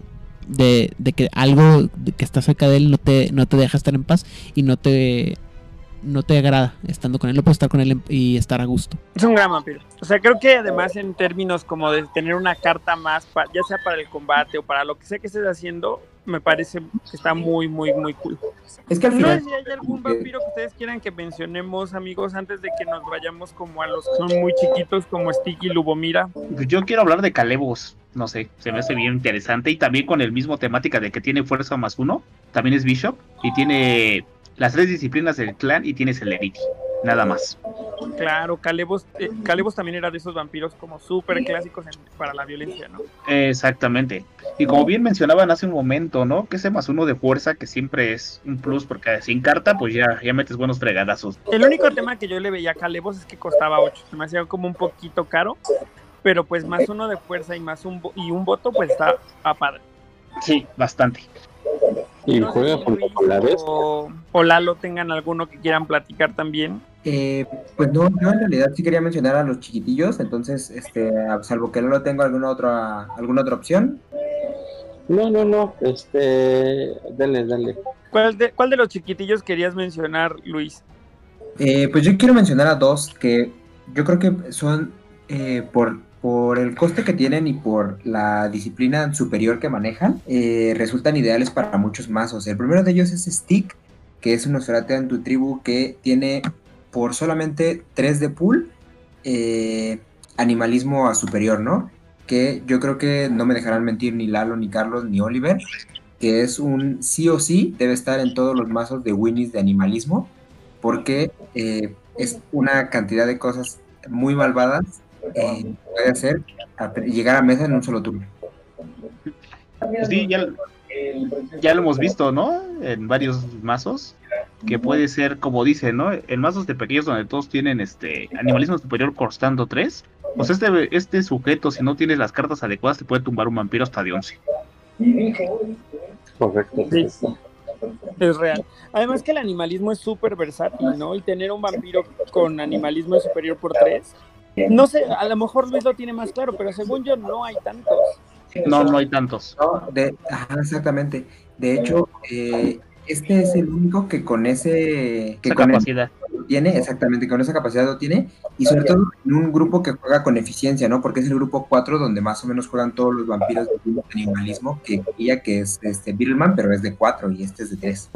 de, de que algo que está cerca de él no te, no te deja estar en paz y no te, no te agrada estando con él, no puedes estar con él y estar a gusto. Es un gran vampiro. O sea, creo que además en términos como de tener una carta más, ya sea para el combate o para lo que sea que estés haciendo, me parece que está muy, muy, muy cool. Es que al No sé final, si hay algún vampiro que ustedes quieran que mencionemos, amigos, antes de que nos vayamos como a los que son muy chiquitos, como Sticky y Lubomira. Yo quiero hablar de Calebos, no sé, se me hace bien interesante y también con el mismo temática de que tiene fuerza más uno, también es Bishop y tiene las tres disciplinas del clan y tiene Celerity, nada más. Claro, Calebos, eh, Calebos también era de esos vampiros como súper clásicos en- para la violencia, ¿no? Exactamente. Y como bien mencionaban hace un momento, ¿no? Que ese más uno de fuerza que siempre es un plus porque sin carta pues ya, ya metes buenos fregadazos. El único tema que yo le veía a Calebos es que costaba 8, se me hacía como un poquito caro, pero pues más uno de fuerza y más un, y un voto pues está a padre. Sí, bastante. Y No juega con bestia. o, o Lalo tengan alguno que quieran platicar también. eh, pues no, yo en realidad sí quería mencionar a los chiquitillos, entonces, este, salvo que no lo tengo alguna otra, alguna otra opción. No, no, no, este, dale, dale. ¿Cuál de, cuál de los chiquitillos querías mencionar, Luis? Eh, pues yo quiero mencionar a dos que yo creo que son eh, por, por el coste que tienen y por la disciplina superior que manejan, eh, resultan ideales para muchos mazos. El primero de ellos es Stick, que es un Nosferatu en tu tribu que tiene por solamente 3 de pool eh, animalismo a superior, ¿no? Que yo creo que no me dejarán mentir ni Lalo, ni Carlos, ni Oliver, que es un sí o sí, debe estar en todos los mazos de Winnies de animalismo porque eh, es una cantidad de cosas muy malvadas eh, puede hacer a- llegar a mesa en un solo turno. Pues sí, ya, ya lo hemos visto, ¿no? En varios mazos. Que puede ser, como dice, ¿no? En mazos de pequeños donde todos tienen este animalismo superior costando 3. Pues este, este sujeto, si no tienes las cartas adecuadas, te puede tumbar un vampiro hasta de 11. Correcto. Sí. Es real. Además que el animalismo es súper versátil, ¿no? Y tener un vampiro con animalismo superior por 3. No sé, a lo mejor Luis lo tiene más claro, pero según yo no hay tantos. No, no hay tantos. No, de, ajá, exactamente. De hecho, eh, este es el único que con ese que Esa con capacidad. Tiene, exactamente, con esa capacidad lo tiene, y sobre todo en un grupo que juega con eficiencia, ¿no? Porque es el grupo 4 donde más o menos juegan todos los vampiros de animalismo, que ella que es este Beetleman, pero es de 4 y este es de 3.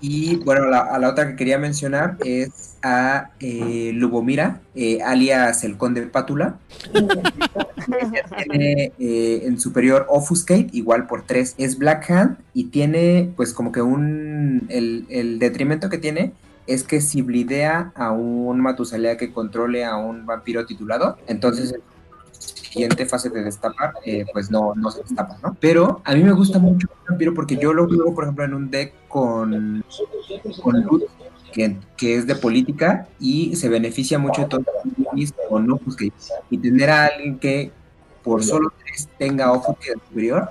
Y bueno, la, a la otra que quería mencionar es a eh, Lubomira, eh, alias el Conde Pátula. Tiene eh, en superior Offuscate, igual por 3. Es Black Hand y tiene pues como que un... El, el detrimento que tiene es que si blidea a un Matusalea que controle a un vampiro titulado, entonces en la siguiente fase de destapar, eh, pues no, no se destapa, ¿no? Pero a mí me gusta mucho el vampiro porque yo lo juego, por ejemplo, en un deck con, con que, que es de política y se beneficia mucho de con Offuscate. Y tener a alguien que por solo tres tenga Offuscate superior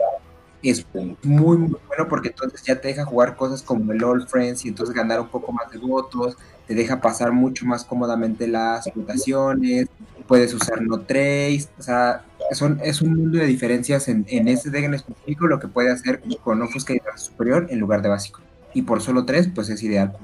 es muy, muy bueno porque entonces ya te deja jugar cosas como el All Friends y entonces ganar un poco más de votos, te deja pasar mucho más cómodamente las votaciones, puedes usar no trace, o sea, son, es un mundo de diferencias en, en ese deck en específico lo que puede hacer con Offuscate superior en lugar de básico. Y por solo tres, pues es ideal.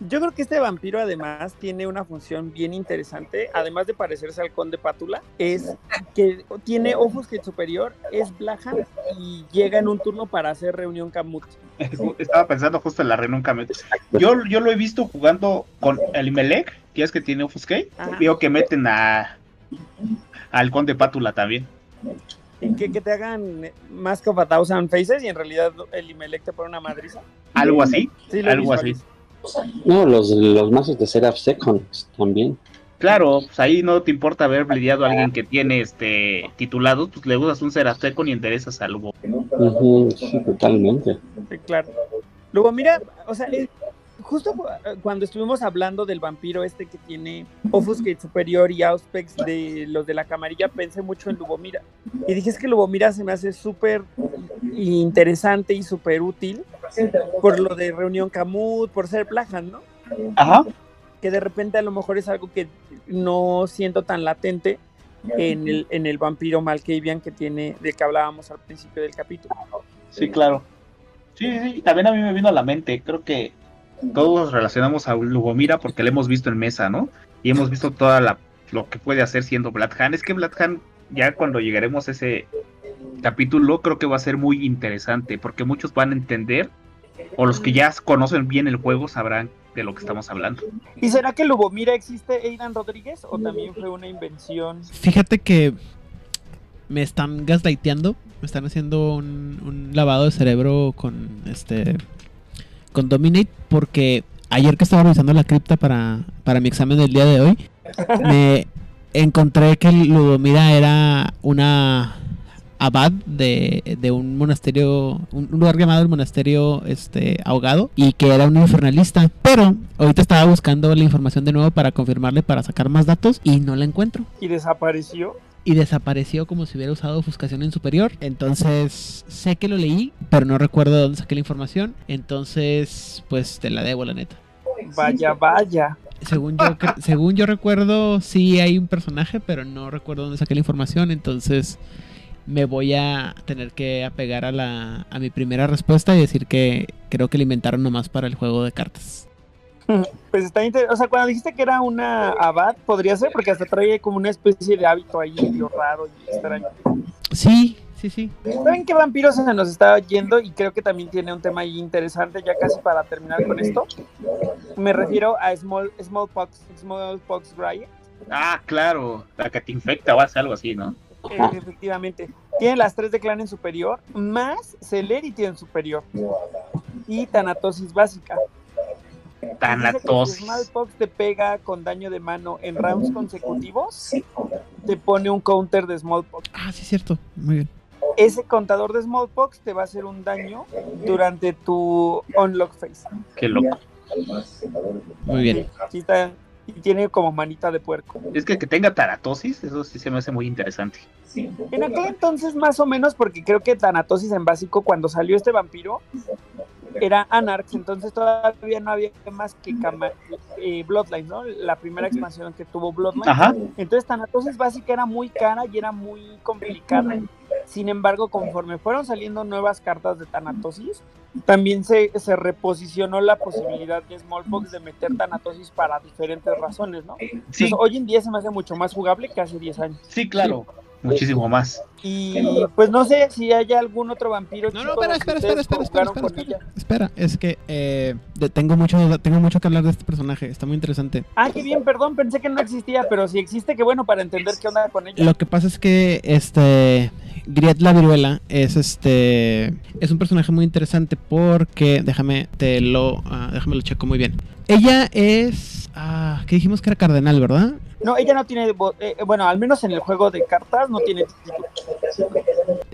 Yo creo que este vampiro además tiene una función bien interesante, además de parecerse al conde Pátula, es que tiene Offuscate superior, es Black Hand y llega en un turno para hacer reunión Kamut. Estaba pensando justo en la reunión Kamet. Yo, yo lo he visto jugando con el Melec, que es que tiene Offuscate. Ajá. Veo que meten a al Conde Pátula también. Que, que te hagan Mask of a Thousand Faces y en realidad el Imelec te pone una madriza. Algo así. Sí, Algo visualizo. así. No, los, los mazos de Seraph Seconds también. Claro, pues ahí no te importa haber lidiado a alguien que tiene este titulados, pues le usas un Serasteco ni interesas al Lugo. Ujú, sí, totalmente. Sí, claro. Luego, mira, o sea, eh, justo eh, cuando estuvimos hablando del vampiro este que tiene Offuscate Superior y Auspex de los de la camarilla, pensé mucho en Lubomira. Y dije, es que Lubomira se me hace súper interesante y súper útil por lo de Reunión Camut, por ser Plajan, ¿no? Ajá. Que de repente a lo mejor es algo que no siento tan latente en el, en el vampiro Malkavian que tiene, de que hablábamos al principio del capítulo. Sí, claro. Sí, sí, sí, también a mí me vino a la mente, creo que todos relacionamos a Lugomira porque le hemos visto en mesa, ¿no? Y hemos visto toda la lo que puede hacer siendo Bloodhand. Es que Bloodhand, ya cuando llegaremos a ese capítulo, creo que va a ser muy interesante, porque muchos van a entender, o los que ya conocen bien el juego sabrán de lo que estamos hablando. ¿Y será que Lubomira existe Aidan Rodríguez o también fue una invención? Fíjate que me están gaslighteando, me están haciendo un, un lavado de cerebro con este con Dominate porque ayer que estaba revisando la cripta para, para mi examen del día de hoy, me encontré que Ludomira era una abad de, de un monasterio, un un lugar llamado el monasterio este ahogado y que era un infernalista. Pero ahorita estaba buscando la información de nuevo para confirmarle, para sacar más datos y no la encuentro Y desapareció. y desapareció como si hubiera usado ofuscación en superior. Entonces, sé que lo leí, pero no recuerdo de dónde saqué la información. Entonces, pues te la debo, la neta. Vaya, vaya. Según yo, según yo recuerdo, sí hay un personaje, pero no recuerdo dónde saqué la información. Entonces, me voy a tener que apegar a, la, a mi primera respuesta y decir que creo que la inventaron nomás para el juego de cartas. Pues está interesante. O sea, cuando dijiste que era una abad, podría ser, porque hasta trae como una especie de hábito ahí medio raro y extraño. Sí, sí, sí. ¿Saben qué vampiro se nos está yendo? Y creo que también tiene un tema ahí interesante, ya casi para terminar con esto. Me refiero a Small, Smallpox, Smallpox Riot. Ah, claro, la que te infecta o hace algo así, ¿no? Eh, efectivamente. Tiene las tres de clan en superior, más Celerity en superior. Y Tanatosis básica. Que si Tanatosis. Smallpox te pega con daño de mano en rounds consecutivos, te pone un counter de Smallpox. Ah, sí, cierto. Muy bien. Ese contador de Smallpox te va a hacer un daño durante tu unlock phase. Qué loco. Muy bien. Sí está- y tiene como manita de puerco. Es que que tenga taratosis, eso sí se me hace muy interesante. En aquel entonces, más o menos, porque creo que Tanatosis en básico, cuando salió este vampiro, era Anarch, entonces todavía no había más que eh, Bloodline, ¿no? La primera expansión que tuvo Bloodline. Ajá. Entonces Tanatosis básica era muy cara y era muy complicada. Sin embargo, conforme fueron saliendo nuevas cartas de Tanatosis, también se, se reposicionó la posibilidad de Smallpox de meter Tanatosis para diferentes razones, ¿no? Sí, Entonces, hoy en día se me hace mucho más jugable que hace 10 años. sí, claro. Muchísimo más. Y pues no sé si hay algún otro vampiro. No, no, espera, espera, espera, espera, espera, espera, espera, es que eh, de- tengo mucho, tengo mucho que hablar de este personaje, está muy interesante. Ah, qué bien, perdón, pensé que no existía, pero si existe, qué bueno para entender qué onda con ella. Lo que pasa es que este Griet la viruela es este es un personaje muy interesante porque déjame te lo ah, déjame lo checo muy bien. Ella es ah, que dijimos que era cardenal, ¿verdad? No, ella no tiene, vo- eh, bueno, al menos en el juego de cartas no tiene.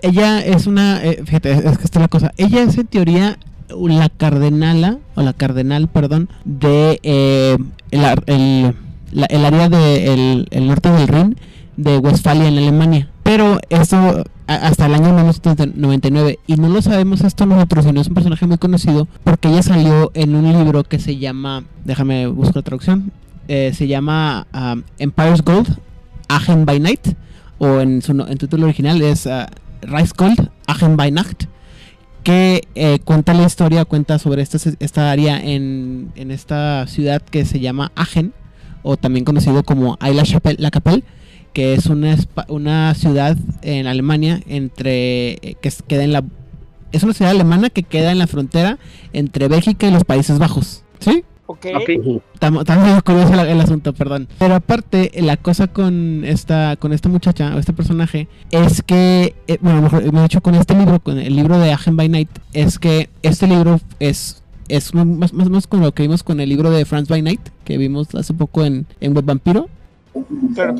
Ella es una, eh, fíjate, es que la cosa. Ella es en teoría la cardenala, o la cardenal, perdón, de eh, el, el- el área del el norte del Rin de Westfalia en Alemania. Pero eso hasta el año 1999. Y no lo sabemos esto nosotros, sino es un personaje muy conocido porque ella salió en un libro que se llama, déjame buscar traducción, eh, se llama um, Empire's Gold, Agen by Night, o en su en título original es uh, Rice Gold, Agen by Nacht, que eh, cuenta la historia, cuenta sobre esta, esta área en, en esta ciudad que se llama Agen, o también conocido como Aix-la-Chapelle, que es una, una ciudad en Alemania entre eh, que queda en la es una ciudad alemana que queda en la frontera entre Bélgica y los Países Bajos. ¿Sí? ¿Ok? Ok. Ujú. Está mu- está muy curioso el, el asunto, perdón. Pero aparte, la cosa con esta, con esta muchacha o este personaje es que, eh, bueno, mejor, me he con este libro, con el libro de Agen by Night, es que este libro es es más más o menos con lo que vimos con el libro de France by Night, que vimos hace poco en, en Web Vampiro.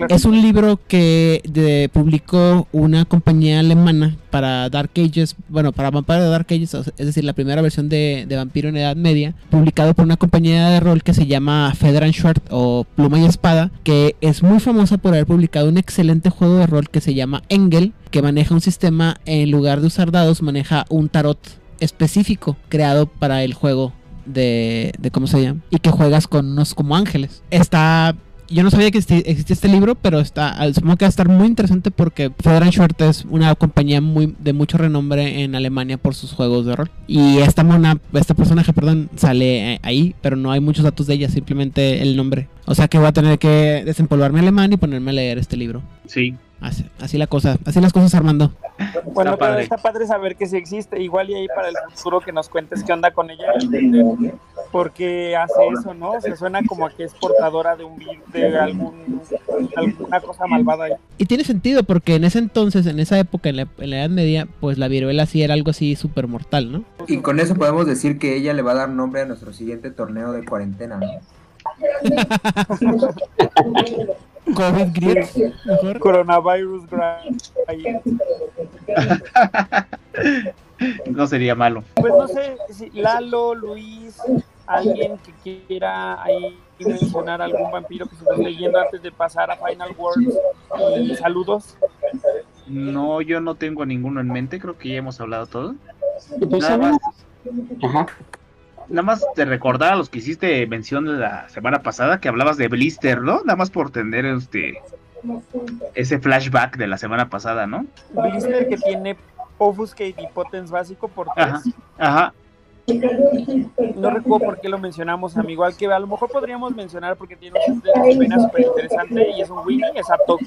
Es un libro que publicó una compañía alemana para Dark Ages, bueno, para Vampire de Dark Ages, es decir, la primera versión de, Vampiro en Edad Media, publicado por una compañía de rol que se llama Federal Short o Pluma y Espada, que es muy famosa por haber publicado un excelente juego de rol que se llama Engel, que maneja un sistema, en lugar de usar dados, maneja un tarot específico creado para el juego de, de cómo se llama y que juegas con unos como ángeles. Está yo no sabía que existía este libro, pero está supongo que va a estar muy interesante porque Federal Short es una compañía muy de mucho renombre en Alemania por sus juegos de rol. Y esta mona, este personaje, perdón, sale eh, ahí, pero no hay muchos datos de ella, simplemente el nombre. O sea que voy a tener que desempolvarme alemán y ponerme a leer este libro. Sí. Así, así la cosa, así las cosas Armando. Bueno, Está pero padre. está padre saber que sí existe. Igual y ahí para el futuro que nos cuentes qué onda con ella. ¿Por qué hace eso, no? Se suena como a que es portadora de un de algún, alguna cosa malvada. ahí. Y tiene sentido porque en ese entonces, en esa época, en la, en la Edad Media, pues la viruela sí era algo así súper mortal, ¿no? Y con eso podemos decir que ella le va a dar nombre a nuestro siguiente torneo de cuarentena, ¿no? COVID mejor. Coronavirus. No sería malo. Pues no sé, si Lalo, Luis, alguien que quiera ahí mencionar algún vampiro que se esté leyendo antes de pasar a Final Words. Y saludos. No, yo no tengo ninguno en mente, creo que ya hemos hablado todo. Y pues, Nada más, Ajá. Nada más de recordar a los que hiciste mención la semana pasada que hablabas de Blister, ¿no? Nada más por tener este ese flashback de la semana pasada, ¿no? Blister que tiene Offuscate y Potence básico por tres. Ajá. Ajá. No recuerdo por qué lo mencionamos, amigo. Al que a lo mejor podríamos mencionar porque tiene un de pena súper interesante y es un Winnie, es a Tok.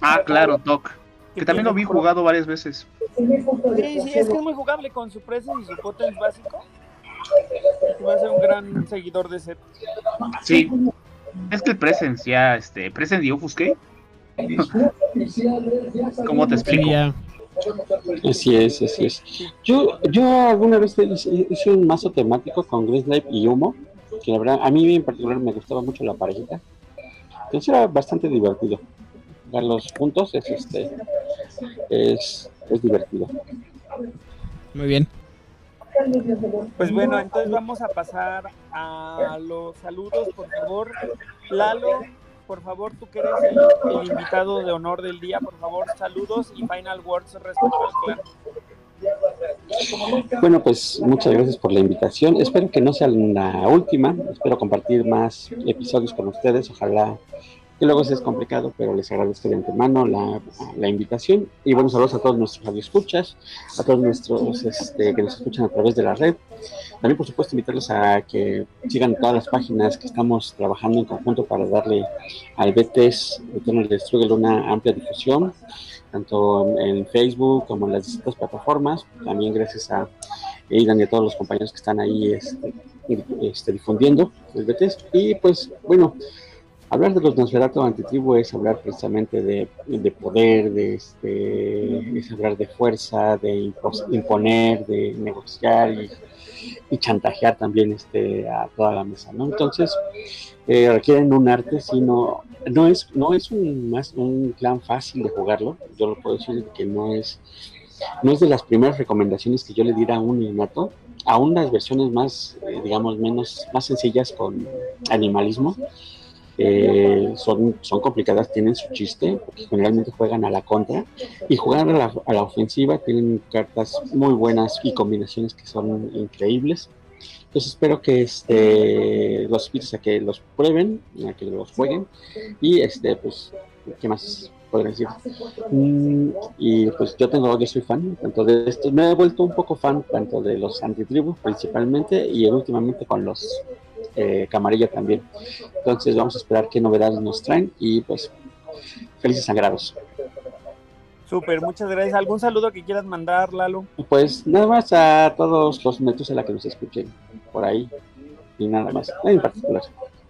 Ah, claro, Doc. Que también lo vi jugado varias veces. Sí, sí, es que es muy jugable con su Presence y su Potence básico. Va a ser un gran seguidor de set. Sí. Es que el Presence ya, este, Presence y Offuscate. ¿Cómo te explico? ya. Así es, así es. Yo, yo alguna vez hice, hice un mazo temático con Grizzly y Humo, que la verdad, a mí en particular me gustaba mucho la parejita. Entonces era bastante divertido. Dar los puntos es este es, es divertido. Muy bien. Pues bueno, entonces vamos a pasar a los saludos, por favor. Lalo, por favor, tú que eres el, invitado de honor del día, por favor, saludos y final words respecto al. Bueno, pues muchas gracias por la invitación. Espero que no sea la última. Espero compartir más episodios con ustedes. Ojalá que luego sea complicado, pero les agradezco de antemano la, la invitación. Y buenos saludos a todos nuestros radioescuchas, a todos nuestros este, que nos escuchan a través de la red. También, por supuesto, invitarlos a que sigan todas las páginas que estamos trabajando en conjunto para darle al BTS Eternal Destrugle una amplia difusión tanto en Facebook como en las distintas plataformas. También gracias a Aidan y a todos los compañeros que están ahí este, este, difundiendo el BTS. Y pues, bueno, hablar de los Nosferatu Antitribu es hablar precisamente de, de poder, de este, es hablar de fuerza, de impos- imponer, de negociar y, chantajear también este, a toda la mesa, ¿no? Entonces, eh, requieren un arte, sino no es, no es un, más un clan fácil de jugarlo, yo lo puedo decir que no es, no es de las primeras recomendaciones que yo le diera a un neonato, aún las versiones más, eh, digamos, menos, más sencillas con animalismo, eh, son, son complicadas, tienen su chiste, porque generalmente juegan a la contra, y jugar a la, a la ofensiva tienen cartas muy buenas y combinaciones que son increíbles. Entonces espero que este, los invites a que los prueben, a que los jueguen, y este, pues, ¿qué más podría decir? Mm, y pues yo tengo, yo soy fan tanto de estos, me he vuelto un poco fan tanto de los antitribus principalmente, y últimamente con los eh, Camarilla también. Entonces vamos a esperar qué novedades nos traen y pues felices sangrados. Súper, muchas gracias. ¿Algún saludo que quieras mandar, Lalo? Pues nada más a todos los netos a la que nos escuchen por ahí y nada más, en particular.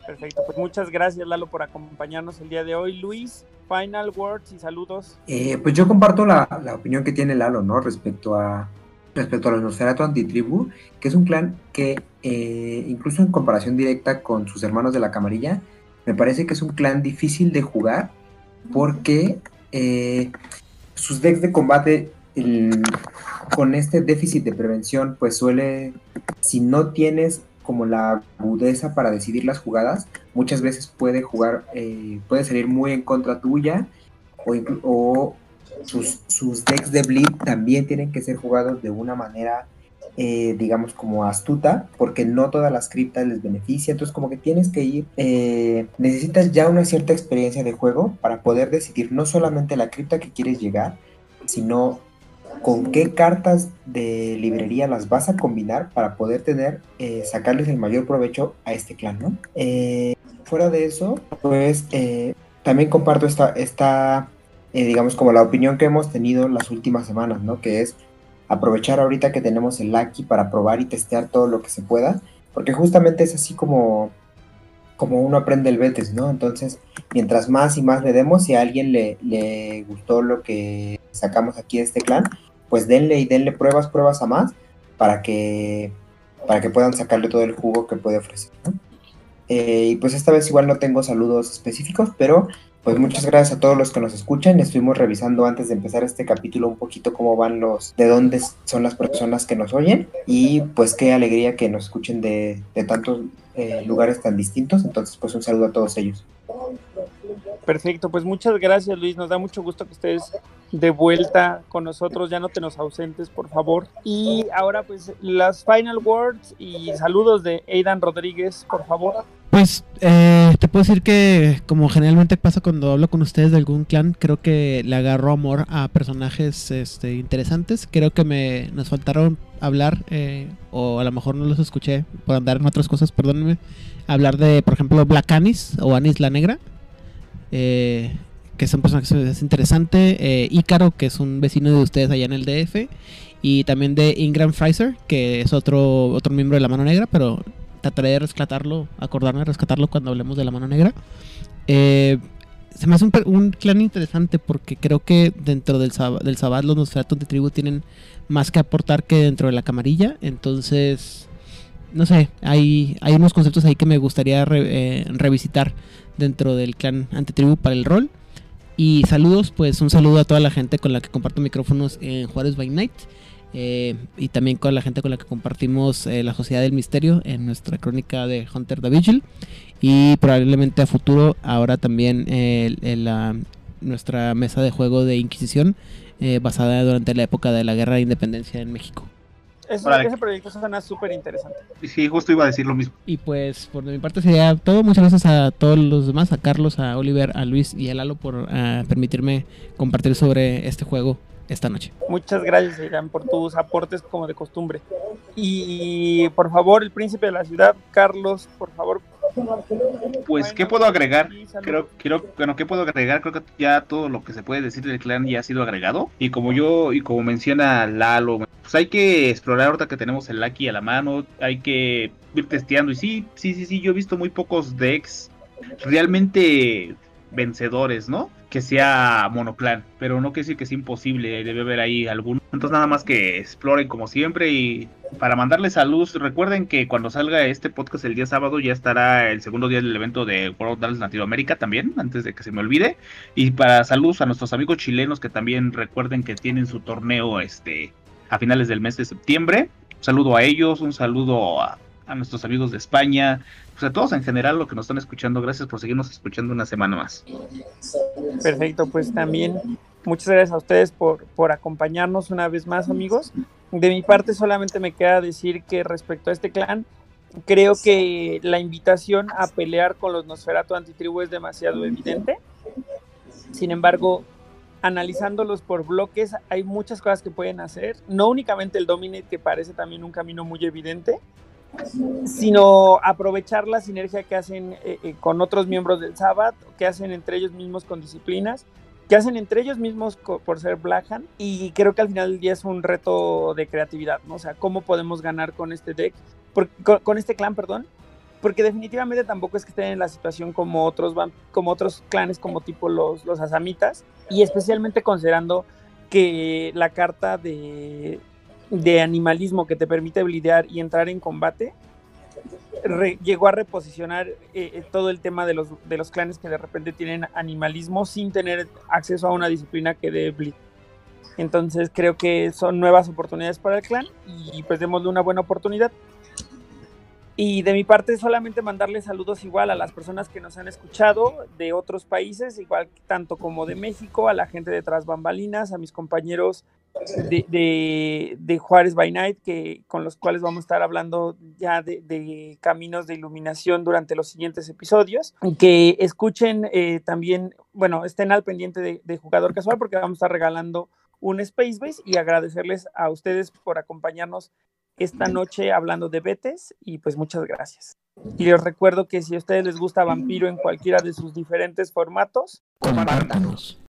Perfecto, pues muchas gracias, Lalo, por acompañarnos el día de hoy. Luis, final words y saludos. Eh, pues yo comparto la, la opinión que tiene Lalo, ¿no? Respecto a respecto a los Nosferatu Antitribu, que es un clan que eh, incluso en comparación directa con sus hermanos de la camarilla, me parece que es un clan difícil de jugar porque eh, sus decks de combate con este déficit de prevención pues suele, si no tienes como la agudeza para decidir las jugadas, muchas veces puede jugar, eh, puede salir muy en contra tuya o, o sus, decks de bleed también tienen que ser jugados de una manera, eh, digamos, como astuta, porque no todas las criptas les beneficia, entonces como que tienes que ir, eh, necesitas ya una cierta experiencia de juego para poder decidir no solamente la cripta que quieres llegar, sino con qué cartas de librería las vas a combinar para poder tener, eh, sacarles el mayor provecho a este clan, ¿no? Fuera de eso, pues también comparto esta, esta digamos, como la opinión que hemos tenido las últimas semanas, ¿no? Que es aprovechar ahorita que tenemos el Lucky para probar y testear todo lo que se pueda, porque justamente es así como, como uno aprende el Betes, ¿no? Entonces, mientras más y más le demos, si a alguien le, le gustó lo que sacamos aquí de este clan, pues denle y denle pruebas, pruebas a más para que, para que puedan sacarle todo el jugo que puede ofrecer. Eh, y pues esta vez igual no tengo saludos específicos, pero pues muchas gracias a todos los que nos escuchan. Estuvimos revisando antes de empezar este capítulo un poquito cómo van los, de dónde son las personas que nos oyen y pues qué alegría que nos escuchen de, tantos eh, lugares tan distintos. Entonces pues un saludo a todos ellos. Perfecto, pues muchas gracias Luis, nos da mucho gusto que estés de vuelta con nosotros, ya no te nos ausentes, por favor. Y ahora pues las final words y saludos de Aidan Rodríguez, por favor. Pues eh, te puedo decir que como generalmente pasa cuando hablo con ustedes de algún clan, creo que le agarro amor a personajes este, interesantes. Creo que me nos faltaron hablar, eh, o a lo mejor no los escuché por andar en otras cosas, perdónenme, hablar de, por ejemplo, Black Anis o Anis la Negra. Eh, que son personajes que es interesante. Eh, Ícaro, que es un vecino de ustedes allá en el DF. Y también de Ingram Fraser, que es otro, otro miembro de la mano negra, pero trataré de rescatarlo, acordarme de rescatarlo cuando hablemos de la mano negra. Eh, se me hace un, clan interesante porque creo que dentro del, del Sabbat los Nosferatu de tribu tienen más que aportar que dentro de la camarilla. Entonces, no sé, hay, hay unos conceptos ahí que me gustaría eh, revisitar dentro del clan antitribu para el rol. Y saludos, pues un saludo a toda la gente con la que comparto micrófonos en Juárez by Night. Eh, y también con la gente con la que compartimos eh, la Sociedad del Misterio en nuestra crónica de Hunter the Vigil. Y probablemente a futuro, ahora también en nuestra mesa de juego de Inquisición, eh, basada durante la época de la Guerra de Independencia en México ese proyecto suena súper interesante. Sí, justo iba a decir lo mismo. Y pues por mi parte sería todo. Muchas gracias a todos los demás, a Carlos, a Oliver, a Luis y a Lalo por ah, permitirme compartir sobre este juego esta noche. Muchas gracias, Irán, por tus aportes como de costumbre. Y por favor, el príncipe de la ciudad, Carlos, por favor, pues, ¿qué puedo agregar? Creo, quiero, bueno, ¿qué puedo agregar? Creo que ya todo lo que se puede decir del clan ya ha sido agregado. Y como yo, y como menciona Lalo, pues hay que explorar ahorita que tenemos el Lucky a la mano, hay que ir testeando. Y sí, sí, sí, sí, yo he visto muy pocos decks realmente vencedores, ¿no? Que sea monoclan, pero no quiere decir que es imposible, debe haber ahí alguno. Entonces nada más que exploren como siempre y para mandarles salud, recuerden que cuando salga este podcast el día sábado ya estará el segundo día del evento de World Dance Latinoamérica también, antes de que se me olvide. Y para saludos a nuestros amigos chilenos que también recuerden que tienen su torneo este a finales del mes de septiembre. Un saludo a ellos, un saludo a, a nuestros amigos de España, pues a todos en general lo que nos están escuchando. Gracias por seguirnos escuchando una semana más. Perfecto, pues también muchas gracias a ustedes por, por acompañarnos una vez más, amigos. De mi parte solamente me queda decir que respecto a este clan, creo que la invitación a pelear con los Nosferatu antitribu es demasiado evidente. Sin embargo, analizándolos por bloques, hay muchas cosas que pueden hacer. No únicamente el Dominate, que parece también un camino muy evidente, sino aprovechar la sinergia que hacen eh, eh, con otros miembros del Sabbath, que hacen entre ellos mismos con disciplinas, que hacen entre ellos mismos por ser Blackhand, y creo que al final del día es un reto de creatividad, ¿no? O sea, ¿cómo podemos ganar con este deck? con, este clan, perdón, porque definitivamente tampoco es que estén en la situación como otros, como otros clanes como tipo los, los asamitas, y especialmente considerando que la carta de, de animalismo que te permite blidear y entrar en combate llegó a reposicionar eh, eh, todo el tema de los, de los clanes que de repente tienen animalismo sin tener acceso a una disciplina que dé Blitz. Entonces creo que son nuevas oportunidades para el clan y pues démosle una buena oportunidad. Y de mi parte solamente mandarles saludos igual a las personas que nos han escuchado de otros países, igual tanto como de México, a la gente de Tras Bambalinas, a mis compañeros de, de, Juárez by Night, que, con los cuales vamos a estar hablando ya de, caminos de iluminación durante los siguientes episodios. Que escuchen eh, también, bueno, estén al pendiente de, de Jugador Casual porque vamos a estar regalando un Space Base y agradecerles a ustedes por acompañarnos esta noche hablando de Betes y pues muchas gracias. Y les recuerdo que si a ustedes les gusta Vampiro en cualquiera de sus diferentes formatos, compártanos.